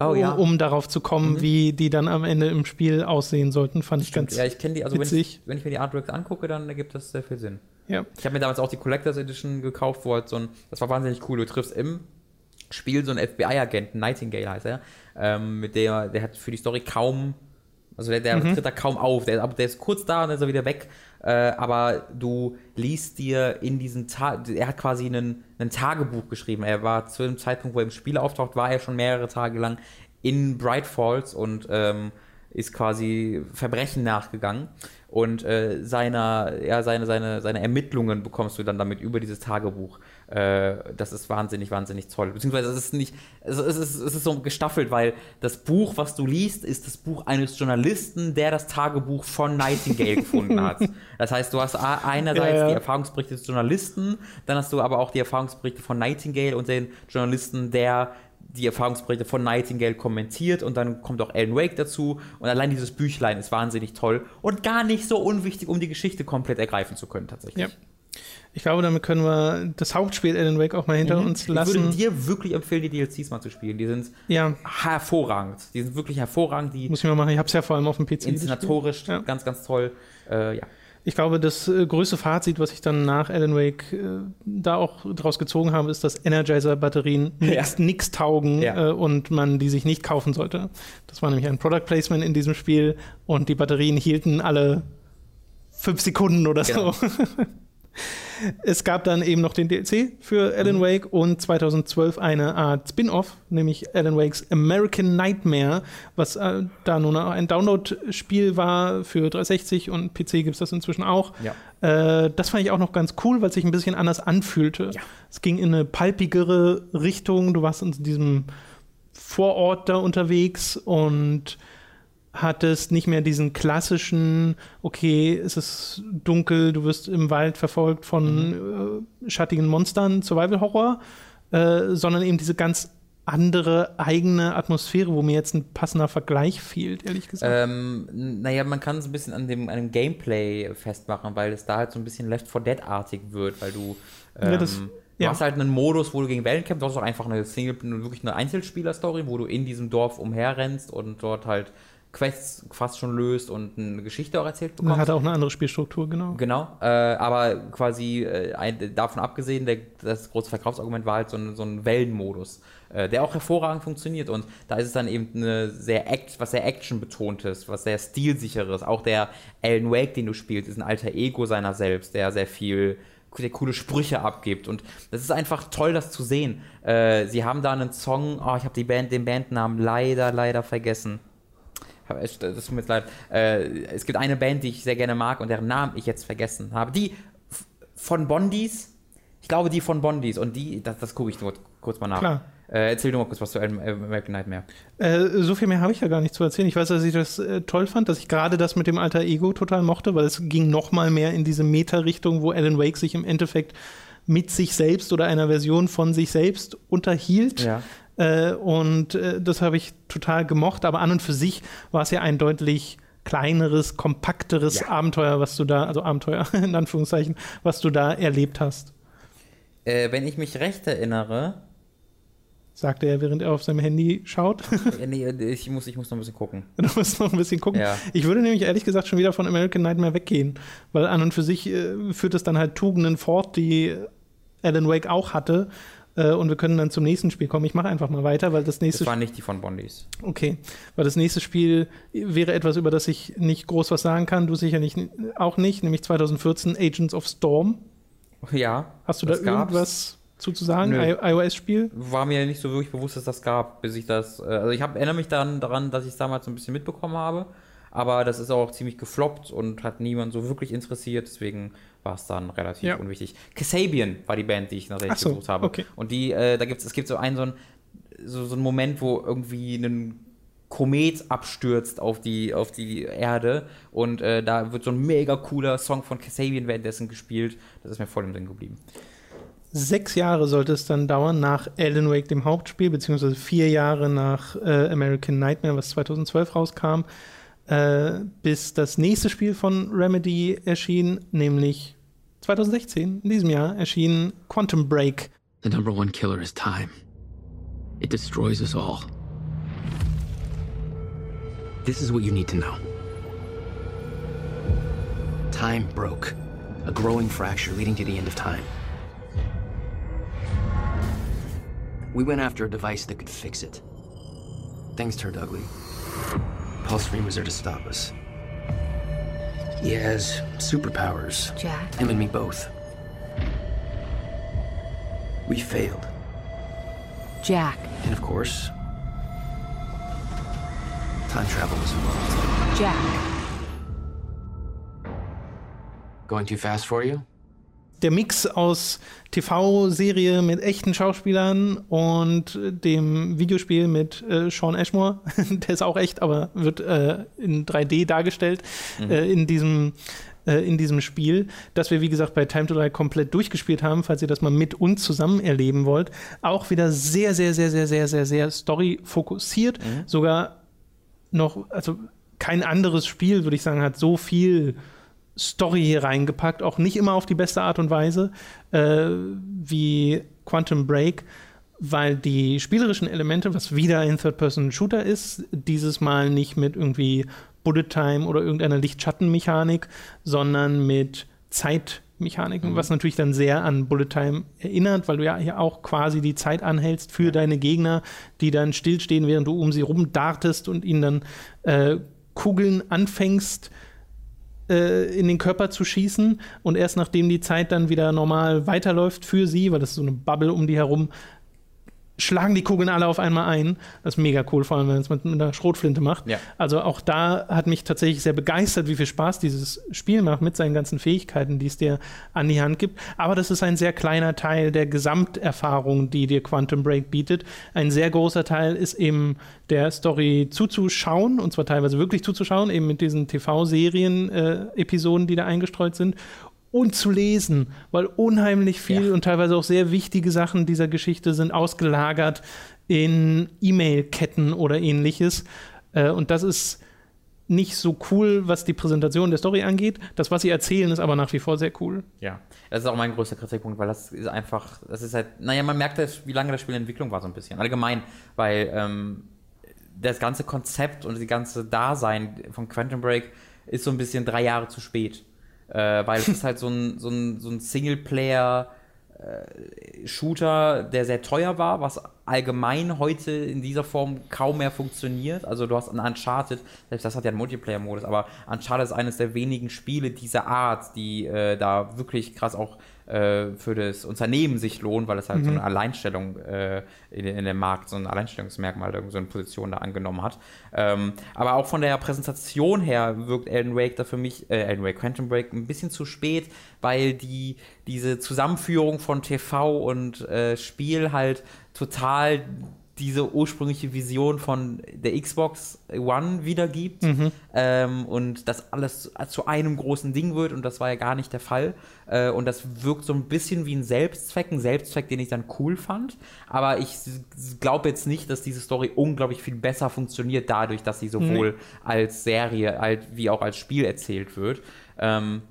Speaker 2: Oh,
Speaker 1: um,
Speaker 2: ja. Mhm.
Speaker 1: um darauf zu kommen, wie die dann am Ende im Spiel aussehen sollten, fand ich ganz
Speaker 2: Ja, ich kenne die, also wenn
Speaker 1: witzig.
Speaker 2: ich, wenn ich mir die Artworks angucke, dann ergibt das sehr viel Sinn.
Speaker 1: Ja.
Speaker 2: Ich habe mir damals auch die Collectors Edition gekauft, wo halt so ein, das war wahnsinnig cool. Du triffst im Spiel so einen FBI-Agenten, Nightingale heißt er, ähm, mit der, der hat für die Story kaum, also der, der tritt da kaum auf, der, der ist kurz da und dann ist er wieder weg. Äh, aber du liest dir in diesen Tag, er hat quasi einen, ein Tagebuch geschrieben. Er war zu dem Zeitpunkt, wo er im Spiel auftaucht, war er schon mehrere Tage lang in Bright Falls und ähm, ist quasi Verbrechen nachgegangen und äh, seiner, ja, seine, seine, seine Ermittlungen bekommst du dann damit über dieses Tagebuch. Äh, das ist wahnsinnig, wahnsinnig toll. Beziehungsweise es ist nicht, es ist, es ist so gestaffelt, weil das Buch, was du liest, ist das Buch eines Journalisten, der das Tagebuch von Nightingale gefunden hat. [LAUGHS] Das heißt, du hast einerseits
Speaker 1: Ja, ja.
Speaker 2: die Erfahrungsberichte des Journalisten, dann hast du aber auch die Erfahrungsberichte von Nightingale und den Journalisten, der die Erfahrungsberichte von Nightingale kommentiert und dann kommt auch Alan Wake dazu und allein dieses Büchlein ist wahnsinnig toll und gar nicht so unwichtig, um die Geschichte komplett ergreifen zu können tatsächlich.
Speaker 1: Ja. Ich glaube, damit können wir das Hauptspiel Alan Wake auch mal hinter uns
Speaker 2: Ich würde
Speaker 1: lassen.
Speaker 2: dir wirklich empfehlen, die DLCs mal zu spielen. Die sind
Speaker 1: Ja,
Speaker 2: hervorragend. Die sind wirklich hervorragend. Die
Speaker 1: muss ich mal machen. Ich habe es ja vor allem auf dem PC.
Speaker 2: inszenatorisch
Speaker 1: Ja.
Speaker 2: ganz, ganz toll. Äh, ja.
Speaker 1: Ich glaube, das äh, größte Fazit, was ich dann nach Alan Wake äh, da auch draus gezogen habe, ist, dass Energizer-Batterien [LAUGHS] nix, nix taugen
Speaker 2: Ja.
Speaker 1: äh, und man die sich nicht kaufen sollte. Das war nämlich ein Product Placement in diesem Spiel und die Batterien hielten alle fünf Sekunden oder
Speaker 2: Genau.
Speaker 1: so. [LAUGHS] [LAUGHS] Es gab dann eben noch den DLC für Alan Wake und 2012 eine Art Spin-off, nämlich Alan Wakes American Nightmare, was äh, da nun auch ein Download-Spiel war für 360 und PC gibt es das inzwischen auch.
Speaker 2: Ja.
Speaker 1: Äh, das fand ich auch noch ganz cool, weil es sich ein bisschen anders anfühlte.
Speaker 2: Ja.
Speaker 1: Es ging in eine palpigere Richtung. Du warst in diesem Vorort da unterwegs und hattest nicht mehr diesen klassischen, okay, es ist dunkel, du wirst im Wald verfolgt von äh, schattigen Monstern, Survival-Horror, äh, sondern eben diese ganz andere eigene Atmosphäre, wo mir jetzt ein passender Vergleich fehlt, ehrlich gesagt.
Speaker 2: Ähm, naja, man kann es ein bisschen an dem, an dem Gameplay festmachen, weil es da halt so ein bisschen Left 4 Dead-artig wird, weil du, ähm,
Speaker 1: Ja, das-
Speaker 2: du
Speaker 1: ja.
Speaker 2: hast halt einen Modus, wo du gegen Wellen kämpfst, du hast auch einfach eine Single, wirklich eine Einzelspieler-Story, wo du in diesem Dorf umherrennst und dort halt Quests fast schon löst und eine Geschichte auch erzählt
Speaker 1: Man
Speaker 2: bekommst.
Speaker 1: hat auch eine andere Spielstruktur, genau.
Speaker 2: Genau, äh, aber quasi äh, ein, davon abgesehen, der, das große Verkaufsargument war halt so ein, so ein Wellenmodus, äh, der auch hervorragend funktioniert und da ist es dann eben eine sehr Act, was sehr actionbetontes, was sehr stilsicheres. Auch der Alan Wake, den du spielst, ist ein alter Ego seiner selbst, der sehr viel der coole Sprüche abgibt und das ist einfach toll, das zu sehen. Äh, sie haben da einen Song, oh, ich habe die Band, den Bandnamen leider, leider vergessen. Echt- Das tut mir jetzt leid. Äh, es gibt eine Band, die ich sehr gerne mag und deren Namen ich jetzt vergessen habe. Die von Bondis. Ich glaube, die von Bondis. Und die, das, das gucke ich nur kurz mal nach.
Speaker 1: Klar.
Speaker 2: Äh, erzähl du mal kurz was zu Am- American Nightmare.
Speaker 1: Äh, so viel mehr habe ich ja gar nicht zu erzählen. Ich weiß, dass ich das äh, toll fand, dass ich gerade das mit dem alter Ego total mochte, weil es ging noch mal mehr in diese Meta-Richtung, wo Alan Wake sich im Endeffekt mit sich selbst oder einer Version von sich selbst unterhielt.
Speaker 2: Ja.
Speaker 1: Äh, und äh, das habe ich total gemocht. Aber an und für sich war es ja ein deutlich kleineres, kompakteres
Speaker 2: Ja.
Speaker 1: Abenteuer, was du da, also Abenteuer [LAUGHS] in Anführungszeichen, was du da erlebt hast,
Speaker 2: Äh, wenn ich mich recht erinnere.
Speaker 1: sagte er, während er auf seinem Handy schaut. [LAUGHS]
Speaker 2: nee, ich, muss, ich muss noch ein bisschen gucken.
Speaker 1: Du musst noch ein bisschen gucken.
Speaker 2: Ja.
Speaker 1: Ich würde nämlich ehrlich gesagt schon wieder von American Nightmare weggehen, weil an und für sich äh, führt es dann halt Tugenden fort, die Alan Wake auch hatte. Äh, und wir können dann zum nächsten Spiel kommen. Ich mache einfach mal weiter, weil das nächste
Speaker 2: Das waren nicht die von Bondis.
Speaker 1: Okay, weil das nächste Spiel wäre etwas, über das ich nicht groß was sagen kann. Du sicherlich auch nicht, nämlich 2014 Agents of Storm.
Speaker 2: Ja.
Speaker 1: Hast du da
Speaker 2: gab's.
Speaker 1: irgendwas zu, zu sagen?
Speaker 2: Nö.
Speaker 1: I- iOS-Spiel?
Speaker 2: War mir nicht so wirklich bewusst, dass das gab, bis ich das. Äh, also ich hab, erinnere mich daran, daran, dass ich es damals so ein bisschen mitbekommen habe. Aber das ist auch ziemlich gefloppt und hat niemand so wirklich interessiert. Deswegen war es dann relativ
Speaker 1: Ja.
Speaker 2: unwichtig. Kasabian war die Band, die ich
Speaker 1: Ach
Speaker 2: tatsächlich
Speaker 1: so,
Speaker 2: gesucht habe.
Speaker 1: okay.
Speaker 2: Und die, äh, da gibt's, es gibt so einen, so einen, so, so einen Moment, wo irgendwie ein Komet abstürzt auf die, auf die Erde und äh, da wird so ein mega cooler Song von Kasabian währenddessen gespielt. Das ist mir voll im Sinn geblieben.
Speaker 1: Sechs Jahre sollte es dann dauern nach Alan Wake, dem Hauptspiel, beziehungsweise vier Jahre nach äh, American Nightmare, was 2012 rauskam, äh, bis das nächste Spiel von Remedy erschien, nämlich 2016, in diesem Jahr, erschien Quantum Break.
Speaker 9: The number one killer is time. It destroys us all. This is what you need to know. Time broke. A growing fracture leading to the end of time. We went after a device that could fix it. Things turned ugly. Pulse Stream was there to stop us. He has superpowers.
Speaker 6: Jack?
Speaker 9: Him and me both. We failed.
Speaker 6: Jack.
Speaker 9: And of course, time travel was involved.
Speaker 6: Jack.
Speaker 9: Going too fast for you?
Speaker 1: Der Mix aus TV-Serie mit echten Schauspielern und dem Videospiel mit äh, Sean Ashmore, [LAUGHS] der ist auch echt, aber wird äh, in 3D dargestellt äh, in diesem äh, in diesem Spiel, das wir wie gesagt bei Time to Die komplett durchgespielt haben, falls ihr das mal mit uns zusammen erleben wollt, auch wieder sehr sehr sehr sehr sehr sehr sehr Story fokussiert, sogar noch also kein anderes Spiel würde ich sagen hat so viel Story hier reingepackt, auch nicht immer auf die beste Art und Weise äh, wie Quantum Break, weil die spielerischen Elemente, was wieder ein Third-Person-Shooter ist, dieses Mal nicht mit irgendwie Bullet Time oder irgendeiner Lichtschattenmechanik, sondern mit Zeitmechaniken, was natürlich dann sehr an Bullet Time erinnert, weil du ja hier auch quasi die Zeit anhältst für deine Gegner, die dann stillstehen, während du um sie rumdartest und ihnen dann äh, Kugeln anfängst äh, in den Körper zu schießen. Und erst nachdem die Zeit dann wieder normal weiterläuft für sie, weil das ist so eine Bubble um die herum, schlagen die Kugeln alle auf einmal ein. Das ist mega cool, vor allem wenn man es mit, mit einer Schrotflinte macht.
Speaker 2: Ja.
Speaker 1: Also auch da hat mich tatsächlich sehr begeistert, wie viel Spaß dieses Spiel macht mit seinen ganzen Fähigkeiten, die es dir an die Hand gibt. Aber das ist ein sehr kleiner Teil der Gesamterfahrung, die dir Quantum Break bietet. Ein sehr großer Teil ist eben der Story zuzuschauen, und zwar teilweise wirklich zuzuschauen, eben mit diesen TV-Serien-Episoden, die da eingestreut sind und zu lesen, weil unheimlich viel
Speaker 2: Ja.
Speaker 1: und teilweise auch sehr wichtige Sachen dieser Geschichte sind ausgelagert in E-Mail-Ketten oder ähnliches. Äh, Und das ist nicht so cool, was die Präsentation der Story angeht. Das, was sie erzählen, ist aber nach wie vor sehr cool.
Speaker 2: Ja, das ist auch mein größter Kritikpunkt, weil das ist einfach, das ist halt, naja, man merkt, das, wie lange das Spiel in Entwicklung war, so ein bisschen. Allgemein, weil ähm, das ganze Konzept und die ganze Dasein von Quantum Break ist so ein bisschen drei Jahre zu spät. Äh, weil es ist halt so ein, so ein, so ein Singleplayer- äh, Shooter, der sehr teuer war, was allgemein heute in dieser Form kaum mehr funktioniert. Also du hast ein Uncharted, selbst das hat ja einen Multiplayer-Modus, aber Uncharted ist eines der wenigen Spiele dieser Art, die äh, da wirklich krass auch äh, für das Unternehmen sich lohnen, weil es halt so eine Alleinstellung äh, in, in dem Markt, so ein Alleinstellungsmerkmal, so eine Position da angenommen hat. Ähm, aber auch von der Präsentation her wirkt Elden Wake da für mich, äh, Elden Wake Quantum Break ein bisschen zu spät, weil die diese Zusammenführung von TV und äh, Spiel halt total diese ursprüngliche Vision von der Xbox One wiedergibt ähm, und das alles zu einem großen Ding wird und das war ja gar nicht der Fall. Äh, und das wirkt so ein bisschen wie ein Selbstzweck, ein Selbstzweck, den ich dann cool fand, aber ich glaube jetzt nicht, dass diese Story unglaublich viel besser funktioniert dadurch, dass sie sowohl als Serie als, wie auch als Spiel erzählt wird. Ähm,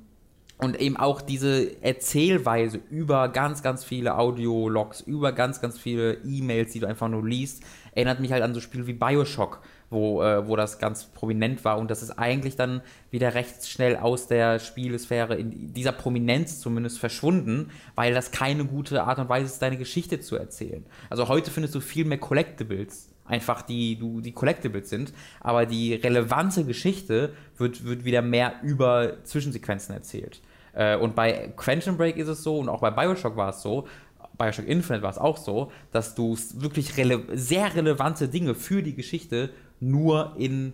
Speaker 2: und eben auch diese Erzählweise über ganz, ganz viele Audiologs, über ganz, ganz viele E-Mails, die du einfach nur liest, erinnert mich halt an so Spiele wie Bioshock, wo, äh, wo das ganz prominent war. Und das ist eigentlich dann wieder recht schnell aus der Spielesphäre, in dieser Prominenz zumindest, verschwunden, weil das keine gute Art und Weise ist, deine Geschichte zu erzählen. Also heute findest du viel mehr Collectibles einfach die, du, die Collectibles sind, aber die relevante Geschichte wird, wird wieder mehr über Zwischensequenzen erzählt. Äh, und bei Quantum Break ist es so, und auch bei Bioshock war es so, Bioshock Infinite war es auch so, dass du wirklich rele sehr relevante Dinge für die Geschichte nur in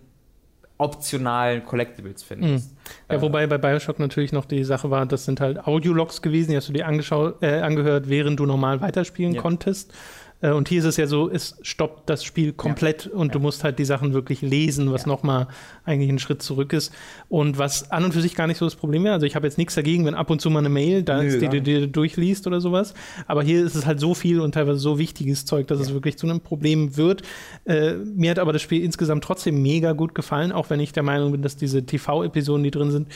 Speaker 2: optionalen Collectibles findest.
Speaker 1: Ja, wobei bei Bioshock natürlich noch die Sache war, das sind halt Audiologs gewesen, die hast du dir angeschaut, äh, angehört, während du normal weiterspielen
Speaker 2: Ja.
Speaker 1: konntest. Äh, und hier ist es ja so, es stoppt das Spiel komplett und du musst halt die Sachen wirklich lesen, was
Speaker 2: Ja.
Speaker 1: nochmal eigentlich ein Schritt zurück ist. Und was an und für sich gar nicht so das Problem wäre. Also ich habe jetzt nichts dagegen, wenn ab und zu mal eine Mail da ist, die du dir durchliest oder sowas. Aber hier ist es halt so viel und teilweise so wichtiges Zeug, dass es wirklich zu einem Problem wird. Äh, mir hat aber das Spiel insgesamt trotzdem mega gut gefallen, auch wenn ich der Meinung bin, dass diese TV-Episoden, die drin sind,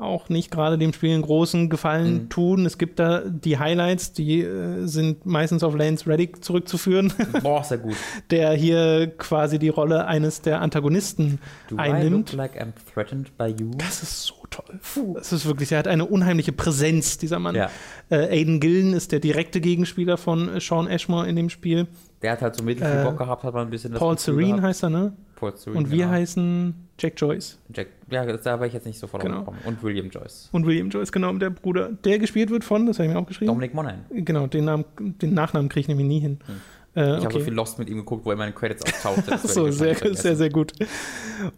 Speaker 1: auch nicht gerade dem Spiel einen großen Gefallen
Speaker 2: Mhm.
Speaker 1: tun. Es gibt da die Highlights, die äh, sind meistens auf Lance Reddick zurückzuführen, [LAUGHS]
Speaker 2: Boah, sehr gut.
Speaker 1: der hier quasi die Rolle eines der Antagonisten
Speaker 2: Do I
Speaker 1: einnimmt.
Speaker 2: look like I'm threatened by you?
Speaker 1: Das ist so toll. Das ist wirklich, er hat eine unheimliche Präsenz, dieser Mann.
Speaker 2: Ja.
Speaker 1: Äh, Aiden Gillen ist der direkte Gegenspieler von äh, Sean Ashmore in dem Spiel.
Speaker 2: Der hat halt so mittelfiel
Speaker 1: Äh,
Speaker 2: Bock gehabt, hat man ein bisschen das
Speaker 1: Paul Serene heißt er, ne?
Speaker 2: Paul Serene,
Speaker 1: Und wir
Speaker 2: genau.
Speaker 1: heißen Jack Joyce.
Speaker 2: Jack, ja, da war ich jetzt nicht sofort
Speaker 1: Genau.
Speaker 2: gekommen. Und William Joyce.
Speaker 1: Und William Joyce, genau, der Bruder. Der gespielt wird von, das habe ich mir auch geschrieben.
Speaker 2: Dominic Monaghan.
Speaker 1: Genau, den, Namen, den Nachnamen kriege ich nämlich nie hin. Äh,
Speaker 2: Hm. Ich habe
Speaker 1: okay.
Speaker 2: so viel Lost mit ihm geguckt, wo er in meinen Credits auftauchte. Das [LAUGHS]
Speaker 1: Ach so,
Speaker 2: werde ich
Speaker 1: sehr, sehr, sehr gut.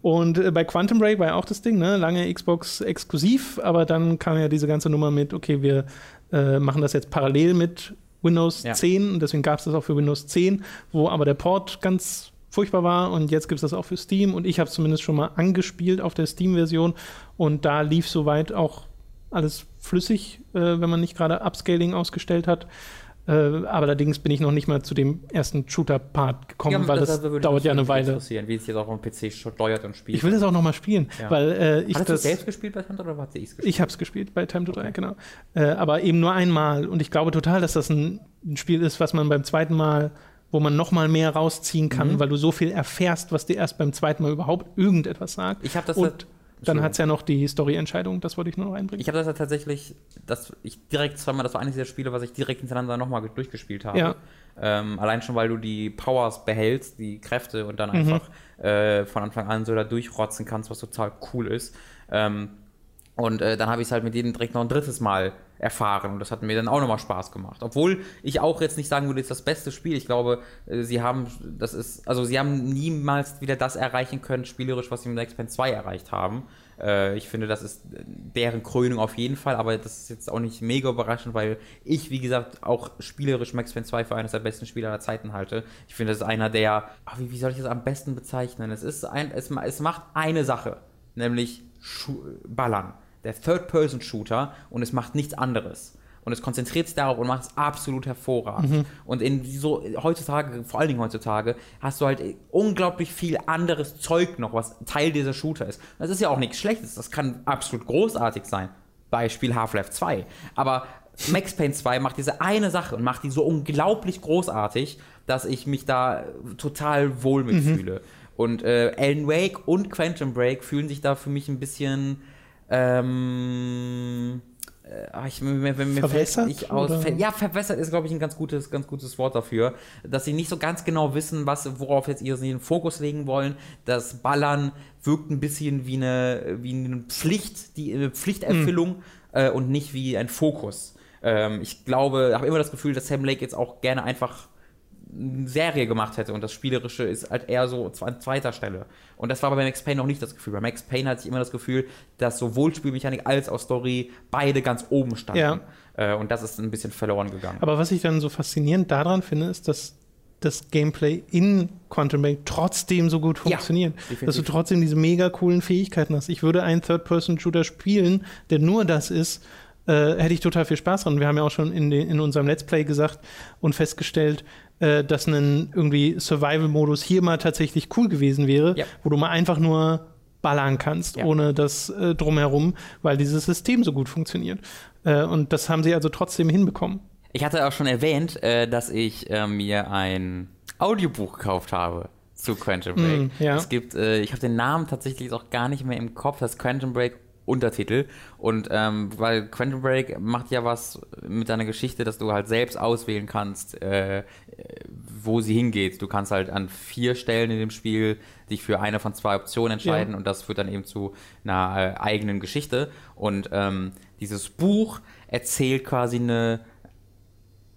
Speaker 1: Und äh, bei Quantum Break war ja auch das Ding, ne? Lange Xbox exklusiv, aber dann kam ja diese ganze Nummer mit, okay, wir äh, machen das jetzt parallel mit Windows
Speaker 2: Ja.
Speaker 1: 10 und deswegen gab es das auch für Windows 10, wo aber der Port ganz furchtbar war und jetzt gibt es das auch für Steam und ich habe es zumindest schon mal angespielt auf der Steam-Version und da lief soweit auch alles flüssig, äh, wenn man nicht gerade Upscaling ausgestellt hat. Äh, aber allerdings bin ich noch nicht mal zu dem ersten Shooter-Part gekommen, weil das,
Speaker 2: mich
Speaker 1: dauert ja eine Weile.
Speaker 2: Wie es jetzt auch am PC steuert und spielt.
Speaker 1: Ich will das auch noch mal spielen,
Speaker 2: Ja.
Speaker 1: weil äh, ich
Speaker 2: Hattest du
Speaker 1: das.
Speaker 2: selbst gespielt bei Thunder oder hat sie es gespielt?
Speaker 1: Ich habe es gespielt bei Time to Die, genau. Äh, aber eben nur einmal. Und ich glaube total, dass das ein, ein Spiel ist, was man beim zweiten Mal, wo man noch mal mehr rausziehen kann,
Speaker 2: Mhm.
Speaker 1: weil du so viel erfährst, was dir erst beim zweiten Mal überhaupt irgendetwas sagt.
Speaker 2: Ich habe das
Speaker 1: Und
Speaker 2: halt-
Speaker 1: dann hat es ja noch die Story-Entscheidung, das wollte ich nur noch einbringen.
Speaker 2: Ich habe das ja tatsächlich, dass ich direkt zweimal, das war eines der Spiele, was ich direkt hintereinander nochmal durchgespielt habe.
Speaker 1: Ja.
Speaker 2: Ähm, allein schon, weil du die Powers behältst, die Kräfte und dann
Speaker 1: Mhm.
Speaker 2: einfach äh, von Anfang an so da durchrotzen kannst, was total cool ist. Ähm, und äh, dann habe ich es halt mit jedem direkt noch ein drittes Mal erfahren. Und das hat mir dann auch nochmal Spaß gemacht. Obwohl ich auch jetzt nicht sagen würde, es ist das beste Spiel. Ich glaube, äh, sie haben, das ist, also sie haben niemals wieder das erreichen können, spielerisch, was sie mit Max Payne 2 erreicht haben. Äh, ich finde, das ist deren Krönung auf jeden Fall, aber das ist jetzt auch nicht mega überraschend, weil ich, wie gesagt, auch spielerisch Max Payne 2 für eines der besten Spiele aller Zeiten halte. Ich finde, das ist einer der, ach, wie, wie soll ich das am besten bezeichnen? Es ist ein, es, es macht eine Sache, nämlich Schu Ballern. Der Third-Person-Shooter und es macht nichts anderes. Und es konzentriert sich darauf und macht es absolut hervorragend.
Speaker 1: Mhm.
Speaker 2: Und in so heutzutage, vor allen Dingen heutzutage, hast du halt unglaublich viel anderes Zeug noch, was Teil dieser Shooter ist. Das ist ja auch nichts Schlechtes, das kann absolut großartig sein. Beispiel Half-Life 2. Aber Max Payne 2 macht diese eine Sache und macht die so unglaublich großartig, dass ich mich da total wohl mitfühle. Und äh, Alan Wake und Quantum Break fühlen sich da für mich ein bisschen ähm, äh, ah, ich, mir, mir,
Speaker 1: Verwässert,
Speaker 2: nicht aus.
Speaker 1: oder?
Speaker 2: Ja, verwässert ist, glaube ich, ein ganz gutes, ganz gutes Wort dafür. Dass sie nicht so ganz genau wissen, was, worauf jetzt ihren Fokus legen wollen. Das Ballern wirkt ein bisschen wie eine, wie eine Pflicht, die eine Pflichterfüllung äh, und nicht wie ein Fokus. Ähm, ich glaube, habe immer das Gefühl, dass Sam Lake jetzt auch gerne einfach eine Serie gemacht hätte und das Spielerische ist halt eher so an zweiter Stelle. Und das war bei Max Payne noch nicht das Gefühl. Bei Max Payne hatte ich immer das Gefühl, dass sowohl Spielmechanik als auch Story beide ganz oben standen.
Speaker 1: Ja.
Speaker 2: Äh, und das ist ein bisschen verloren gegangen.
Speaker 1: Aber was ich dann so faszinierend daran finde, ist, dass das Gameplay in Quantum Break trotzdem so gut funktioniert.
Speaker 2: definitiv.
Speaker 1: dass du trotzdem diese mega coolen Fähigkeiten hast. Ich würde einen Third-Person-Shooter spielen, der nur das ist, äh, hätte ich total viel Spaß dran. Wir haben ja auch schon in, den, in unserem Let's Play gesagt und festgestellt, äh, dass ein irgendwie Survival-Modus hier mal tatsächlich cool gewesen wäre,
Speaker 2: Ja.
Speaker 1: wo du mal einfach nur ballern kannst,
Speaker 2: Ja.
Speaker 1: ohne das äh, drumherum, weil dieses System so gut funktioniert. Äh, und das haben sie also trotzdem hinbekommen.
Speaker 2: Ich hatte auch schon erwähnt, äh, dass ich äh, mir ein Audiobuch gekauft habe zu Quantum Break.
Speaker 1: Mm, ja.
Speaker 2: Es gibt, äh, ich habe den Namen tatsächlich auch gar nicht mehr im Kopf, das Quantum Break Untertitel. Und ähm, weil Quantum Break macht ja was mit deiner Geschichte, dass du halt selbst auswählen kannst, äh, wo sie hingeht. Du kannst halt an vier Stellen in dem Spiel dich für eine von zwei Optionen entscheiden
Speaker 1: Ja.
Speaker 2: und das führt dann eben zu einer äh, eigenen Geschichte. Und ähm, dieses Buch erzählt quasi eine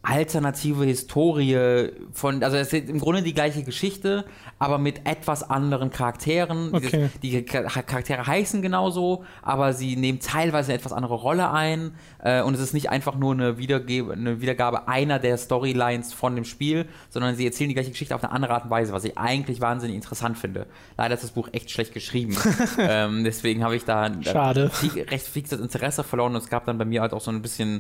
Speaker 2: alternative Historie von, also es ist im Grunde die gleiche Geschichte, aber mit etwas anderen Charakteren.
Speaker 1: Okay.
Speaker 2: Die, die Char- Charaktere heißen genauso, aber sie nehmen teilweise eine etwas andere Rolle ein äh, und es ist nicht einfach nur eine, Wiederge eine Wiedergabe einer der Storylines von dem Spiel, sondern sie erzählen die gleiche Geschichte auf eine andere Art und Weise, was ich eigentlich wahnsinnig interessant finde. Leider ist das Buch echt schlecht geschrieben. [LAUGHS] ähm, deswegen habe ich da
Speaker 1: Schade.
Speaker 2: viel- recht fixes Interesse verloren und es gab dann bei mir halt auch so ein bisschen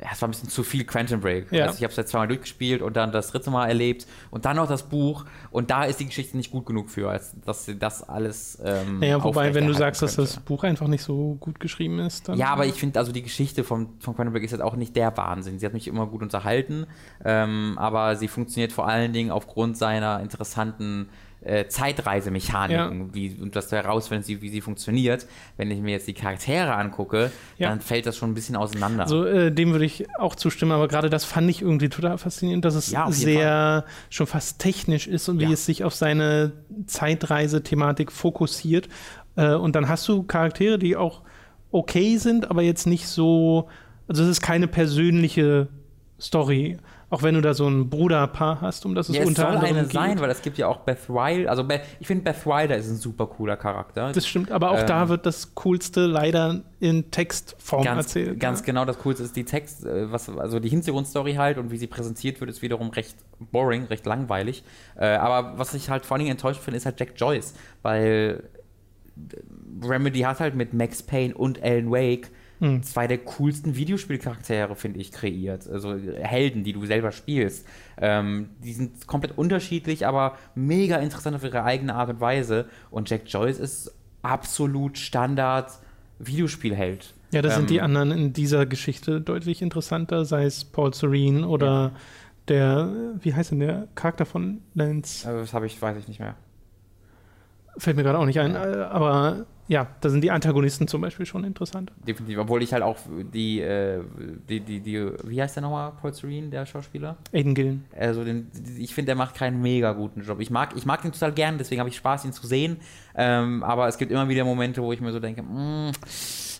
Speaker 2: ja, es war ein bisschen zu viel Quantum Break.
Speaker 1: Ja.
Speaker 2: Also ich habe es jetzt zweimal durchgespielt und dann das dritte Mal erlebt und dann noch das Buch und da ist die Geschichte nicht gut genug für, als dass sie das alles ähm,
Speaker 1: Naja, wobei, wenn du sagst, dass das
Speaker 2: könnte.
Speaker 1: Buch einfach nicht so gut geschrieben ist, dann.
Speaker 2: Ja, aber ich finde, also die Geschichte von, von Quantum Break ist jetzt auch nicht der Wahnsinn. Sie hat mich immer gut unterhalten, ähm, aber sie funktioniert vor allen Dingen aufgrund seiner interessanten äh, Zeitreisemechaniken, wie, und dass du herausfindest, wie, wie sie funktioniert. Wenn ich mir jetzt die Charaktere angucke,
Speaker 1: Ja.
Speaker 2: dann fällt das schon ein bisschen auseinander.
Speaker 1: Also äh, dem würde ich auch zustimmen, aber gerade das fand ich irgendwie total faszinierend, dass es
Speaker 2: Ja,
Speaker 1: sehr schon fast technisch ist und wie
Speaker 2: Ja.
Speaker 1: es sich auf seine Zeitreise-Thematik fokussiert. Äh, und dann hast du Charaktere, die auch okay sind, aber jetzt nicht so, also es ist keine persönliche Story. Auch wenn du da so ein Bruderpaar hast, um das es
Speaker 2: Ja, es
Speaker 1: unter
Speaker 2: soll
Speaker 1: anderem
Speaker 2: eine
Speaker 1: geht.
Speaker 2: sein, weil es gibt ja auch Beth Wilder. Also Beth, ich finde Beth Wilder ist ein super cooler Charakter.
Speaker 1: Das stimmt, aber auch
Speaker 2: Ähm,
Speaker 1: da wird das Coolste leider in Textform
Speaker 2: ganz,
Speaker 1: erzählt.
Speaker 2: ganz
Speaker 1: ja.
Speaker 2: genau das Coolste ist die Text, äh, was, also die Hintergrundstory halt und wie sie präsentiert wird, ist wiederum recht boring, recht langweilig. Äh, aber was ich halt vor allen Dingen enttäuscht finde, ist halt Jack Joyce, weil Remedy hat halt mit Max Payne und Alan Wake
Speaker 1: Hm.
Speaker 2: zwei der coolsten Videospielcharaktere, finde ich, kreiert. Also Helden, die du selber spielst. Ähm, die sind komplett unterschiedlich, aber mega interessant auf ihre eigene Art und Weise. Und Jack Joyce ist absolut Standard Videospielheld.
Speaker 1: Ja, da sind die
Speaker 2: Ähm,
Speaker 1: anderen in dieser Geschichte deutlich interessanter, sei es Paul Serene oder der, wie heißt denn der Charakter von Lance?
Speaker 2: äh, Das habe ich, weiß ich nicht mehr.
Speaker 1: Fällt mir gerade auch nicht ein, äh, aber ja, da sind die Antagonisten zum Beispiel schon interessant.
Speaker 2: Definitiv, obwohl ich halt auch die, äh, die, die, die, wie heißt der nochmal, Paul Serene, der Schauspieler?
Speaker 1: Aiden Gillen.
Speaker 2: Also den, ich finde, der macht keinen mega guten Job. Ich mag, ich mag ihn total gern, deswegen habe ich Spaß, ihn zu sehen. Ähm, aber es gibt immer wieder Momente, wo ich mir so denke, mm,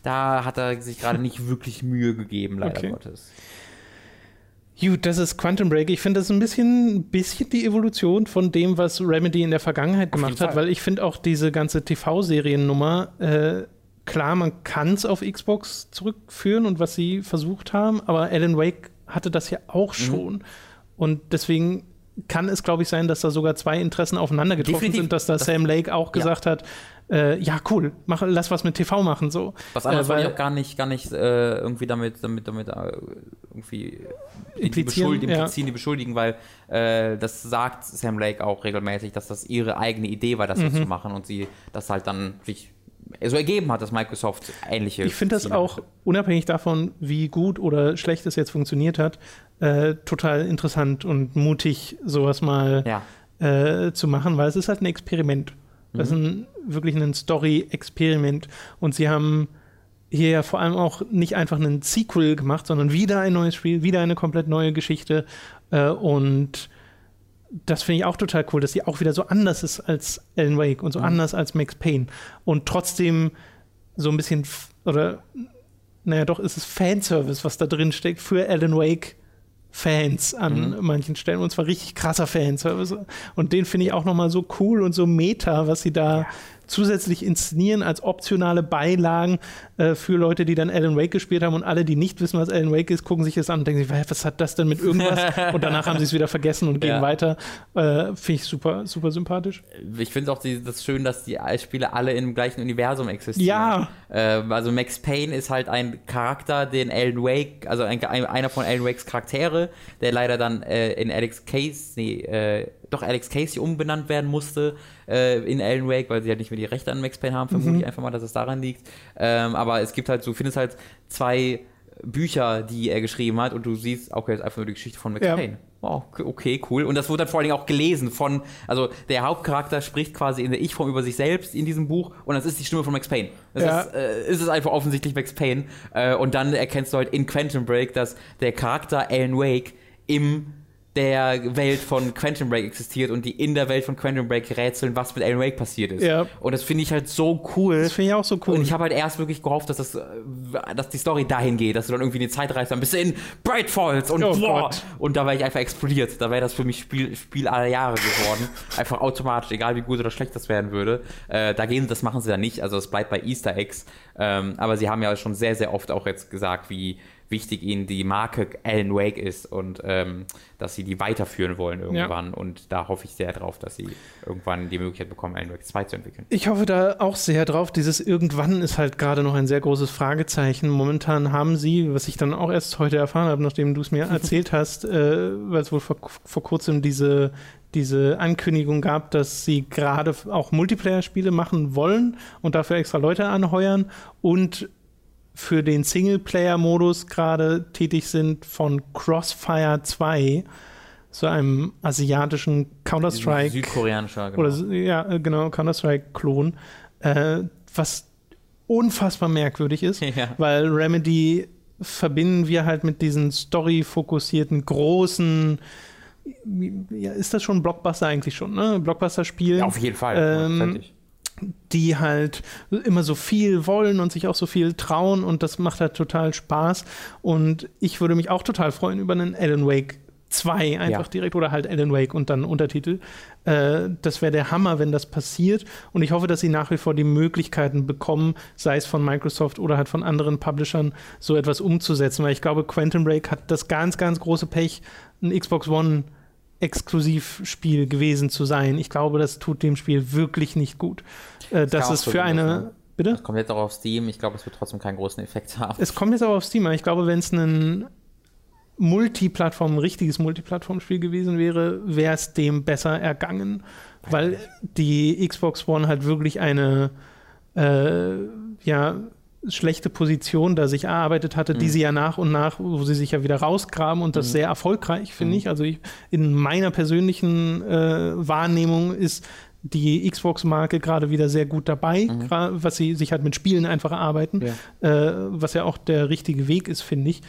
Speaker 2: da hat er sich gerade nicht wirklich Mühe gegeben, leider
Speaker 1: Okay.
Speaker 2: Gottes.
Speaker 1: Gut, das ist Quantum Break. Ich finde das ein bisschen, bisschen die Evolution von dem, was Remedy in der Vergangenheit gemacht hat, weil ich finde auch diese ganze TV-Seriennummer, äh, klar, man kann es auf Xbox zurückführen und was sie versucht haben, aber Alan Wake hatte das ja auch
Speaker 2: Mhm.
Speaker 1: schon. Und deswegen kann es, glaube ich, sein, dass da sogar zwei Interessen aufeinander getroffen
Speaker 2: Definitiv.
Speaker 1: sind, dass da
Speaker 2: Das-
Speaker 1: Sam Lake auch
Speaker 2: Ja.
Speaker 1: gesagt hat, äh, ja, cool, mach, lass was mit TV machen. So.
Speaker 2: Was anderes
Speaker 1: Äh,
Speaker 2: wollte ich
Speaker 1: weil-
Speaker 2: auch gar nicht, gar nicht äh, irgendwie damit, damit, damit äh, irgendwie die, die,
Speaker 1: Implizieren,
Speaker 2: beschuldigen,
Speaker 1: ja.
Speaker 2: implizieren, die beschuldigen, weil äh, das sagt Sam Lake auch regelmäßig, dass das ihre eigene Idee war, das so
Speaker 1: Mhm.
Speaker 2: zu machen und sie das halt dann sich so ergeben hat, dass Microsoft ähnliche.
Speaker 1: Ich finde das auch, unabhängig davon, wie gut oder schlecht es jetzt funktioniert hat, äh, total interessant und mutig, sowas mal
Speaker 2: Ja.
Speaker 1: äh, zu machen, weil es ist halt ein Experiment. Das ist ein, wirklich ein Story-Experiment. Und sie haben hier ja vor allem auch nicht einfach einen Sequel gemacht, sondern wieder ein neues Spiel, wieder eine komplett neue Geschichte. Äh, und das finde ich auch total cool, dass sie auch wieder so anders ist als Alan Wake und so anders als Max Payne. Und trotzdem so ein bisschen, oder naja, doch ist es Fanservice, was da drin steckt für Alan Wake. Fans an manchen Stellen und zwar richtig krasser Fanservice und den finde ich auch nochmal so cool und so meta, was sie da zusätzlich inszenieren als optionale Beilagen äh, für Leute, die dann Alan Wake gespielt haben und alle, die nicht wissen, was Alan Wake ist, gucken sich das an und denken sich, "Hä, was hat das denn mit irgendwas? [LAUGHS] und danach haben sie es wieder vergessen und gehen
Speaker 2: Ja.
Speaker 1: weiter. Äh, finde ich super, super sympathisch.
Speaker 2: Ich finde auch die, das schön, dass die Spiele alle im gleichen Universum existieren.
Speaker 1: Ja.
Speaker 2: Äh, also Max Payne ist halt ein Charakter, den Alan Wake, also ein, ein, einer von Alan Wakes Charaktere, der leider dann äh, in Alex Casey, äh, doch Alex Casey umbenannt werden musste äh, in Alan Wake, weil sie halt nicht mehr die Rechte an Max Payne haben, vermute
Speaker 1: Mhm.
Speaker 2: ich einfach mal, dass es daran liegt. Ähm, aber es gibt halt, du findest halt zwei Bücher, die er geschrieben hat und du siehst, okay, das ist einfach nur die Geschichte von Max
Speaker 1: Ja.
Speaker 2: Payne. Oh, okay, okay, cool. Und das wurde dann vor allen Dingen auch gelesen von, also der Hauptcharakter spricht quasi in der Ich-Form über sich selbst in diesem Buch und das ist die Stimme von Max Payne. Das
Speaker 1: Ja.
Speaker 2: ist, äh, ist es einfach offensichtlich Max Payne. Äh, und dann erkennst du halt in Quantum Break, dass der Charakter Alan Wake im der Welt von Quantum Break existiert und die in der Welt von Quantum Break rätseln, was mit Alan Wake passiert ist.
Speaker 1: Ja.
Speaker 2: Und das finde ich halt so cool.
Speaker 1: Das finde ich auch so cool.
Speaker 2: Und ich habe halt erst wirklich gehofft, dass, das, äh, dass die Story dahin geht, dass du dann irgendwie in die Zeit reist, dann bist du in Bright Falls und
Speaker 1: Oh
Speaker 2: boah,
Speaker 1: Gott.
Speaker 2: und da wäre ich einfach explodiert. Da wäre das für mich Spiel, Spiel aller Jahre geworden. [LAUGHS] einfach automatisch, egal wie gut oder schlecht das werden würde. Äh, da gehen, das machen sie dann nicht. Also es bleibt bei Easter Eggs. Ähm, aber sie haben ja schon sehr, sehr oft auch jetzt gesagt, wie wichtig ihnen die Marke Alan Wake ist und ähm, dass sie die weiterführen wollen irgendwann. Und da hoffe ich sehr drauf, dass sie irgendwann die Möglichkeit bekommen, Alan Wake 2 zu entwickeln.
Speaker 1: Ich hoffe da auch sehr drauf. Dieses irgendwann ist halt gerade noch ein sehr großes Fragezeichen. Momentan haben sie, was ich dann auch erst heute erfahren habe, nachdem du es mir [LAUGHS] erzählt hast, äh, weil es wohl vor, vor kurzem diese, diese Ankündigung gab, dass sie gerade auch Multiplayer-Spiele machen wollen und dafür extra Leute anheuern und für den Singleplayer-Modus gerade tätig sind von Crossfire 2, so einem asiatischen Counter-Strike.
Speaker 2: Südkoreanischer, genau.
Speaker 1: Oder ja, äh, genau, Counter-Strike-Klon. Äh, was unfassbar merkwürdig ist, [LAUGHS]
Speaker 2: Ja.
Speaker 1: weil Remedy verbinden wir halt mit diesen story-fokussierten, großen. Ja, ist das schon Blockbuster eigentlich schon, ne? Blockbuster-Spiel.
Speaker 2: Ja, auf jeden Fall.
Speaker 1: Ähm. Die halt immer so viel wollen und sich auch so viel trauen und das macht halt total Spaß. Und ich würde mich auch total freuen über einen Alan Wake 2 einfach
Speaker 2: Ja.
Speaker 1: direkt oder halt Alan Wake und dann Untertitel. Äh, das wäre der Hammer, wenn das passiert. Und ich hoffe, dass sie nach wie vor die Möglichkeiten bekommen, sei es von Microsoft oder halt von anderen Publishern, so etwas umzusetzen. Weil ich glaube, Quantum Break hat das ganz, ganz große Pech, ein Xbox One Exklusivspiel gewesen zu sein. Ich glaube, das tut dem Spiel wirklich nicht gut. Äh, das ist
Speaker 2: auch
Speaker 1: für eine.
Speaker 2: sein, ne?
Speaker 1: Bitte?
Speaker 2: Das kommt jetzt auch auf Steam. Ich glaube, es wird trotzdem keinen großen Effekt haben.
Speaker 1: Es kommt jetzt aber auf Steam. aber Ich glaube, wenn es ein Multiplattform, ein richtiges Multiplattformspiel gewesen wäre, wäre es dem besser ergangen, weil die Xbox One halt wirklich eine äh, ja, schlechte Position da sich erarbeitet hatte, die
Speaker 2: Mhm.
Speaker 1: sie ja nach und nach, wo sie sich ja wieder rausgraben und das
Speaker 2: Mhm.
Speaker 1: sehr erfolgreich, finde
Speaker 2: Mhm.
Speaker 1: ich. Also ich, in meiner persönlichen äh, Wahrnehmung ist die Xbox-Marke gerade wieder sehr gut dabei, gra- was sie sich halt mit Spielen einfach erarbeiten, äh, was ja auch der richtige Weg ist, finde ich.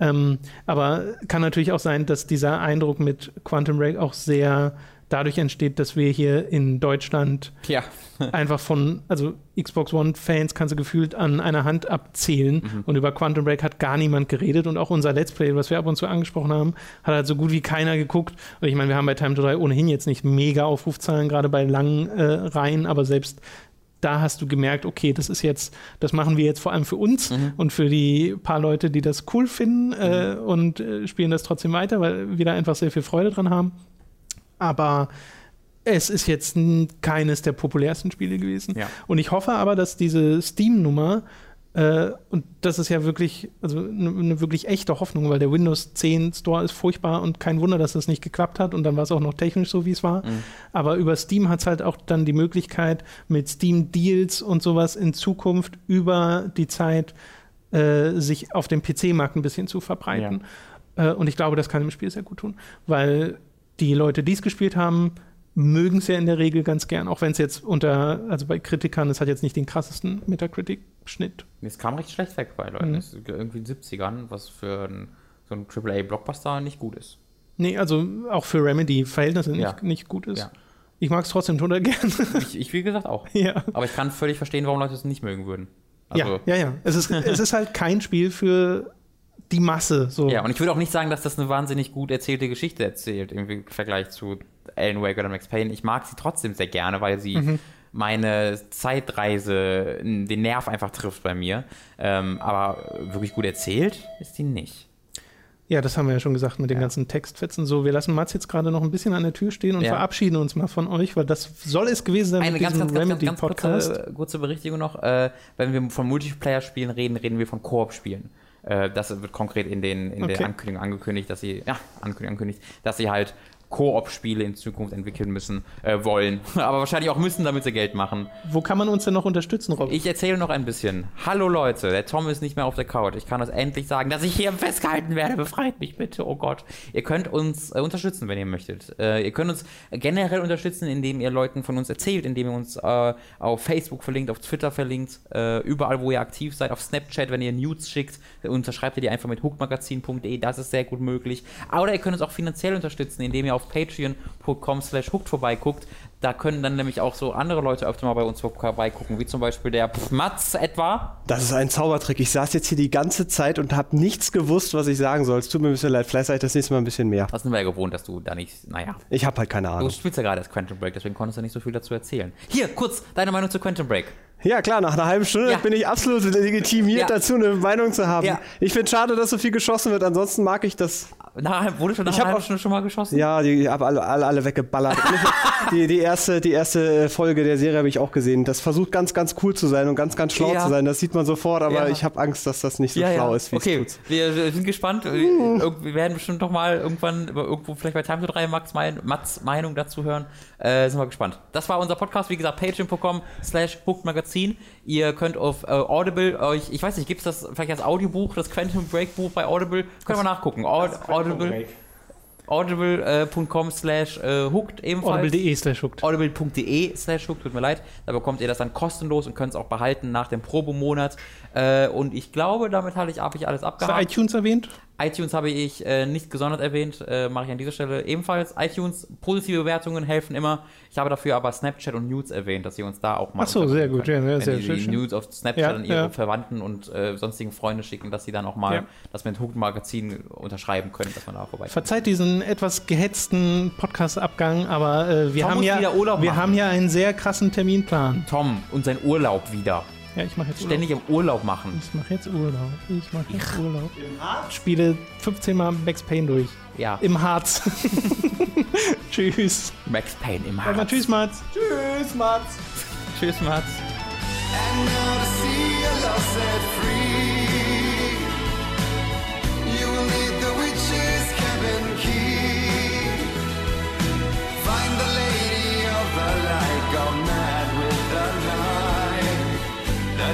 Speaker 1: Ähm, aber kann natürlich auch sein, dass dieser Eindruck mit Quantum Break auch sehr dadurch entsteht, dass wir hier in Deutschland
Speaker 2: Ja. [LAUGHS]
Speaker 1: einfach von, also Xbox One-Fans kannst du gefühlt an einer Hand abzählen
Speaker 2: Mhm.
Speaker 1: und über Quantum Break hat gar niemand geredet und auch unser Let's Play, was wir ab und zu angesprochen haben, hat halt so gut wie keiner geguckt. Und ich meine, wir haben bei Time to 3 ohnehin jetzt nicht mega Aufrufzahlen, gerade bei langen äh, Reihen, aber selbst da hast du gemerkt, okay, das ist jetzt, das machen wir jetzt vor allem für uns
Speaker 2: Mhm.
Speaker 1: und für die paar Leute, die das cool finden äh, und äh, spielen das trotzdem weiter, weil wir da einfach sehr viel Freude dran haben. Aber es ist jetzt keines der populärsten Spiele gewesen.
Speaker 2: Ja.
Speaker 1: Und ich hoffe aber, dass diese Steam-Nummer, äh, und das ist ja wirklich, also eine ne wirklich echte Hoffnung, weil der Windows 10 Store ist furchtbar und kein Wunder, dass das nicht geklappt hat und dann war es auch noch technisch so, wie es war. Aber über Steam hat es halt auch dann die Möglichkeit, mit Steam-Deals und sowas in Zukunft über die Zeit äh, sich auf dem PC-Markt ein bisschen zu verbreiten. Äh, und ich glaube, das kann dem Spiel sehr gut tun, weil die Leute, die es gespielt haben, mögen es ja in der Regel ganz gern, auch wenn es jetzt unter, also bei Kritikern, es hat jetzt nicht den krassesten Metacritic-Schnitt.
Speaker 2: Es kam recht schlecht weg bei Leuten.
Speaker 1: Mhm.
Speaker 2: Es ist irgendwie in den 70ern, was für ein, so ein AAA-Blockbuster nicht gut ist.
Speaker 1: Nee, also auch für Remedy-Verhältnisse nicht,
Speaker 2: Ja.
Speaker 1: nicht gut ist.
Speaker 2: Ja.
Speaker 1: Ich mag es trotzdem total gern. [LAUGHS]
Speaker 2: Ich, ich, wie gesagt, auch.
Speaker 1: ja.
Speaker 2: Aber ich kann völlig verstehen, warum Leute es nicht mögen würden. Also,
Speaker 1: ja, ja, ja. Es ist, es ist halt kein Spiel für die Masse. So.
Speaker 2: Ja, und ich würde auch nicht sagen, dass das eine wahnsinnig gut erzählte Geschichte erzählt, im Vergleich zu Alan Wake oder Max Payne. Ich mag sie trotzdem sehr gerne, weil sie
Speaker 1: Mhm.
Speaker 2: meine Zeitreise, den Nerv einfach trifft bei mir. Ähm, aber wirklich gut erzählt ist die nicht.
Speaker 1: Ja, das haben wir ja schon gesagt mit den ganzen Textfetzen. So, wir lassen Mats jetzt gerade noch ein bisschen an der Tür stehen und
Speaker 2: Ja.
Speaker 1: verabschieden uns mal von euch, weil das soll es gewesen sein
Speaker 2: Eine
Speaker 1: mit
Speaker 2: ganz,
Speaker 1: diesem
Speaker 2: ganz, ganz, ganz, ganz kurze, kurze Berichtigung noch. Äh, wenn wir von Multiplayer-Spielen reden, reden wir von Koop-Spielen. Äh, das wird konkret in, den, in
Speaker 1: Okay.
Speaker 2: der Ankündigung angekündigt, dass sie, ja, Ankündigung angekündigt, dass sie halt Koop-Spiele in Zukunft entwickeln müssen, äh, wollen. [LAUGHS] Aber wahrscheinlich auch müssen, damit sie Geld machen.
Speaker 1: Wo kann man uns denn noch unterstützen, Rob?
Speaker 2: Ich erzähle noch ein bisschen. Hallo Leute, der Tom ist nicht mehr auf der Couch. Ich kann das endlich sagen, dass ich hier [LAUGHS] festgehalten werde. Befreit mich bitte, oh Gott. Ihr könnt uns äh, unterstützen, wenn ihr möchtet. Äh, ihr könnt uns generell unterstützen, indem ihr Leuten von uns erzählt, indem ihr uns äh, auf Facebook verlinkt, auf Twitter verlinkt, äh, überall, wo ihr aktiv seid, auf Snapchat, wenn ihr News schickt, unterschreibt ihr die einfach mit hookmagazin.de, das ist sehr gut möglich. Oder ihr könnt uns auch finanziell unterstützen, indem ihr auf patreon.com slash hooked vorbeiguckt. Da können dann nämlich auch so andere Leute öfter mal bei uns vorbeigucken, wie zum Beispiel der Mats etwa.
Speaker 10: Das ist ein Zaubertrick. Ich saß jetzt hier die ganze Zeit und habe nichts gewusst, was ich sagen soll. Es tut mir ein bisschen leid. Vielleicht sage ich das nächste Mal ein bisschen mehr.
Speaker 2: Das sind wir ja gewohnt, dass du da nicht, naja.
Speaker 10: Ich habe halt keine
Speaker 2: Du
Speaker 10: Ahnung.
Speaker 2: spielst ja gerade das Quantum Break, deswegen konntest du nicht so viel dazu erzählen. Hier, kurz, deine Meinung zu Quantum Break.
Speaker 10: Ja, klar, nach einer halben Stunde
Speaker 2: Ja.
Speaker 10: bin ich absolut legitimiert
Speaker 2: Ja.
Speaker 10: dazu, eine Meinung zu haben.
Speaker 2: Ja.
Speaker 10: Ich finde schade, dass so viel geschossen wird. Ansonsten mag ich das.
Speaker 2: Na, wurde schon nach
Speaker 10: Ich
Speaker 2: einer halben
Speaker 10: auch-
Speaker 2: Stunde schon mal geschossen?
Speaker 10: Ja, die habe alle, alle, alle weggeballert. [LAUGHS] die, die, erste, die erste Folge der Serie habe ich auch gesehen. Das versucht ganz, ganz cool zu sein und ganz, ganz schlau
Speaker 2: Ja.
Speaker 10: zu sein. Das sieht man sofort, aber
Speaker 2: Ja.
Speaker 10: ich habe Angst, dass das nicht so
Speaker 2: ja,
Speaker 10: schlau
Speaker 2: ja.
Speaker 10: ist, wie
Speaker 2: okay,
Speaker 10: es tut.
Speaker 2: wir, wir sind gespannt. Wir, irg- wir werden bestimmt noch mal irgendwann irgendwo vielleicht bei Time to 3 Max mein, Mats Meinung dazu hören. Äh, sind wir gespannt. Das war unser Podcast, wie gesagt, patreon.com slash Magazin. Ihr könnt auf äh, Audible euch, ich weiß nicht, gibt es das vielleicht als Audiobuch, das Quantum Break Buch bei Audible? Können wir nachgucken. Aud Audible. Audible.com slash äh, hooked ebenfalls.
Speaker 1: Audible.de slash hooked.
Speaker 2: Audible.de slash hooked, tut mir leid. Da bekommt ihr das dann kostenlos und könnt es auch behalten nach dem Probemonat. Äh, und ich glaube, damit habe ich, hab ich alles
Speaker 1: Hast du
Speaker 2: abgehakt.
Speaker 1: iTunes erwähnt?
Speaker 2: iTunes habe ich äh, nicht gesondert erwähnt, äh, mache ich an dieser Stelle ebenfalls. iTunes, positive Bewertungen helfen immer. Ich habe dafür aber Snapchat und Nudes erwähnt, dass ihr uns da auch mal
Speaker 1: Ach so, sehr gut, ja, sehr
Speaker 2: ihr die
Speaker 1: schön.
Speaker 2: Nudes auf Snapchat
Speaker 1: Ja,
Speaker 2: an ihre
Speaker 1: ja.
Speaker 2: Verwandten und äh, sonstigen Freunde schicken, dass sie dann auch mal
Speaker 1: Ja.
Speaker 2: das mit Hooked Magazin unterschreiben können, dass man da vorbei
Speaker 1: Verzeiht diesen etwas gehetzten Podcast-Abgang, aber äh, wir,
Speaker 2: Tom
Speaker 1: haben ja,
Speaker 2: wieder Urlaub
Speaker 1: wir
Speaker 2: machen.
Speaker 1: haben ja einen sehr krassen Terminplan.
Speaker 2: Tom und sein Urlaub wieder.
Speaker 1: Ja, ich mache jetzt Urlaub.
Speaker 2: Ständig im Urlaub machen.
Speaker 1: Ich mache jetzt Urlaub. Ich mache jetzt Urlaub. Spiele 15 Mal Max Payne durch.
Speaker 2: Ja.
Speaker 1: Im Harz. [LAUGHS] tschüss.
Speaker 2: Max Payne im
Speaker 1: mal
Speaker 2: Harz.
Speaker 1: tschüss, Mats.
Speaker 10: Tschüss, Mats.
Speaker 2: Tschüss, Mats.
Speaker 8: And now to see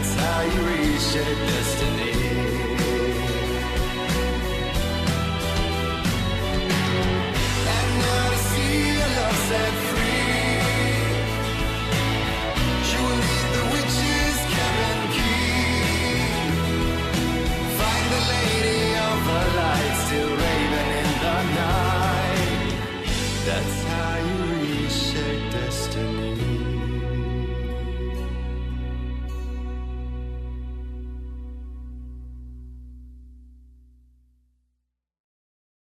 Speaker 8: That's how you reshape destiny. And now to see your love set free, you will need the witch's cabin key. Find the lady of the light.